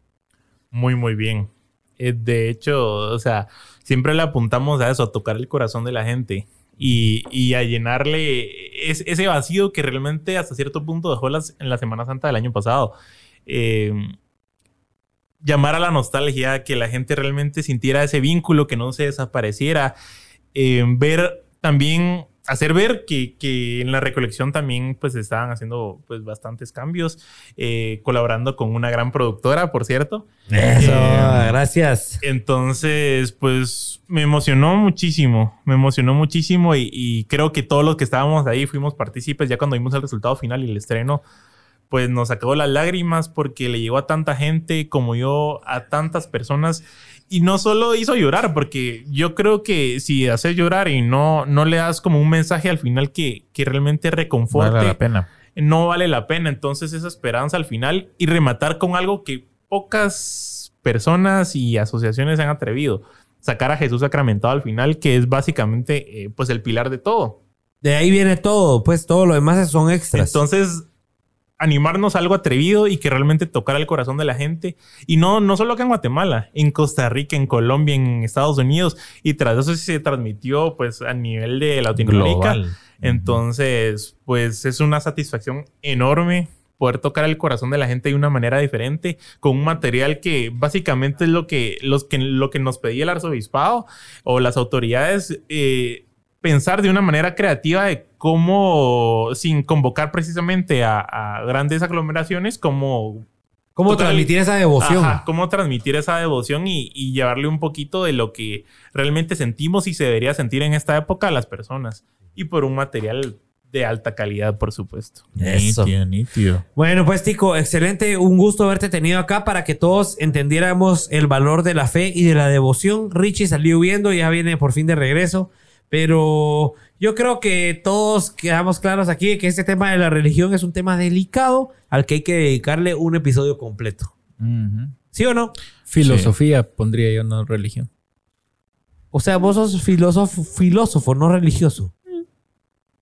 Muy, muy bien. Eh, de hecho, o sea, siempre le apuntamos a eso, a tocar el corazón de la gente y, a llenarle ese vacío que realmente hasta cierto punto dejó en la Semana Santa del año pasado. Eh, llamar a la nostalgia, que la gente realmente sintiera ese vínculo, que no se desapareciera. Eh, ver también, hacer ver que, que, en la recolección también pues estaban haciendo pues bastantes cambios, eh, colaborando con una gran productora, por cierto. Eso, eh, gracias. Entonces, pues me emocionó muchísimo, me emocionó muchísimo y, y creo que todos los que estábamos ahí fuimos partícipes ya cuando vimos el resultado final y el estreno pues nos sacó las lágrimas porque le llegó a tanta gente como yo, a tantas personas. Y no solo hizo llorar, porque yo creo que si haces llorar y no, no le das como un mensaje al final que, que realmente reconforte, vale la pena. no vale la pena. Entonces esa esperanza al final y rematar con algo que pocas personas y asociaciones se han atrevido. Sacar a Jesús sacramentado al final, que es básicamente eh, pues el pilar de todo. De ahí viene todo, pues todo lo demás son extras. Entonces, animarnos a algo atrevido y que realmente tocara el corazón de la gente. Y no, no solo acá en Guatemala, en Costa Rica, en Colombia, en Estados Unidos. Y tras eso se transmitió pues a nivel de Latinoamérica. Entonces, pues es una satisfacción enorme poder tocar el corazón de la gente de una manera diferente, con un material que básicamente es lo que, los que, lo que nos pedía el arzobispado o las autoridades. Eh, pensar de una manera creativa de cómo, sin convocar precisamente a, grandes aglomeraciones, cómo... Cómo transmitir esa devoción. cómo transmitir esa devoción y, llevarle un poquito de lo que realmente sentimos y se debería sentir en esta época a las personas. Y por un material de alta calidad, por supuesto. Eso. Bueno, pues Tico, excelente. Un gusto haberte tenido acá para que todos entendiéramos el valor de la fe y de la devoción. Richie salió huyendo, ya viene por fin de regreso. Pero yo creo que todos quedamos claros aquí que este tema de la religión es un tema delicado al que hay que dedicarle un episodio completo. ¿Sí o no? Filosofía pondría yo, no religión. O sea, vos sos filósofo, filósofo no religioso.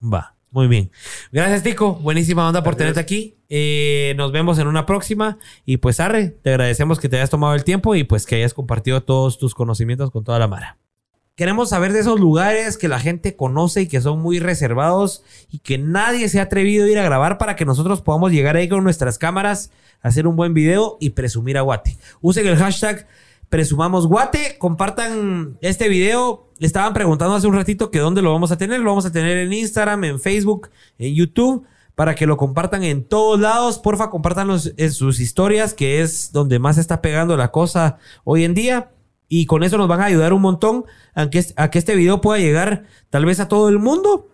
Va. Muy bien. Gracias, Tico. Buenísima onda por tenerte aquí. Eh, nos vemos en una próxima. Y pues, Arre, te agradecemos que te hayas tomado el tiempo y pues que hayas compartido todos tus conocimientos con toda la Mara. Queremos saber de esos lugares que la gente conoce y que son muy reservados y que nadie se ha atrevido a ir a grabar para que nosotros podamos llegar ahí con nuestras cámaras, hacer un buen video y presumir a Guate. Usen el hashtag presumamos Guate, compartan este video. Estaban preguntando hace un ratito que dónde lo vamos a tener. Lo vamos a tener en Instagram, en Facebook, en YouTube, para que lo compartan en todos lados. Porfa, compártanlo en sus historias, que es donde más está pegando la cosa hoy en día. Y con eso nos van a ayudar un montón a que, a que este video pueda llegar tal vez a todo el mundo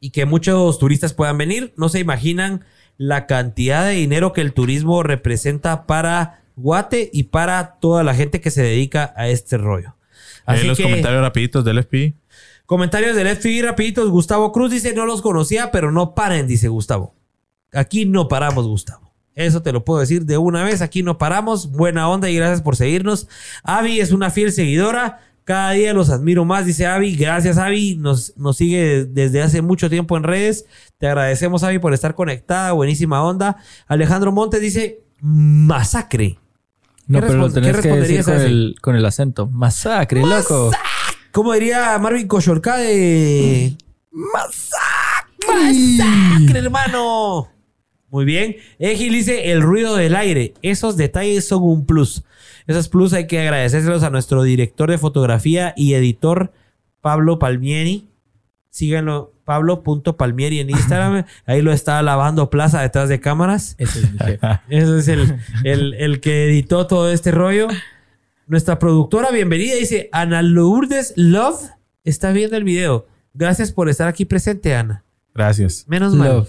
y que muchos turistas puedan venir. No se imaginan la cantidad de dinero que el turismo representa para Guate y para toda la gente que se dedica a este rollo. Así los comentarios rapiditos del FPI. Comentarios del FPI rapiditos. Gustavo Cruz dice, no los conocía, pero no paren, dice Gustavo. Aquí no paramos, Gustavo. Eso te lo puedo decir de una vez. Aquí no paramos. Buena onda y gracias por seguirnos. Avi es una fiel seguidora. Cada día los admiro más, dice Avi. Gracias, Avi. Nos, nos sigue desde hace mucho tiempo en redes. Te agradecemos, Avi, por estar conectada. Buenísima onda. Alejandro Montes dice, masacre. No, pero lo tenés que decir con el, con el, acento. Masacre, loco. ¿Cómo diría Marvin de... Masacre. Masacre, hermano. Muy bien. Egil dice el ruido del aire. Esos detalles son un plus. Esos plus hay que agradecérselos a nuestro director de fotografía y editor, Pablo Palmieri. Síganlo Pablo.palmieri en Instagram. Ahí lo está lavando Plaza detrás de cámaras. Ese es mi jefe. Ese es el, el, que editó todo este rollo. Nuestra productora, bienvenida, dice Ana Lourdes Love está viendo el video. Gracias por estar aquí presente, Ana. Gracias. Menos mal.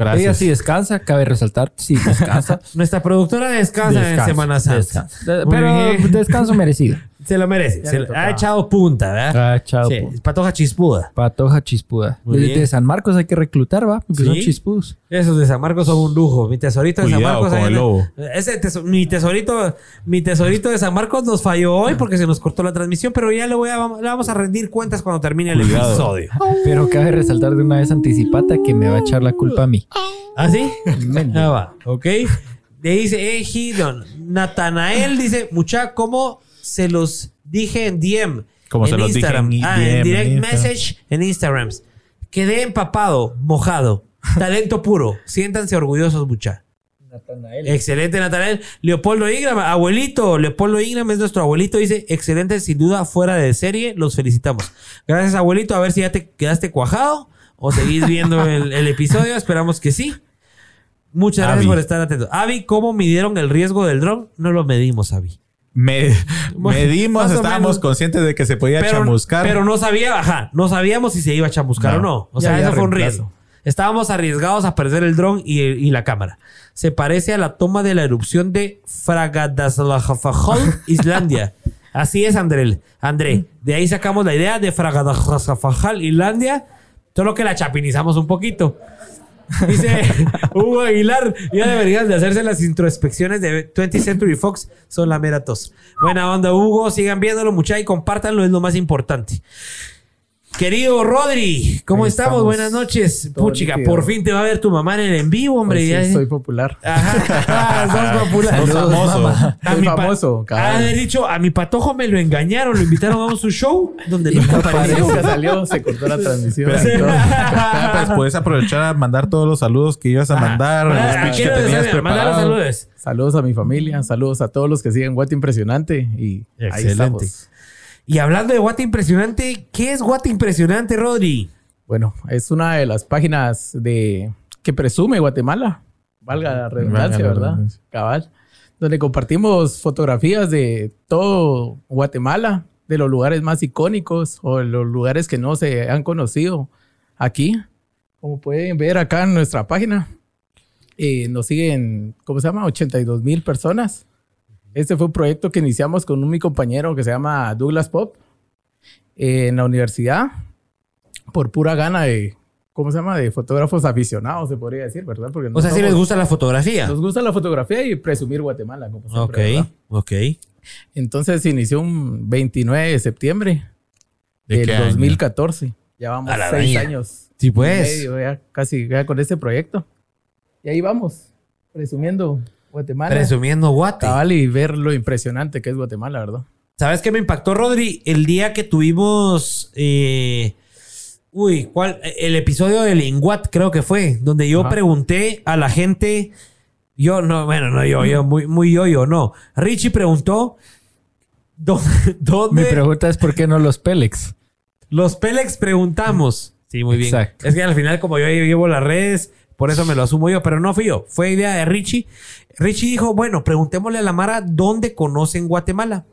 Gracias. Ella sí descansa, cabe resaltar, sí descansa. Nuestra productora descansa, en Semana Santa. Pero descanso merecido. Se lo merece. Se ha echado punta, ¿verdad? Ha echado sí. Patoja chispuda. Patoja chispuda. De, San Marcos hay que reclutar, ¿va? Porque son chispudos. Esos de San Marcos son un lujo. Mi tesorito de San Marcos. Con el lobo. Ese mi tesorito, mi tesorito de San Marcos nos falló hoy porque se nos cortó la transmisión, pero ya le voy a, le vamos a rendir cuentas cuando termine el episodio. Pero cabe resaltar de una vez anticipata que me va a echar la culpa a mí. ¿Ah, sí? Ah, va. Ok. Le dice Ejidon. Natanael dice, mucha, ¿cómo se los dije en DM. Como en se los Instagram. dije en, ah, en direct message en Instagram. Quedé empapado, mojado. Talento puro. Siéntanse orgullosos, mucha. Excelente, Natanael. Leopoldo Ingram, abuelito. Leopoldo Ingram es nuestro abuelito. Dice, excelente, sin duda, fuera de serie. Los felicitamos. Gracias, abuelito. A ver si ya te quedaste cuajado o seguís viendo el, episodio. Esperamos que sí. Muchas gracias por estar atento. Avi, ¿cómo midieron el riesgo del dron? No lo medimos, Avi. Me, medimos, estábamos conscientes de que se podía chamuscar. Pero no sabía, ajá, no sabíamos si se iba a chamuscar o no. O sea, eso fue un riesgo. Estábamos arriesgados a perder el dron y, la cámara. Se parece a la toma de la erupción de Fragadaslajafajol, Islandia. Así es, André. André, de ahí sacamos la idea de Fragadaslajafajol, Islandia, solo que la chapinizamos un poquito. Dice Hugo Aguilar, ya deberían de hacerse las introspecciones de 20th Century Fox, son la mera tos. Buena onda, Hugo, sigan viéndolo, muchachos, y compártanlo, es lo más importante. Querido Rodri, ¿cómo estamos? Buenas noches. Puchica, por fin te va a ver tu mamá en el en vivo, hombre. Pues sí, soy popular. Ajá. Ah, sos popular. Sos famoso. A mi famoso. Ha dicho, a mi patojo me lo engañaron, lo invitaron a su show donde nunca apareció. Salió, se cortó la transmisión. pues puedes aprovechar a mandar todos los saludos que ibas a mandar. Ah, los que tenías preparados. saludos. Saludos a mi familia, saludos a todos los que siguen Guate Impresionante y Excelente. ahí estamos. Y hablando de Guate Impresionante, ¿qué es Guate Impresionante, Rodri? Bueno, es una de las páginas de que presume Guatemala, valga la redundancia, ¿verdad? Cabal. Donde compartimos fotografías de todo Guatemala, de los lugares más icónicos o de los lugares que no se han conocido aquí. como pueden ver acá en nuestra página, eh, nos siguen, ¿cómo se llama? 82 mil personas. Este fue un proyecto que iniciamos con un mi compañero que se llama Douglas Pop en la universidad por pura gana de, ¿cómo se llama? De fotógrafos aficionados, se podría decir, ¿verdad? Porque o sea, si les gusta la fotografía. Nos gusta la fotografía y presumir Guatemala, como siempre, Ok, ok. Entonces se inició un 29 de septiembre del 2014. Ya vamos seis años. Sí, pues. Medio, ya casi ya con este proyecto. Y ahí vamos, presumiendo Guatemala. Presumiendo Guatemala. y ver lo impresionante que es Guatemala, ¿verdad? ¿Sabes qué me impactó, Rodri? El día que tuvimos. Eh, uy, ¿cuál? El episodio del Inguat, creo que fue, donde yo pregunté a la gente. Yo, no, bueno, no yo, yo, muy, muy yo, yo, no. Richie preguntó. ¿Dónde? Mi pregunta es: ¿por qué no los Pélex? Los Pélex preguntamos. Sí, muy bien. Es que al final, como yo llevo las redes, por eso me lo asumo yo, pero no fui yo. Fue idea de Richie. Richie dijo: Bueno, preguntémosle a la Mara dónde conocen Guatemala.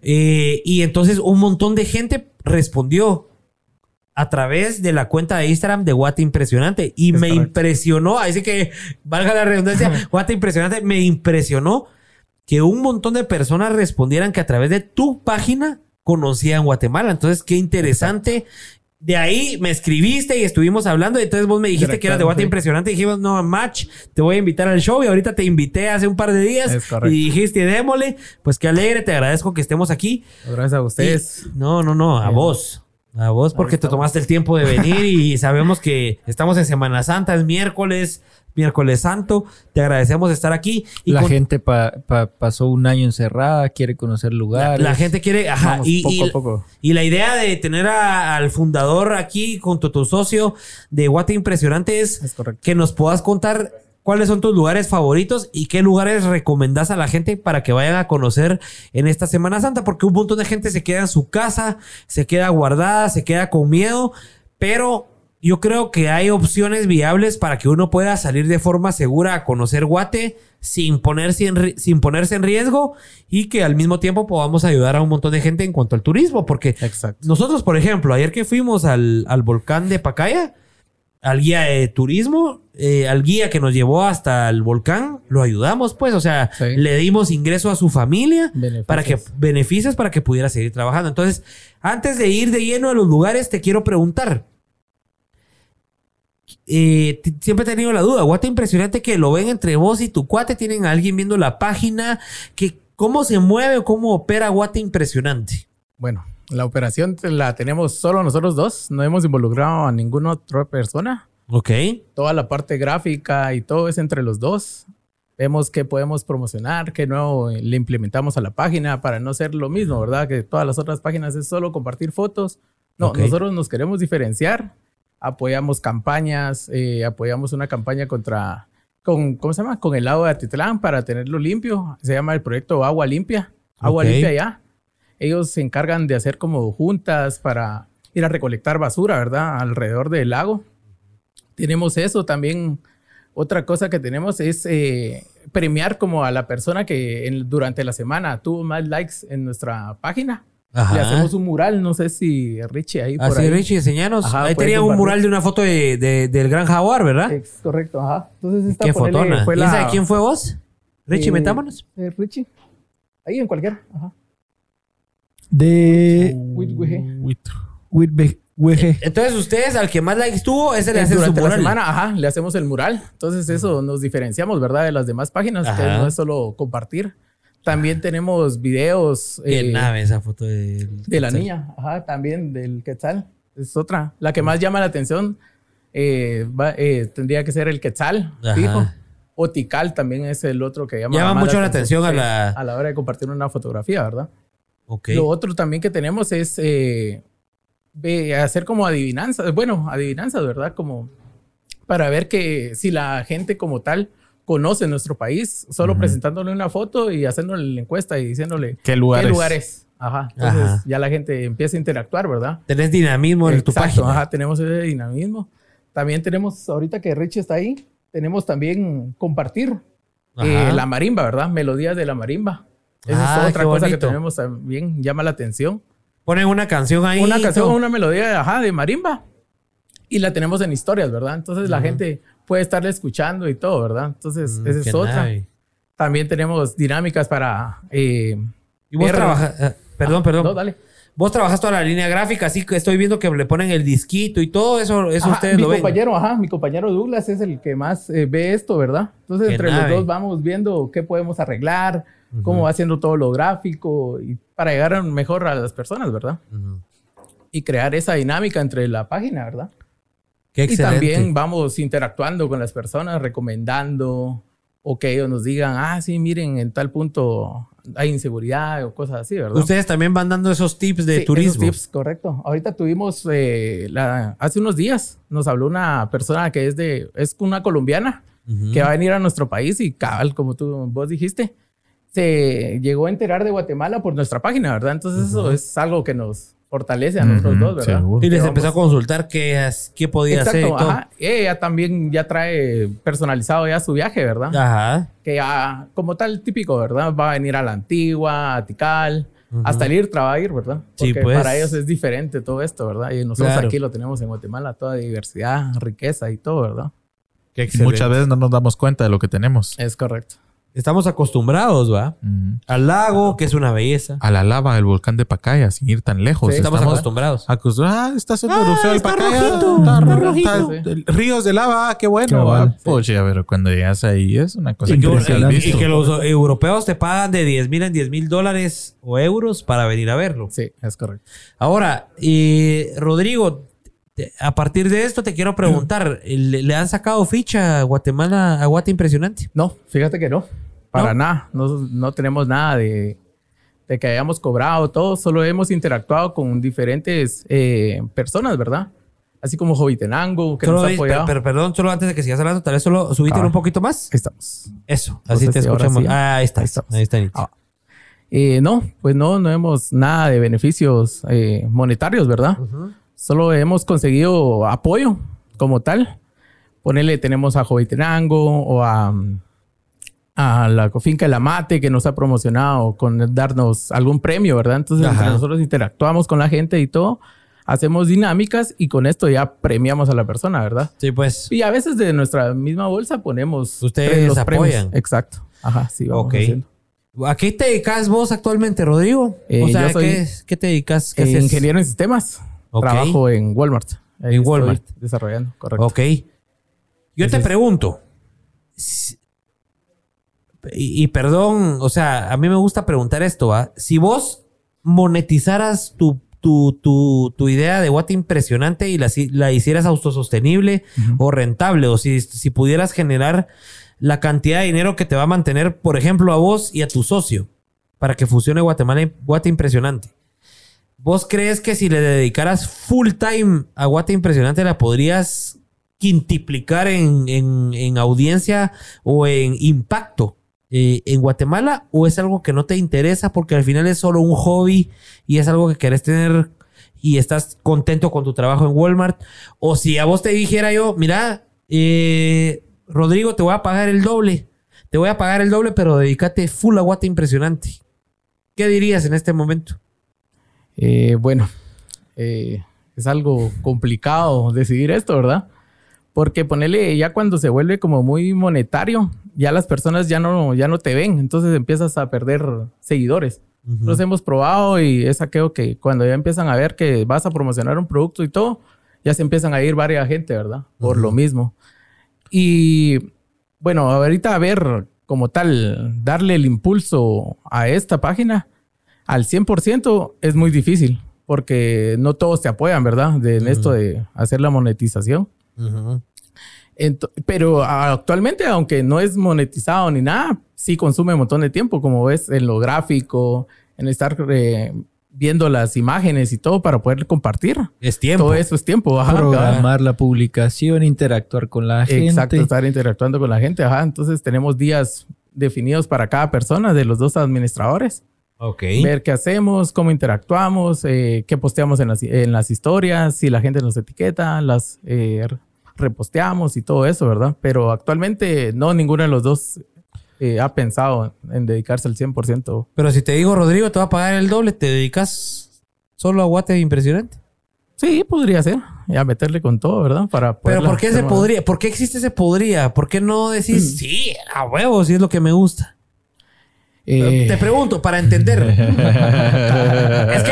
Eh, y entonces un montón de gente respondió a través de la cuenta de Instagram de Guate Impresionante. Y me impresionó, así que valga la redundancia, Guate Impresionante, me impresionó que un montón de personas respondieran que a través de tu página conocían Guatemala. Entonces, qué interesante de ahí me escribiste y estuvimos hablando. Y entonces vos me dijiste que era de Guate impresionante. Y dijimos, no, match, te voy a invitar al show. Y ahorita te invité hace un par de días. y dijiste, démosle. Pues qué alegre, te agradezco que estemos aquí. Gracias a ustedes. no, no, no, a vos. A vos porque te tomaste el tiempo de venir y sabemos que estamos en Semana Santa, es miércoles, miércoles santo. Te agradecemos estar aquí. Y la gente pasó un año encerrada, quiere conocer lugares. La, gente quiere, ajá, y, poco a poco. y, la idea de tener al fundador aquí junto a tu socio de Guate Impresionante es, que nos puedas contar cuáles son tus lugares favoritos y qué lugares recomendás a la gente para que vayan a conocer en esta Semana Santa, porque un montón de gente se queda en su casa, se queda guardada, se queda con miedo, pero yo creo que hay opciones viables para que uno pueda salir de forma segura a conocer Guate sin ponerse en, sin ponerse en riesgo y que al mismo tiempo podamos ayudar a un montón de gente en cuanto al turismo. Porque nosotros, por ejemplo, ayer que fuimos al, volcán de Pacaya, al guía de turismo, eh, al guía que nos llevó hasta el volcán, lo ayudamos, pues, o sea, le dimos ingreso a su familia para que beneficios para que pudiera seguir trabajando. Entonces, antes de ir de lleno a los lugares, te quiero preguntar. Eh, siempre he tenido la duda, Guate impresionante que lo ven entre vos y tu cuate, tienen a alguien viendo la página, que cómo se mueve o cómo opera Guate impresionante. Bueno, la operación la tenemos solo nosotros dos, no hemos involucrado a ninguna otra persona. Ok. Toda la parte gráfica y todo es entre los dos. Vemos qué podemos promocionar, qué nuevo le implementamos a la página para no ser lo mismo, ¿verdad? Que todas las otras páginas es solo compartir fotos. No, nosotros nos queremos diferenciar apoyamos campañas, eh, apoyamos una campaña contra, con, ¿cómo se llama? Con el agua de Atitlán para tenerlo limpio. Se llama el proyecto Agua Limpia. Agua Limpia ya. Ellos se encargan de hacer como juntas para ir a recolectar basura, ¿verdad? Alrededor del lago. Tenemos eso también. Otra cosa que tenemos es eh, premiar como a la persona que durante la semana tuvo más likes en nuestra página. Le hacemos un mural, no sé si Richie ahí por Así, Richie, enseñanos. ahí tenía un mural de una foto de, del Gran Jaguar, ¿verdad? Es correcto, ajá. Entonces esta Qué fotona. Fue de quién fue vos? Richie, eh, metámonos. Eh, Richie. Ahí en cualquier, ajá. De... Entonces ustedes, al que más likes tuvo, ese le hace su mural. la semana, ajá, le hacemos el mural. Entonces eso nos diferenciamos, ¿verdad? De las demás páginas, que no es solo compartir. También tenemos videos. Qué eh, nave esa foto de, de la niña. Ajá, también del Quetzal. Es otra. La que más llama la atención eh, eh, tendría que ser el Quetzal, fijo. O Tikal también es el otro que llama, llama mucho la atención, a la... a la hora de compartir una fotografía, ¿verdad? Okay. Lo otro también que tenemos es hacer como adivinanzas. Bueno, adivinanzas, ¿verdad? Como para ver que si la gente como tal conoce nuestro país, solo presentándole una foto y haciéndole la encuesta y diciéndole qué lugares. Qué lugares. Ajá. Entonces ya la gente empieza a interactuar, ¿verdad? Tenés dinamismo en tu página. Ajá, tenemos ese dinamismo. También tenemos, ahorita que Richie está ahí, tenemos también compartir eh, la marimba, ¿verdad? Melodías de la marimba. Esa es ah, otra cosa que tenemos también, llama la atención. Ponen una canción ahí. Una canción, una melodía, ajá, de marimba. Y la tenemos en historias, ¿verdad? Entonces la gente puede estarle escuchando y todo, ¿verdad? Entonces, esa es otra. También tenemos dinámicas para... Eh, y vos trabajas... Eh, perdón, ah, perdón. No, dale. Vos trabajas toda la línea gráfica, así que estoy viendo que le ponen el disquito y todo eso, eso ustedes mi lo compañero, Ajá, mi compañero Douglas es el que más eh, ve esto, ¿verdad? Entonces, entre los dos vamos viendo qué podemos arreglar, cómo va haciendo todo lo gráfico y para llegar mejor a las personas, ¿verdad? Y crear esa dinámica entre la página, ¿verdad? Qué y también vamos interactuando con las personas, recomendando, o que ellos nos digan, ah, sí, miren, en tal punto hay inseguridad o cosas así, ¿verdad? Ustedes también van dando esos tips de turismo. Esos tips, correcto. Ahorita tuvimos, eh, la, hace unos días, nos habló una persona que es de, es una colombiana, que va a venir a nuestro país y cabal, como tú, vos dijiste, se llegó a enterar de Guatemala por nuestra página, ¿verdad? Entonces eso es algo que nos, fortalece a nosotros dos, ¿verdad? Y les empezó a consultar qué, qué podía hacer. Ajá. Ella también ya trae personalizado ya su viaje, ¿verdad? Ajá. Que ya, como tal, típico, ¿verdad? Va a venir a la antigua, a Tical. Hasta el IRTRA va a ir, ¿verdad? Porque sí, pues. para ellos es diferente todo esto, ¿verdad? Y nosotros aquí lo tenemos en Guatemala, toda diversidad, riqueza y todo, ¿verdad? Muchas veces no nos damos cuenta de lo que tenemos. Es correcto. Estamos acostumbrados, ¿va? Al lago, que es una belleza. A la lava del volcán de Pacaya, sin ir tan lejos. estamos, acostumbrados. Ah, está haciendo ah, erupción el Pacaya. Rojito, está, rojito. ríos de lava, ah, qué bueno. Poche, a ver, cuando llegas ahí es una cosa impresionante. Y que los europeos te pagan de 10 mil en 10 mil dólares o euros para venir a verlo. Sí, es correcto. Ahora, y Rodrigo, a partir de esto te quiero preguntar, ¿le, han sacado ficha a Guatemala a Guate Impresionante? No, fíjate que no. Para nada. No, tenemos nada de, que hayamos cobrado todo. Solo hemos interactuado con diferentes eh, personas, ¿verdad? Así como Jovitenango, que nos ha apoyado. Pero, perdón, solo antes de que sigas hablando, tal vez solo subiste ah, un poquito más. Estamos. Eso, así te escuchamos. Ah, ahí está. Ahí, estamos. ahí está. Ah. Eh, no, pues no, no hemos nada de beneficios eh, monetarios, ¿verdad? Solo hemos conseguido apoyo como tal. Ponerle, tenemos a Jovitenango o a, a la finca La Mate que nos ha promocionado con darnos algún premio, ¿verdad? Entonces nosotros interactuamos con la gente y todo, hacemos dinámicas y con esto ya premiamos a la persona, ¿verdad? Sí, pues. Y a veces de nuestra misma bolsa ponemos. Ustedes los apoyan. Exacto. Ajá, sí, vamos Ok. ¿A qué te dedicas vos actualmente, Rodrigo? Eh, o sea, ¿qué, te dedicas? ¿Qué ingeniero en sistemas. Trabajo en Walmart. en Walmart. Desarrollando, correcto. Ok. Yo te pregunto. Y, perdón, o sea, a mí me gusta preguntar esto, ¿va? Si vos monetizaras tu, tu, idea de What impresionante y la, la hicieras autosostenible o rentable, o si, si pudieras generar la cantidad de dinero que te va a mantener, por ejemplo, a vos y a tu socio, para que funcione Guatemala, What impresionante. ¿Vos crees que si le dedicaras full time a Guate Impresionante la podrías quintuplicar en, audiencia o en impacto eh, en Guatemala? ¿O es algo que no te interesa porque al final es solo un hobby y es algo que querés tener y estás contento con tu trabajo en Walmart? O si a vos te dijera yo, mira, eh, Rodrigo, te voy a pagar el doble. Te voy a pagar el doble, pero dedícate full a Guate Impresionante. ¿Qué dirías en este momento? Eh, bueno, eh, es algo complicado decidir esto, ¿verdad? Porque ponerle ya cuando se vuelve como muy monetario, ya las personas ya no, ya no te ven, entonces empiezas a perder seguidores. Los hemos probado y es aquello que cuando ya empiezan a ver que vas a promocionar un producto y todo, ya se empiezan a ir varias gente, ¿verdad? Por lo mismo. Y bueno, ahorita a ver como tal, darle el impulso a esta página, al 100% es muy difícil porque no todos te apoyan, ¿verdad? De, en esto de hacer la monetización. pero actualmente, aunque no es monetizado ni nada, sí consume un montón de tiempo, como ves en lo gráfico, en estar eh, viendo las imágenes y todo para poder compartir. Es tiempo. Todo eso es tiempo. Ajá, Programar la publicación, interactuar con la gente. Exacto, estar interactuando con la gente. Ajá, entonces tenemos días definidos para cada persona de los dos administradores. Ver qué hacemos, cómo interactuamos, eh, qué posteamos en las, historias, si la gente nos etiqueta, las eh, reposteamos y todo eso, ¿verdad? Pero actualmente no, ninguno de los dos eh, ha pensado en dedicarse al 100%. Pero si te digo, Rodrigo, te va a pagar el doble, ¿te dedicas solo a Guate Impresionante? Sí, podría ser. y a meterle con todo, ¿verdad? Para Pero ¿por qué se podría? ¿Por qué existe ese podría? ¿Por qué no decís, mm. sí, a huevo, si es lo que me gusta? Eh. Te pregunto para entender. es,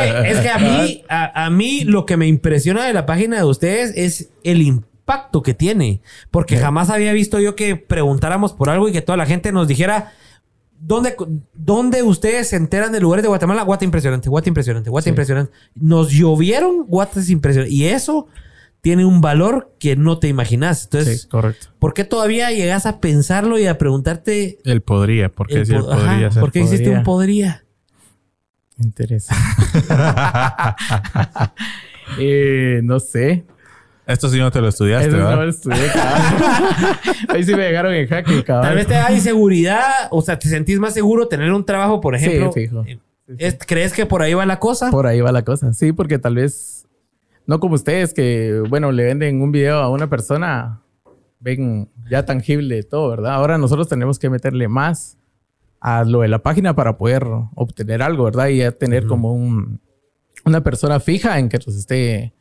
que, a mí, a, mí lo que me impresiona de la página de ustedes es el impacto que tiene. Porque jamás había visto yo que preguntáramos por algo y que toda la gente nos dijera, ¿Dónde, ¿Dónde ustedes se enteran de lugares de Guatemala? Guata impresionante, Guata impresionante, Guata impresionante. Nos llovieron Guatas impresionante. Y eso tiene un valor que no te imaginas. Entonces, correcto. ¿por qué todavía llegas a pensarlo y a preguntarte? El podría, ¿por qué el, podría ¿Por qué existe un podría? Interesante. eh, no sé. Esto sí no te lo estudiaste, ¿verdad? No lo estudié, Ahí sí me llegaron en jaque, cabrón. Tal vez te da inseguridad, o sea, te sentís más seguro tener un trabajo, por ejemplo. Sí, fijo. ¿Crees que por ahí va la cosa? Por ahí va la cosa, sí, porque tal vez, no como ustedes que, bueno, le venden un video a una persona, ven ya tangible todo, ¿verdad? Ahora nosotros tenemos que meterle más a lo de la página para poder obtener algo, ¿verdad? Y ya tener como un, una persona fija en que nos esté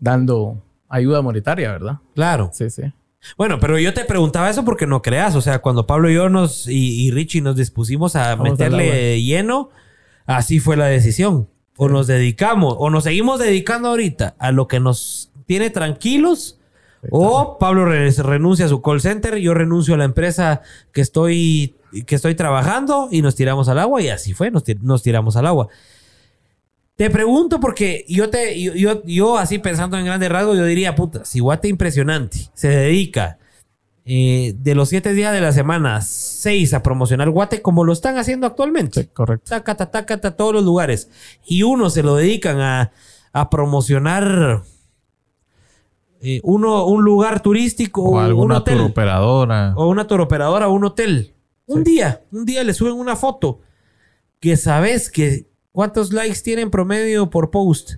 dando ayuda monetaria, ¿verdad? Claro. Sí, sí. Bueno, pero yo te preguntaba eso porque no creas. O sea, cuando Pablo y yo nos y, Richie nos dispusimos a meterle lleno, así fue la decisión. O nos dedicamos, o nos seguimos dedicando ahorita a lo que nos tiene tranquilos. O Pablo renuncia a su call center, yo renuncio a la empresa que estoy, que estoy trabajando y nos tiramos al agua. Y así fue, nos, nos tiramos al agua. Te pregunto porque yo te, yo, yo, así pensando en grandes rasgos, yo diría, puta, si Guate Impresionante se dedica eh, de los siete días de la semana, seis a promocionar Guate como lo están haciendo actualmente. Sí, correcto. Taca, taca, taca, todos los lugares. Y uno se lo dedican a, a promocionar eh, uno, un lugar turístico o, alguna un. O una operadora o un hotel. Un día, un día le suben una foto que sabes que ¿Cuántos likes tienen promedio por post?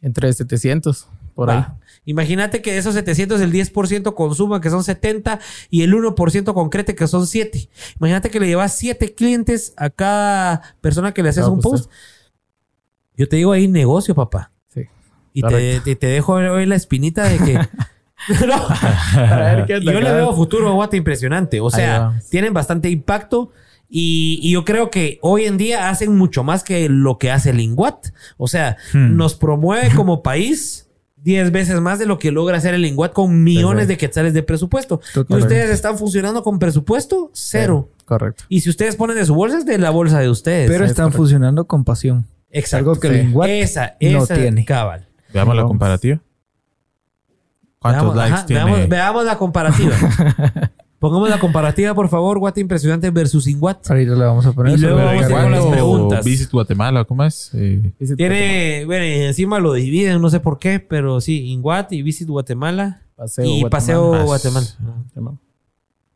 Entre 700, por ahí. Imagínate que de esos 700 el 10% consuma, que son 70, y el 1% concrete, que son 7. Imagínate que le llevas 7 clientes a cada persona que le haces un pues, post. Yo te digo ahí negocio, papá. Sí. Y te, te, dejo hoy la espinita de que... no. yo le veo futuro a Guate impresionante. O sea, tienen bastante impacto. Y, yo creo que hoy en día hacen mucho más que lo que hace el O sea, hmm. nos promueve como país 10 veces más de lo que logra hacer el Inguat con millones de quetzales de presupuesto. Y ustedes están funcionando con presupuesto cero. correcto. Y si ustedes ponen de su bolsa, es de la bolsa de ustedes. Pero están funcionando con pasión. Exacto. Algo que el Inguat esa, no tiene. Cabal. Veamos la comparativa. ¿Cuántos likes tiene? Veamos, veamos la comparativa. Pongamos la comparativa, por favor, Guate Impresionante versus Inguat. Ahorita le vamos a poner. Y luego vamos a con las preguntas. Visit Guatemala, ¿cómo es? Tiene, bueno, encima lo dividen, no sé por qué, pero sí, Inguat y Visit Guatemala. Paseo y Paseo Guatemala.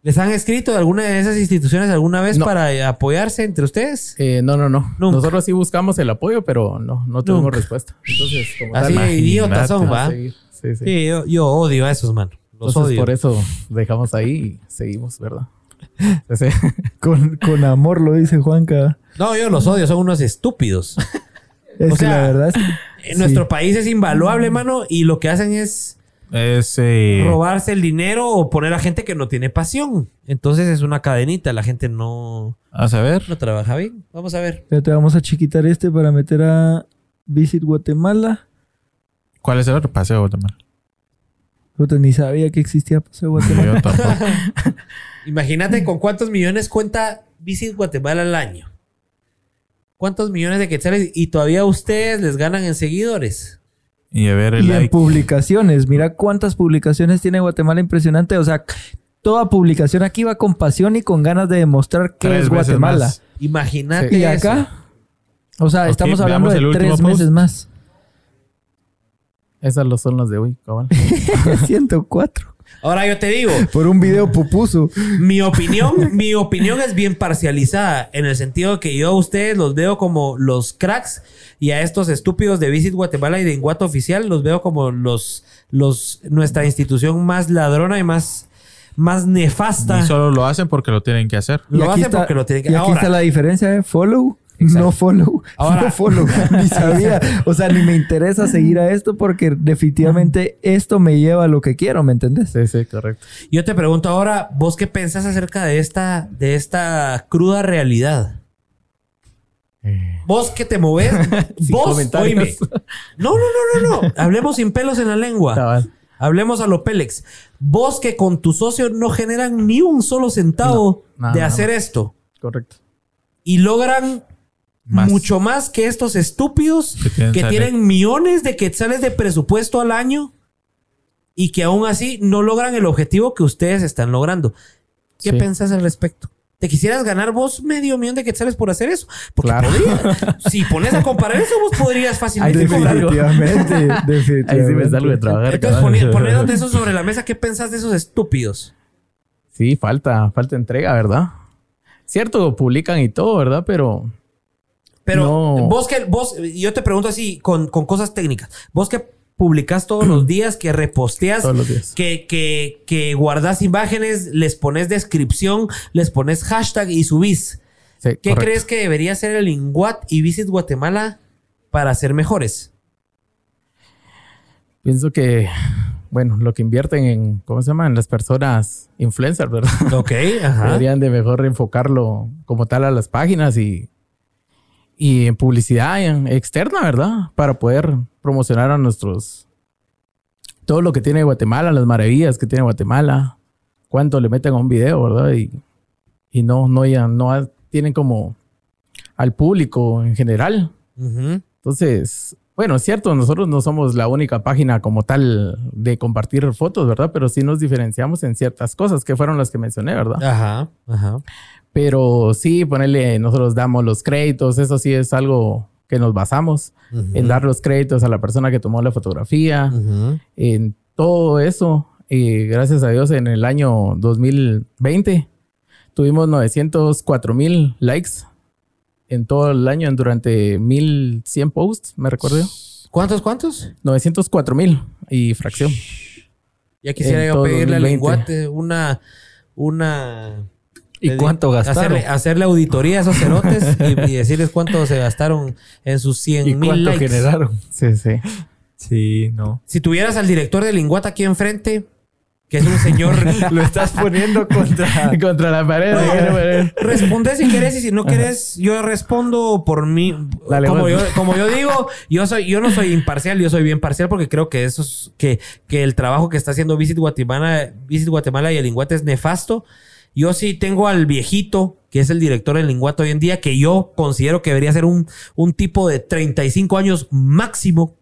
¿Les han escrito de alguna de esas instituciones alguna vez para apoyarse entre ustedes? Eh, no, no, no. Nosotros sí buscamos el apoyo, pero no, no tuvimos respuesta. Entonces, como Así idiotas son, ¿va? Sí, sí. sí yo, yo, odio a esos, manos. Entonces, por eso dejamos ahí y seguimos, ¿verdad? con, con, amor lo dice Juanca. No, yo los odio, son unos estúpidos. es o sea, la verdad en nuestro país es invaluable, mano, y lo que hacen es, eh, robarse el dinero o poner a gente que no tiene pasión. Entonces es una cadenita, la gente no... A ver. No trabaja bien. Vamos a ver. Ya te vamos a chiquitar este para meter a Visit Guatemala. ¿Cuál es el otro? Paseo Guatemala ni sabía que existía Paseo Guatemala. Imagínate con cuántos millones cuenta Visit Guatemala al año. ¿Cuántos millones de quetzales? Y todavía ustedes les ganan en seguidores. Y a ver el y en publicaciones. Mira cuántas publicaciones tiene Guatemala impresionante. O sea, toda publicación aquí va con pasión y con ganas de demostrar que es Guatemala. Imagínate. Y acá, o sea, estamos hablando de tres meses más. Esas son las de hoy, cabal. 104. Ahora yo te digo. Por un video pupuso. Mi opinión, mi opinión es bien parcializada. En el sentido que yo a ustedes los veo como los cracks. Y a estos estúpidos de Visit Guatemala y de Inguato Oficial los veo como los, los, nuestra institución más ladrona y más, más nefasta. Y solo lo hacen porque lo tienen que hacer. Lo hacen porque lo tienen que hacer. Y aquí está la diferencia, ¿eh? Follow No follow. no follow. ni sabía. O sea, ni me interesa seguir a esto porque definitivamente esto me lleva a lo que quiero, ¿me entendés? Sí, sí, correcto. Yo te pregunto ahora, ¿vos qué pensás acerca de esta, de esta cruda realidad? Eh. Vos que te moves, vos, oíme. No, no, no, no, no. Hablemos sin pelos en la lengua. Hablemos a lo Pélex. Vos que con tu socio no generan ni un solo centavo de hacer esto. Correcto. Y logran mucho más que estos estúpidos que, tienen, millones de quetzales de presupuesto al año y que aún así no logran el objetivo que ustedes están logrando. ¿Qué pensás al respecto? ¿Te quisieras ganar vos medio millón de quetzales por hacer eso? Porque claro. si pones a comparar eso, vos podrías fácilmente Definitivamente, definitivamente. Ahí sí me salgo de trabajar. Entonces, poniéndote eso sobre la mesa, ¿qué pensás de esos estúpidos? Sí, falta, falta entrega, ¿verdad? Cierto, publican y todo, ¿verdad? Pero... Pero vos que, vos, yo te pregunto así, con, con cosas técnicas. Vos que publicas todos los días, que reposteas, Que, que, que guardas imágenes, les pones descripción, les pones hashtag y subís. ¿Qué crees que debería hacer el Inguat y Visit Guatemala para ser mejores? Pienso que, bueno, lo que invierten en, ¿cómo se llaman? Las personas influencers, ¿verdad? Ok, ajá. Deberían de mejor enfocarlo como tal a las páginas y y en publicidad externa, ¿verdad? Para poder promocionar a nuestros... Todo lo que tiene Guatemala, las maravillas que tiene Guatemala, cuánto le meten a un video, ¿verdad? Y, y no, no, ya, no tienen como al público en general. Entonces, bueno, es cierto, nosotros no somos la única página como tal de compartir fotos, ¿verdad? Pero sí nos diferenciamos en ciertas cosas que fueron las que mencioné, ¿verdad? Ajá, ajá. Pero sí, ponerle, nosotros damos los créditos, eso sí es algo que nos basamos en dar los créditos a la persona que tomó la fotografía, en todo eso. Y gracias a Dios, en el año 2020 tuvimos 904 mil likes en todo el año durante 1100 posts, me recuerdo. ¿Cuántos, cuántos? 904 mil y fracción. Ya quisiera yo pedirle al lenguate una, una ¿Y cuánto gastaron? Hacerle, auditoría a esos cerotes y, decirles cuánto se gastaron en sus 100 mil likes. generaron? Sí, sí. Sí, no. Si tuvieras al director de Linguata aquí enfrente, que es un señor... Lo estás poniendo contra... contra la pared. responde si quieres y si no quieres, yo respondo por mí. como, yo, como yo digo, yo soy, yo no soy imparcial, yo soy bien parcial porque creo que eso es, que, que el trabajo que está haciendo Visit Guatemala, Visit Guatemala y el Linguata es nefasto. Yo sí tengo al viejito, que es el director del Linguato hoy en día, que yo considero que debería ser un, un tipo de 35 años máximo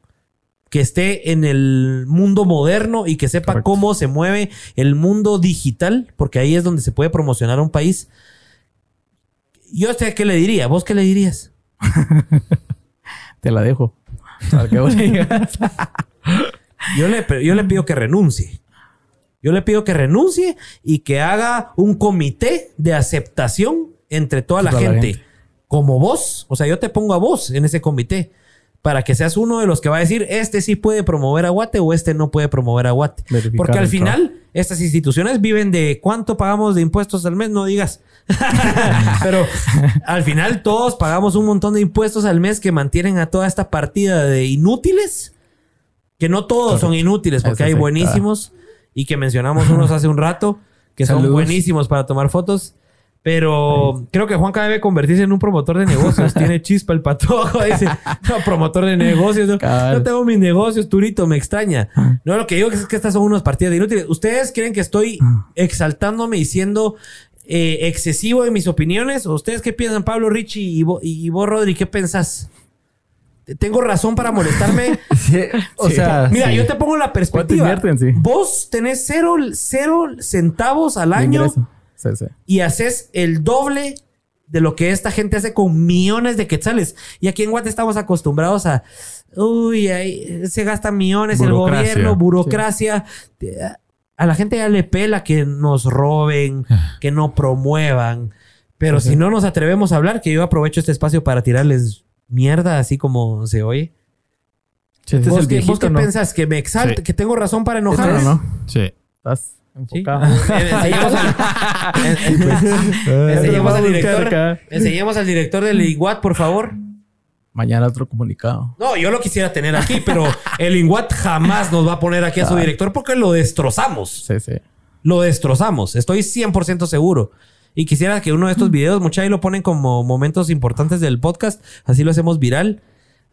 que esté en el mundo moderno y que sepa cómo se mueve el mundo digital, porque ahí es donde se puede promocionar a un país. Yo sé qué le diría. ¿Vos qué le dirías? Te la dejo. yo, le, yo le pido que renuncie. Yo le pido que renuncie y que haga un comité de aceptación entre toda, la, gente, como vos. O sea, yo te pongo a vos en ese comité para que seas uno de los que va a decir, este sí puede promover a Guate o este no puede promover a Guate. Porque al final, estas instituciones viven de cuánto pagamos de impuestos al mes, no digas. Pero al final todos pagamos un montón de impuestos al mes que mantienen a toda esta partida de inútiles. Que no todos son inútiles, porque hay buenísimos y que mencionamos unos hace un rato, que son buenísimos para tomar fotos. Pero creo que Juanca debe convertirse en un promotor de negocios. Tiene chispa el patojo. Dice, no, promotor de negocios. No, tengo mis negocios, Turito, me extraña. No, lo que digo es que estas son unos partidas inútiles. ¿Ustedes creen que estoy exaltándome y siendo eh, excesivo en mis opiniones? ¿O ustedes qué piensan, Pablo, Richie y vos, y vos Rodri? ¿Qué pensás? Tengo razón para molestarme. o sea, mira, yo te pongo la perspectiva. Vos tenés cero, centavos al año y haces el doble de lo que esta gente hace con millones de quetzales. Y aquí en Guate estamos acostumbrados a, uy, ahí se gastan millones el gobierno, burocracia. A la gente ya le pela que nos roben, que no promuevan. Pero si no nos atrevemos a hablar, que yo aprovecho este espacio para tirarles mierda, así como se oye. ¿Vos, qué, pensás? ¿Que me exalte? ¿Que tengo razón para enojarme? No, Sí. enfocado. Enseñemos al, enseñemos al director. Enseñemos al director del IGUAT, por favor. Mañana otro comunicado. No, yo lo quisiera tener aquí, pero el INGUAT jamás nos va a poner aquí a su director porque lo destrozamos. Sí, sí. Lo destrozamos. Estoy 100% seguro. Y quisiera que uno de estos videos, muchachos, lo ponen como momentos importantes del podcast. Así lo hacemos viral.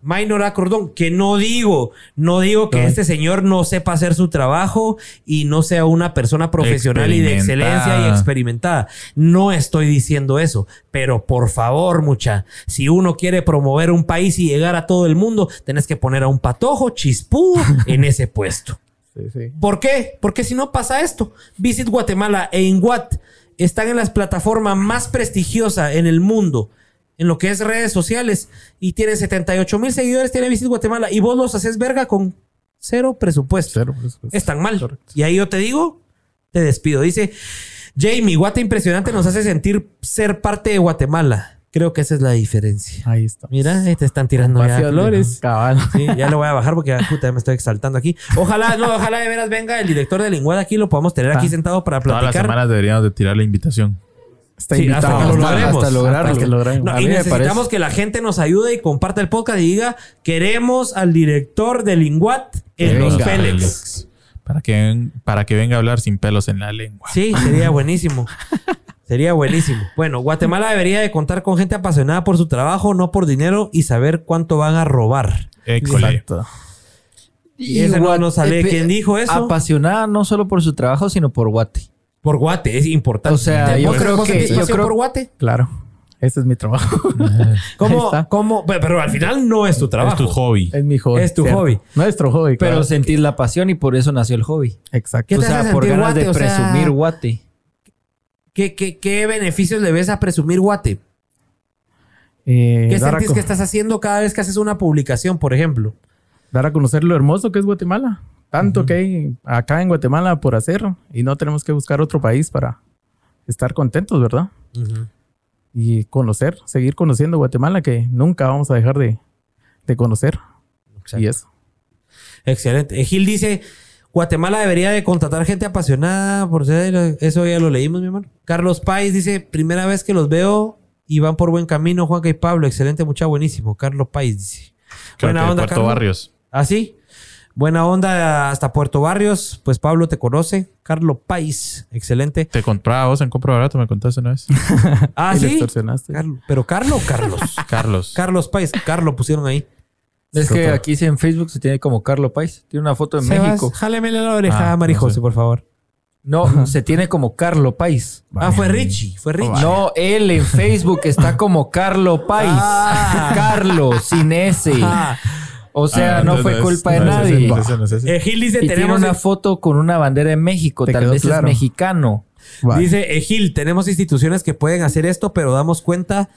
Minor Acordón, que no digo, no digo que este señor no sepa hacer su trabajo y no sea una persona profesional y de excelencia y experimentada. No estoy diciendo eso, pero por favor, mucha, si uno quiere promover un país y llegar a todo el mundo, tenés que poner a un patojo chispú en ese puesto. Sí, sí. ¿Por qué? Porque si no pasa esto, Visit Guatemala e Inguat están en las plataformas más prestigiosas en el mundo en lo que es redes sociales y tiene 78 mil seguidores, tiene Visit Guatemala y vos los haces verga con cero presupuesto. Cero presupuesto. Están mal. Correcto. Y ahí yo te digo, te despido. Dice, Jamie, Guate Impresionante nos hace sentir ser parte de Guatemala. Creo que esa es la diferencia. Ahí está. Mira, ahí te están tirando ya Ovación, flores. Cabal. Sí, ya lo voy a bajar porque ah, puta, ya me estoy exaltando aquí. Ojalá, no, ojalá de veras venga el director de Linguada aquí, lo podamos tener aquí Ah. sentado para Todas las platicar. semanas deberíamos de tirar la invitación. Está Sí, invitado. hasta que lo logremos. hasta lograrlo. Hasta que logremos. No, y necesitamos que la gente nos ayude y comparta el podcast y diga, queremos al director de Linguat en Venga. los Pélex. Para que, para que venga a hablar sin pelos en la lengua. Sí, sería buenísimo. Sería buenísimo. Bueno, Guatemala debería de contar con gente apasionada por su trabajo, no por dinero y saber cuánto van a robar. École. Exacto. Y ese no nos sale. eh, ¿Quién dijo eso? Apasionada no solo por su trabajo, sino por Guate. Por Guate, es importante. O sea, yo ¿Vos creo que- yo creo- por Guate? Claro. Ese es mi trabajo. ¿Cómo? ¿Cómo? Pero, al final no es tu trabajo. Es tu hobby. Es mi hobby. Es tu ¿cierto? hobby. Nuestro hobby, Pero claro. sentís la pasión y por eso nació el hobby. Exacto. ¿Qué O sea, por ganas Guate? de O sea, presumir Guate. ¿Qué, qué, qué beneficios le ves a presumir Guate? Eh, ¿Qué sentís que estás haciendo cada vez que haces una publicación, por ejemplo? dar a conocer lo hermoso que es Guatemala. Tanto que hay acá en Guatemala por hacer y no tenemos que buscar otro país para estar contentos, ¿verdad? Y conocer, seguir conociendo Guatemala que nunca vamos a dejar de, de conocer. Y eso. Excelente. Eh, Gil dice, Guatemala debería de contratar gente apasionada por ser... Eso ya lo leímos, mi hermano. Carlos Pais dice, primera vez que los veo y van por buen camino, Juanca y Pablo. Excelente, mucha buenísimo. Carlos Pais dice. Creo Buena que de onda, Puerto Carlos. Barrios. ¿Ah, sí? Buena onda hasta Puerto Barrios. Pues Pablo te conoce. Carlos Pais. Excelente. Te compraba vos en Compro Barato, me contaste una vez. Ah, Y le sí. extorsionaste. Carlos. ¿Pero Carlos o Carlos? Carlos. Carlos Pais. Carlos pusieron ahí. Es que aquí en Facebook se tiene como Carlo Pais. Tiene una foto en Sebas, México. Jálemele la oreja Ah, a no sé. por favor. No, se tiene como Carlo Pais. Ah, fue Richie. Fue Richie. No, él en Facebook está como Carlo Pais. Ah. Carlo, sin S. Ah. O sea, Ah, no fue culpa de no nadie. es ese, no es ese. Eh, Gil dice, Y tiene tenemos... una foto con una bandera de México. Tal vez es mexicano. Dice eh, Gil, tenemos instituciones que pueden hacer esto, pero damos cuenta...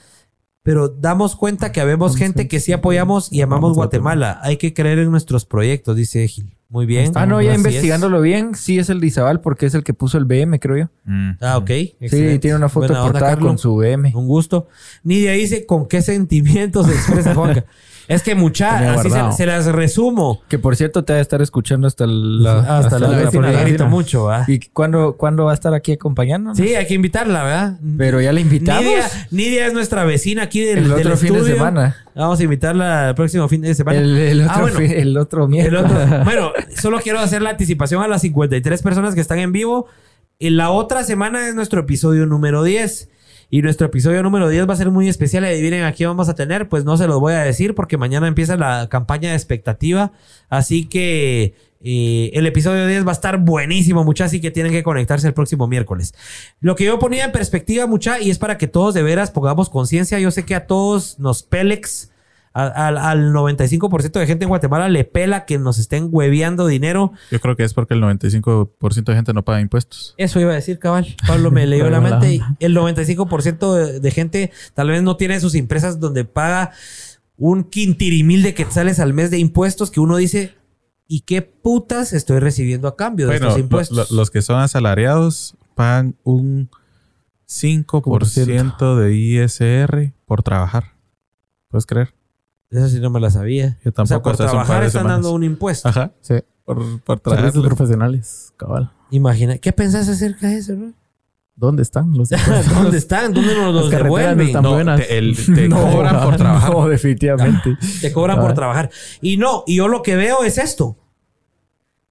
Pero damos cuenta que habemos gente que sí apoyamos y amamos Guatemala. Hay que creer en nuestros proyectos, dice Gil. Muy bien. Ah, no, ya Así es. investigándolo bien, sí es el de Izabal porque es el que puso el BM, creo yo. Mm. Ah, ok. Sí, tiene una foto Buena portada con su BM. Un gusto. Nidia dice con qué sentimientos se expresa Juanca. es que mucha, así se, las resumo. Que por cierto te va a estar escuchando hasta la, hasta, la, la vecina, la grito mucho. ¿Y cuándo, cuándo va a estar aquí acompañándonos? Sí, hay que invitarla, ¿verdad? Pero ya la invitamos. Nidia, Nidia es nuestra vecina aquí del, el del otro fin de semana. Vamos a invitarla el próximo fin de semana. El, el otro Ah, bueno. el otro miércoles. bueno, solo quiero hacer la anticipación a las 53 personas que están en vivo. En la otra semana es nuestro episodio número 10. Y nuestro episodio número 10 va a ser muy especial. Adivinen a quién vamos a tener. Pues no se los voy a decir porque mañana empieza la campaña de expectativa. Así que eh, el episodio 10 va a estar buenísimo, muchachos. Así que tienen que conectarse el próximo miércoles. Lo que yo ponía en perspectiva, mucha, y es para que todos de veras pongamos conciencia. Yo sé que a todos nos pelex. Al, al- al 95% de gente en Guatemala le pela que nos estén hueveando dinero. Yo creo que es porque el 95% de gente no paga impuestos. Eso iba a decir, cabal. Pablo me leyó la mente. Y el 95% de, de gente tal vez no tiene sus empresas donde paga un quintirimil de quetzales al mes de impuestos que uno dice, ¿y qué putas estoy recibiendo a cambio de Bueno, estos lo- impuestos? lo- los que son asalariados pagan un 5% de ISR por trabajar. ¿Puedes creer? Eso sí no me la sabía. Yo O sea, tampoco por trabajar están semanas. dando un impuesto. Ajá. Sí. Por, por trabajar. Servicios profesionales, cabal. Imagina, ¿qué pensás acerca de eso, bro? ¿Dónde están los ¿Dónde están? ¿Dónde nos los devuelven? están No, buenas. te, el- te No, cobran por trabajar. No, definitivamente. Te cobran por trabajar. Y no, y yo lo que veo es esto.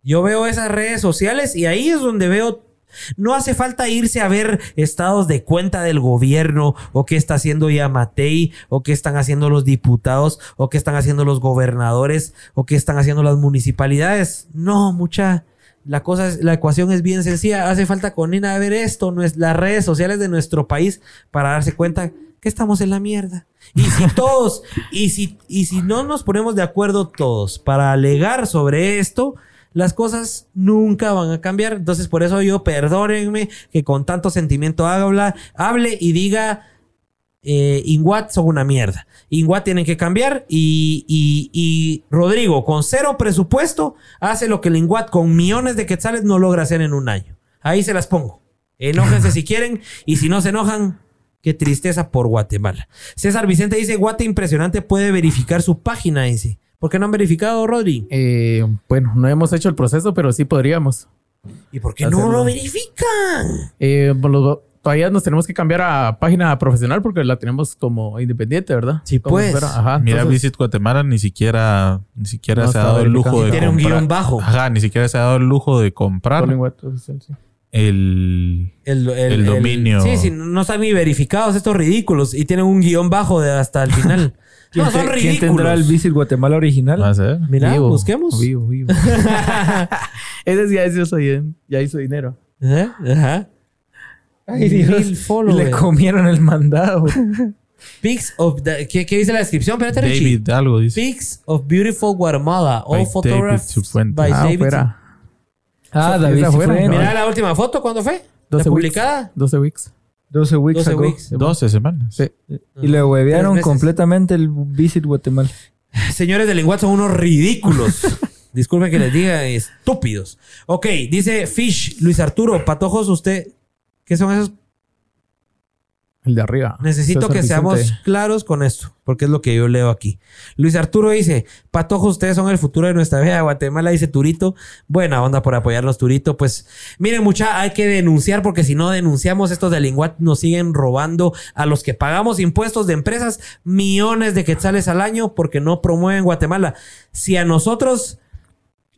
Yo veo esas redes sociales y ahí es donde veo. No hace falta irse a ver estados de cuenta del gobierno o qué está haciendo Yamatei o qué están haciendo los diputados o qué están haciendo los gobernadores o qué están haciendo las municipalidades. No, mucha. La cosa es, la ecuación es bien sencilla. Hace falta con Nina ver esto, las redes sociales de nuestro país para darse cuenta que estamos en la mierda. Y si todos, y si, y si no nos ponemos de acuerdo todos para alegar sobre esto, las cosas nunca van a cambiar. Entonces, por eso yo, perdónenme que con tanto sentimiento habla, hable y diga, eh, Inguat son una mierda. Inguat tienen que cambiar y, y- y Rodrigo, con cero presupuesto, hace lo que el Inguat con millones de quetzales no logra hacer en un año. Ahí se las pongo. Enójense si quieren y si no se enojan, qué tristeza por Guatemala. César Vicente dice, Guate impresionante puede verificar su página, dice. ¿Por qué no han verificado, Rodri? Eh, bueno, no hemos hecho el proceso, pero sí podríamos. ¿Y por qué no lo verifican? Eh, pues, lo- todavía nos tenemos que cambiar a página profesional porque la tenemos como independiente, ¿verdad? Sí, Como pues. fuera- Ajá, Mira, entonces- Visit Guatemala ni siquiera, ni siquiera No se ha dado el lujo de Tiene un guion bajo. Ajá, ni siquiera se ha dado el lujo de comprar el... El, El dominio. sí, sí, no están ni verificados estos ridículos y tienen un guion bajo de hasta el final. ¿Quién, no, son te- ¿Quién ridículos. tendrá el Visit Guatemala original? ¿Vas a ver? Mira, Vivo, busquemos. Vivo, vivo. Ese ya hizo, ya hizo dinero. ¿Eh? Ajá. Ay, Dios. Le comieron el mandado. Pics of the- ¿qué, qué dice la descripción? Espérate, Richie. David algo dice. Pics of beautiful Guatemala. All By photographs by Ah, David. fuera. Ah, Esa David. Mira la última foto, ¿cuándo fue? 12 ¿La weeks. publicada? 12 weeks. 12 weeks 12 ago. weeks. 12 semanas. Sí. Y le huevearon completamente el Visit Guatemala. Señores de lenguaje son unos ridículos. Disculpen que les diga estúpidos. Ok, dice Fish, Luis Arturo, patojos, usted. ¿Qué son esos? El de arriba. Necesito César que Vicente. seamos claros con esto, porque es lo que yo leo aquí. Luis Arturo dice, patojos, ustedes son el futuro de nuestra vida. Guatemala dice Turito. Buena onda por apoyarnos, Turito. Pues miren, mucha, hay que denunciar, porque si no denunciamos, estos de Linguat nos siguen robando a los que pagamos impuestos de empresas millones de quetzales al año porque no promueven Guatemala. Si a nosotros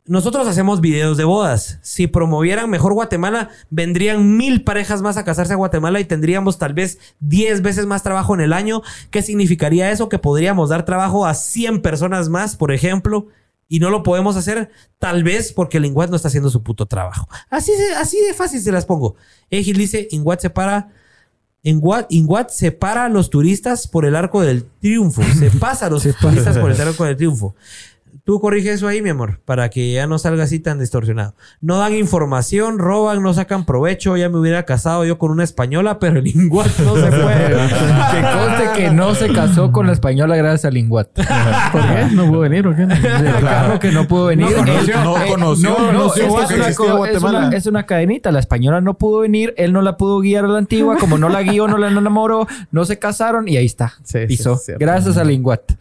nosotros hacemos videos de bodas. Si promovieran mejor Guatemala, vendrían mil parejas más a casarse a Guatemala y tendríamos tal vez 10 veces más trabajo en el año. ¿Qué significaría eso? Que podríamos dar trabajo a 100 personas más, por ejemplo. Y no lo podemos hacer, tal vez porque el Inguat no está haciendo su puto trabajo. Así de, así de fácil se las pongo. Egil dice, Inguat separa... Inguat, Inguat separa a los turistas por el arco del triunfo. Se pasa a los turistas por el arco del triunfo. Tú corrige eso ahí, mi amor, para que ya no salga así tan distorsionado. No dan información, roban, no sacan provecho. Ya me hubiera casado yo con una española, pero el Inguat no se puede. que conste que no se casó con la española gracias al Inguat. ¿Por qué? ¿No pudo venir o qué? Claro que no pudo venir. No conoció, no eh, conoció, no, no es, una, es, Guatemala. una, es una cadenita. La española no pudo venir, él no la pudo guiar a la antigua, como no la guió, no la enamoró, no se casaron y ahí está. Sí, sí, Pisó. es. Gracias al Inguat.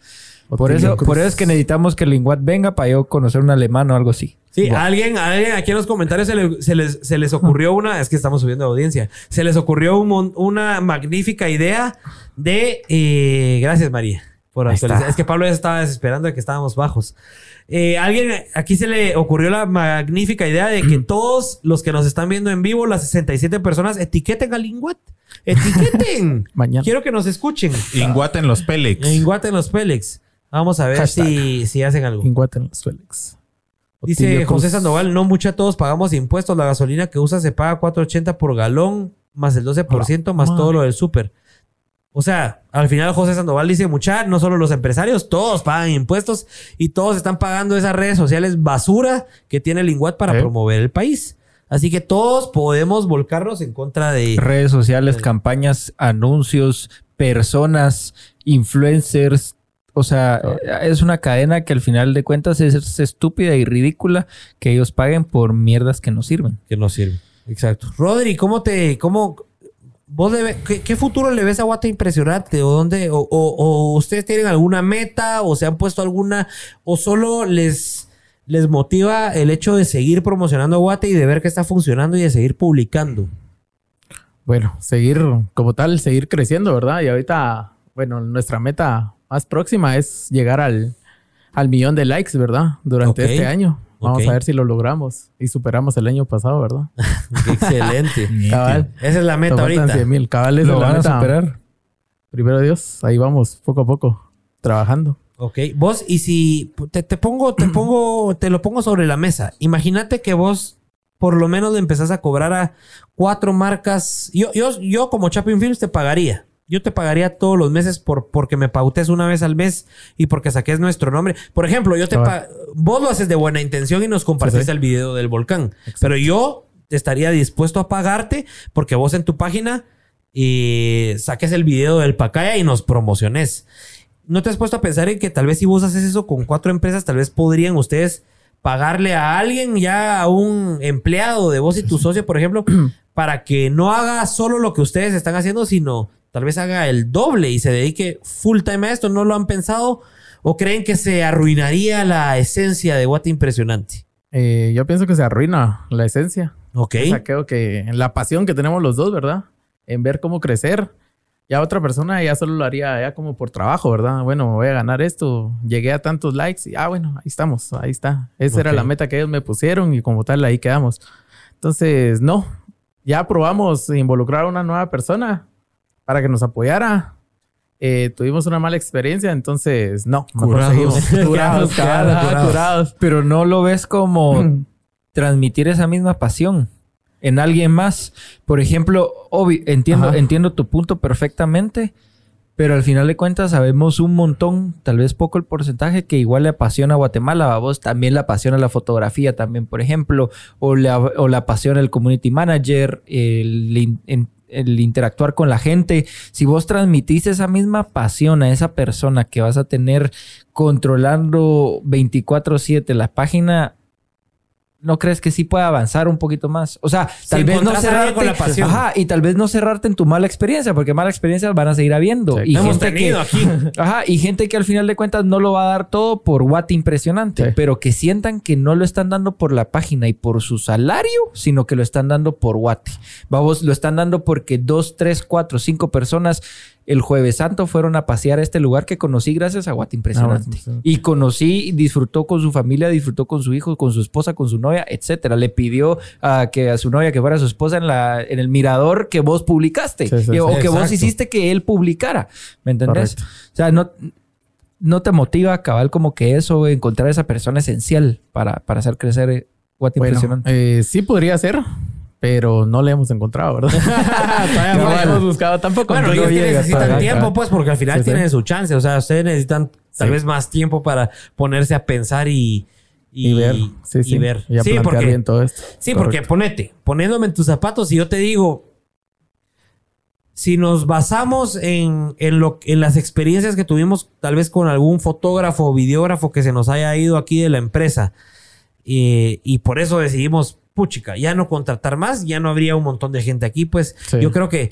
Por eso, por eso es que necesitamos que el Inguat venga para yo conocer un alemán o algo así. Sí, a alguien, a alguien aquí en los comentarios se, le- se les, se les ocurrió una, es que estamos subiendo audiencia, se les ocurrió un una magnífica idea de, eh, gracias María por actualizar. Es que Pablo ya estaba desesperando de que estábamos bajos. Eh, alguien aquí se le ocurrió la magnífica idea de que todos los que nos están viendo en vivo, las 67 personas, etiqueten al Inguat. Etiqueten. Mañana. Quiero que nos escuchen. Inguat en los Pélex. Inguat en los Pélex. Vamos a ver Hashtag. si, si hacen algo. Inguat en los Félix. Dice José. Sandoval, no mucha, todos pagamos impuestos. La gasolina que usa se paga 4.80 por galón, más el 12%, más madre. todo lo del súper. O sea, al final José Sandoval dice, mucha, no solo los empresarios, todos pagan impuestos y todos están pagando esas redes sociales basura que tiene el Inguat para ¿Eh? promover el país. Así que todos podemos volcarnos en contra de... Redes sociales, campañas, anuncios, personas, influencers. O sea, es una cadena que al final de cuentas es estúpida y ridícula que ellos paguen por mierdas que no sirven. que no sirve. Exacto. Rodri, ¿cómo te, cómo, vos le ve- qué, qué futuro le ves a Guate impresionante? ¿O dónde, o, o- o ustedes tienen alguna meta, o se han puesto alguna, o solo les, les motiva el hecho de seguir promocionando Guate y de ver que está funcionando y de seguir publicando? Bueno, seguir como tal, seguir creciendo, ¿verdad? Y ahorita, bueno, nuestra meta más próxima es llegar al, al millón de likes, ¿verdad? Durante este año. Vamos a ver si lo logramos y superamos el año pasado, ¿verdad? Excelente. Cabal. Esa es la meta ahorita. 100 mil. Cabal es la meta. superar. Primero Dios, ahí vamos, poco a poco, trabajando. Ok, vos, y si te, pongo, te pongo, te lo pongo sobre la mesa. Imagínate que vos por lo menos le empezás a cobrar a cuatro marcas. Yo, yo, yo como Chapin Films te pagaría. Yo te pagaría todos los meses por, porque me pautes una vez al mes y porque saques nuestro nombre. Por ejemplo, yo te vos lo haces de buena intención y nos compartiste el video del volcán. Pero yo estaría dispuesto a pagarte porque vos en tu página y saques el video del Pacaya y nos promociones. ¿No te has puesto a pensar en que tal vez si vos haces eso con cuatro empresas, tal vez podrían ustedes pagarle a alguien, ya a un empleado de vos y tu socio, por ejemplo, para que no haga solo lo que ustedes están haciendo, sino tal vez haga el doble y se dedique full time a esto? ¿No lo han pensado? ¿O creen que se arruinaría la esencia de What Impresionante? Eh, yo pienso que se arruina la esencia. Ok. O sea, creo que la pasión que tenemos los dos, ¿verdad? En ver cómo crecer. Ya otra persona ya solo lo haría ya como por trabajo, ¿verdad? Bueno, voy a ganar esto. Llegué a tantos likes y, ah, bueno, ahí estamos, ahí está. Esa era la meta que ellos me pusieron y como tal ahí quedamos. Entonces, no. Ya probamos involucrar a una nueva persona para que nos apoyara. Eh, tuvimos una mala experiencia, entonces no. Curados. curados, curados. Pero no lo ves como transmitir esa misma pasión en alguien más. Por ejemplo, entiendo, entiendo tu punto perfectamente, pero al final de cuentas sabemos un montón, tal vez poco el porcentaje, que igual le apasiona a Guatemala, a vos también le apasiona la fotografía también, por ejemplo, o le, o le apasiona el community manager, el, el interactuar con la gente, si vos transmitís esa misma pasión a esa persona que vas a tener controlando 24/7 la página, ¿no crees que sí pueda avanzar un poquito más? O sea, tal vez no cerrarte con la pasión. Ajá, y tal vez no cerrarte en tu mala experiencia, porque malas experiencias van a seguir habiendo. y gente que, aquí. Ajá, y gente que al final de cuentas no lo va a dar todo por what impresionante, pero que sientan que no lo están dando por la página y por su salario, sino que lo están dando por what. Vamos, lo están dando porque dos, tres, cuatro, cinco personas el jueves santo fueron a pasear a este lugar que conocí gracias a Guate Impresionante. Ah, y conocí, disfrutó con su familia, disfrutó con su hijo, con su esposa, con su novia, etcétera. Le pidió a que a su novia que fuera su esposa en la en el mirador que vos publicaste o que vos hiciste que él publicara. ¿Me entendés? O sea, no no te motiva cabal como que eso, encontrar esa persona esencial para, para hacer crecer Guate Impresionante. Eh, sí podría ser pero no le hemos encontrado, ¿verdad? Todavía no le hemos buscado tampoco. Bueno, ellos necesitan tiempo, pues, porque al final tienen su chance. O sea, ustedes necesitan tal vez más tiempo para ponerse a pensar y, y, ver. Sí, sí. ver. Y a sí, porque, bien todo esto. Sí, porque ponete, poniéndome en tus zapatos y yo te digo, si nos basamos en, en, lo, en las experiencias que tuvimos tal vez con algún fotógrafo o videógrafo que se nos haya ido aquí de la empresa, eh, y por eso decidimos puchica, ya no contratar más, ya no habría un montón de gente aquí. Pues yo creo que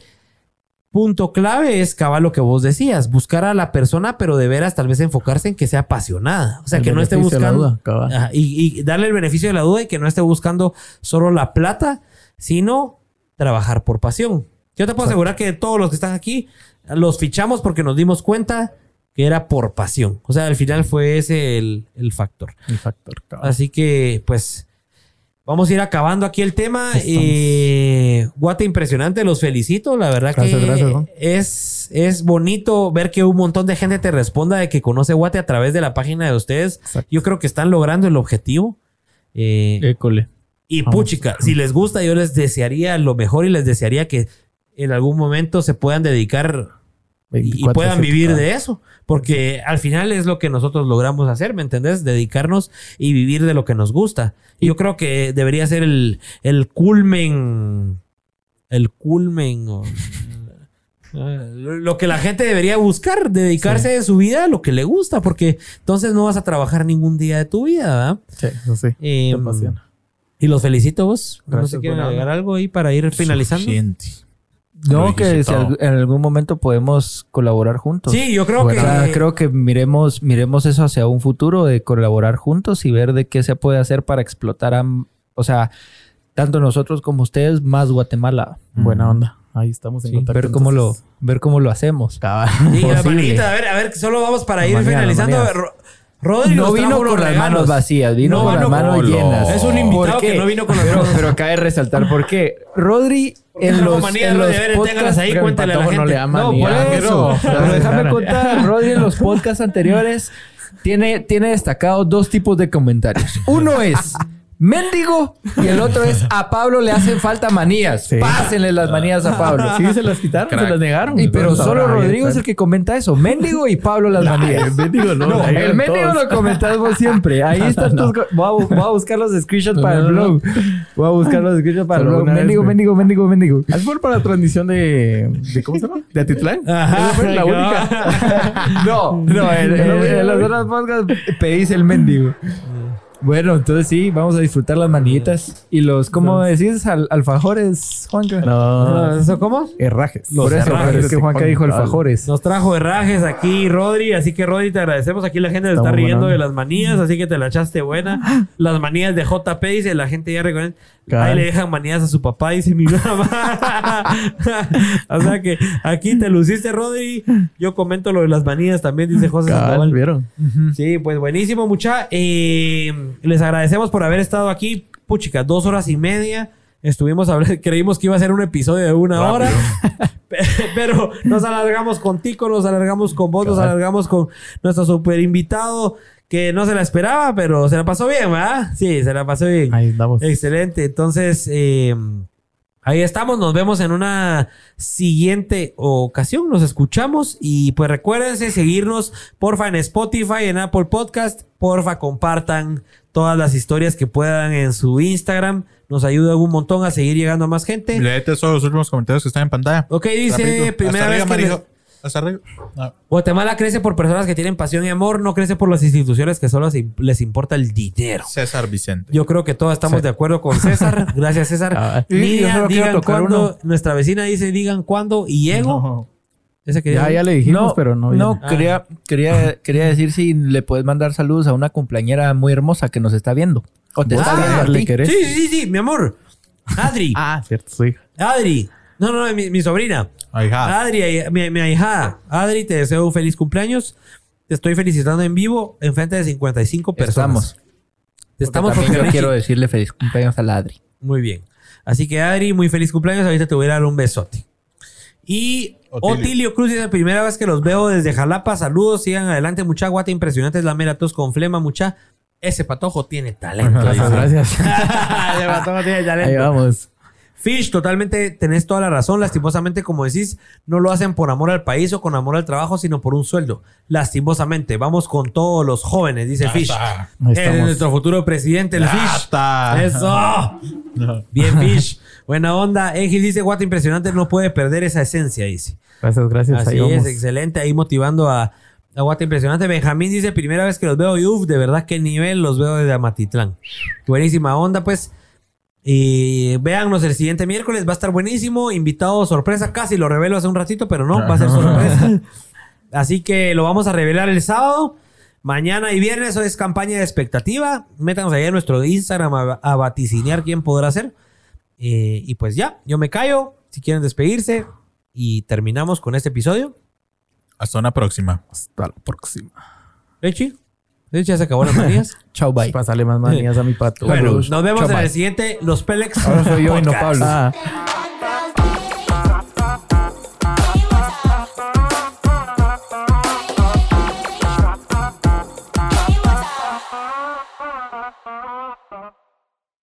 punto clave es cabal lo que vos decías, buscar a la persona, pero de veras tal vez enfocarse en que sea apasionada. O sea, que no esté buscando. y, darle el beneficio de la duda y que no esté buscando solo la plata, sino trabajar por pasión. Yo te puedo asegurar que todos los que están aquí los fichamos porque nos dimos cuenta que era por pasión. O sea, al final fue ese el, factor. El factor, Así que, pues, Vamos a ir acabando aquí el tema. Eh, Guate impresionante, los felicito. La verdad que es, es bonito ver que un montón de gente te responda de que conoce Guate a través de la página de ustedes. Yo creo que están logrando el objetivo. Eh, École. Y puchica, si les gusta, yo les desearía lo mejor y les desearía que en algún momento se puedan dedicar y puedan vivir de eso. Porque al final es lo que nosotros logramos hacer, ¿me entendés? Dedicarnos y vivir de lo que nos gusta. Y yo creo que debería ser el, el culmen. El culmen. lo que la gente debería buscar, dedicarse de su vida a lo que le gusta, porque entonces no vas a trabajar ningún día de tu vida, ¿verdad? Sí, eso sí. Em, y los felicito vos. no sé quieren agregar algo ahí para ir finalizando. No, que si en algún momento podemos colaborar juntos. Sí, yo creo que... creo que miremos, miremos eso hacia un futuro de colaborar juntos y ver de qué se puede hacer para explotar a... O sea, tanto nosotros como ustedes, más Guatemala. Buena onda. Ahí estamos en contacto. Ver cómo, lo, ver cómo lo hacemos. Sí, a ver, a ver, solo vamos para ir finalizando. Rodri no vino con las manos vacías, vino con las manos llenas. Es un invitado que no vino con las manos Pero cabe resaltar por qué. Rodri en los, en los podcasts... ahí, cuéntale a la gente. No, le no por eso. Pero déjame contar. Rodri en los podcasts anteriores tiene, tiene destacado dos tipos de comentarios. Uno es mendigo y el otro es a Pablo le hacen falta manías. Pásenle las manías a Pablo. Sí, se las quitaron, se las negaron. Y pero solo Rodrigo es el que comenta eso. Mendigo y Pablo las manías. El mendigo no. el mendigo lo comentamos siempre. Ahí están tus... Voy a, buscar los screenshots para el blog. Voy a buscar los screenshots para el blog. Mendigo, mendigo, mendigo, mendigo. ¿Es por para la transmisión de, de... ¿Cómo se llama? ¿De Atitlán? Ajá. fue la única. no, no. En, en los otros podcasts pedís el mendigo. Bueno, entonces sí, vamos a disfrutar las manillitas. Y los, ¿cómo decís? alfajores, Juanca. No. ¿Eso cómo? Herrajes. Los Por eso, herrajes, es que Juanca dijo alfajores. Nos trajo herrajes aquí, Rodri. Así que, Rodri, te agradecemos. Aquí la gente se está riendo de las manías, así que te la echaste buena. Las manías de JP, dice la gente ya reconoce. Ahí le dejan manías a su papá, dice mi mamá. o sea que aquí te luciste, Rodri. Yo comento lo de las manías también, dice José Cabal, ¿vieron? Sí, pues buenísimo, mucha. Eh, les agradecemos por haber estado aquí. Puchica, dos horas y media. Estuvimos hablando, creímos que iba a ser un episodio de una hora, pero nos alargamos con Tico, nos alargamos con vos, nos alargamos con nuestro super invitado que no se la esperaba, pero se la pasó bien, ¿verdad? Sí, se la pasó bien. Ahí estamos. Excelente. Entonces, eh, ahí estamos. Nos vemos en una siguiente ocasión. Nos escuchamos y pues recuérdense seguirnos, porfa, en Spotify, en Apple Podcast. Porfa, compartan todas las historias que puedan en su Instagram. Nos ayuda un montón a seguir llegando a más gente. Léete solo los últimos comentarios que están en pantalla. Ok, dice, primera vez que... Guatemala crece por personas que tienen pasión y amor, no crece por las instituciones que solo les importa el dinero. César Vicente. Yo creo que todos estamos de acuerdo con César. Gracias, César. Ah, digan cuándo. Nuestra vecina dice digan cuándo y llego. ya, ya le dijimos, pero no. No, quería, quería, quería decir si le puedes mandar saludos a una cumpleañera muy hermosa que nos está viendo. ¿O te está viendo? Sí, sí, sí, mi amor. Adri. ah, cierto, sí. Adri. No, no, mi, mi sobrina. Adri, mi, mi ahijada. Adri, te deseo un feliz cumpleaños. Te estoy felicitando en vivo en frente de 55 personas. Estamos. Estamos porque yo quiero decirle feliz cumpleaños a la Adri. Muy bien. Así que Adri, muy feliz cumpleaños. Ahorita te voy a dar un besote. Y Otilio, Cruz es la primera vez que los veo desde Jalapa. Saludos, sigan adelante. Mucha guata impresionante es la mera tos con flema, mucha. Ese patojo tiene talento. Gracias. Ese patojo tiene talento. Ahí vamos. Fish, totalmente tenés toda la razón. Lastimosamente, como decís, no lo hacen por amor al país o con amor al trabajo, sino por un sueldo. Lastimosamente, vamos con todos los jóvenes, dice Fish. Es nuestro futuro presidente, el Fish. Eso. Bien, Fish. Buena onda. Engel dice, guata impresionante, no puede perder esa esencia, dice. Gracias, gracias. Así es, excelente. Ahí motivando a, a Guata impresionante. Benjamín dice, primera vez que los veo, y uff, de verdad qué nivel los veo desde Amatitlán. Buenísima onda, pues. Y véannos el siguiente miércoles, va a estar buenísimo. Invitado sorpresa, casi lo revelo hace un ratito, pero no, va a ser sorpresa. Así que lo vamos a revelar el sábado. Mañana y viernes es campaña de expectativa. Métanos ahí en nuestro Instagram a, vaticinear quién podrá ser. Eh, y pues ya, yo me callo. Si quieren despedirse. Y terminamos con este episodio. Hasta una próxima. Hasta la próxima. Echi ya se acabó las manías. Chau, bye. Pasale más manías a mi pato. Bueno, nos vemos en el siguiente Los Pelex. Ahora soy yo y no Pablo. Ah.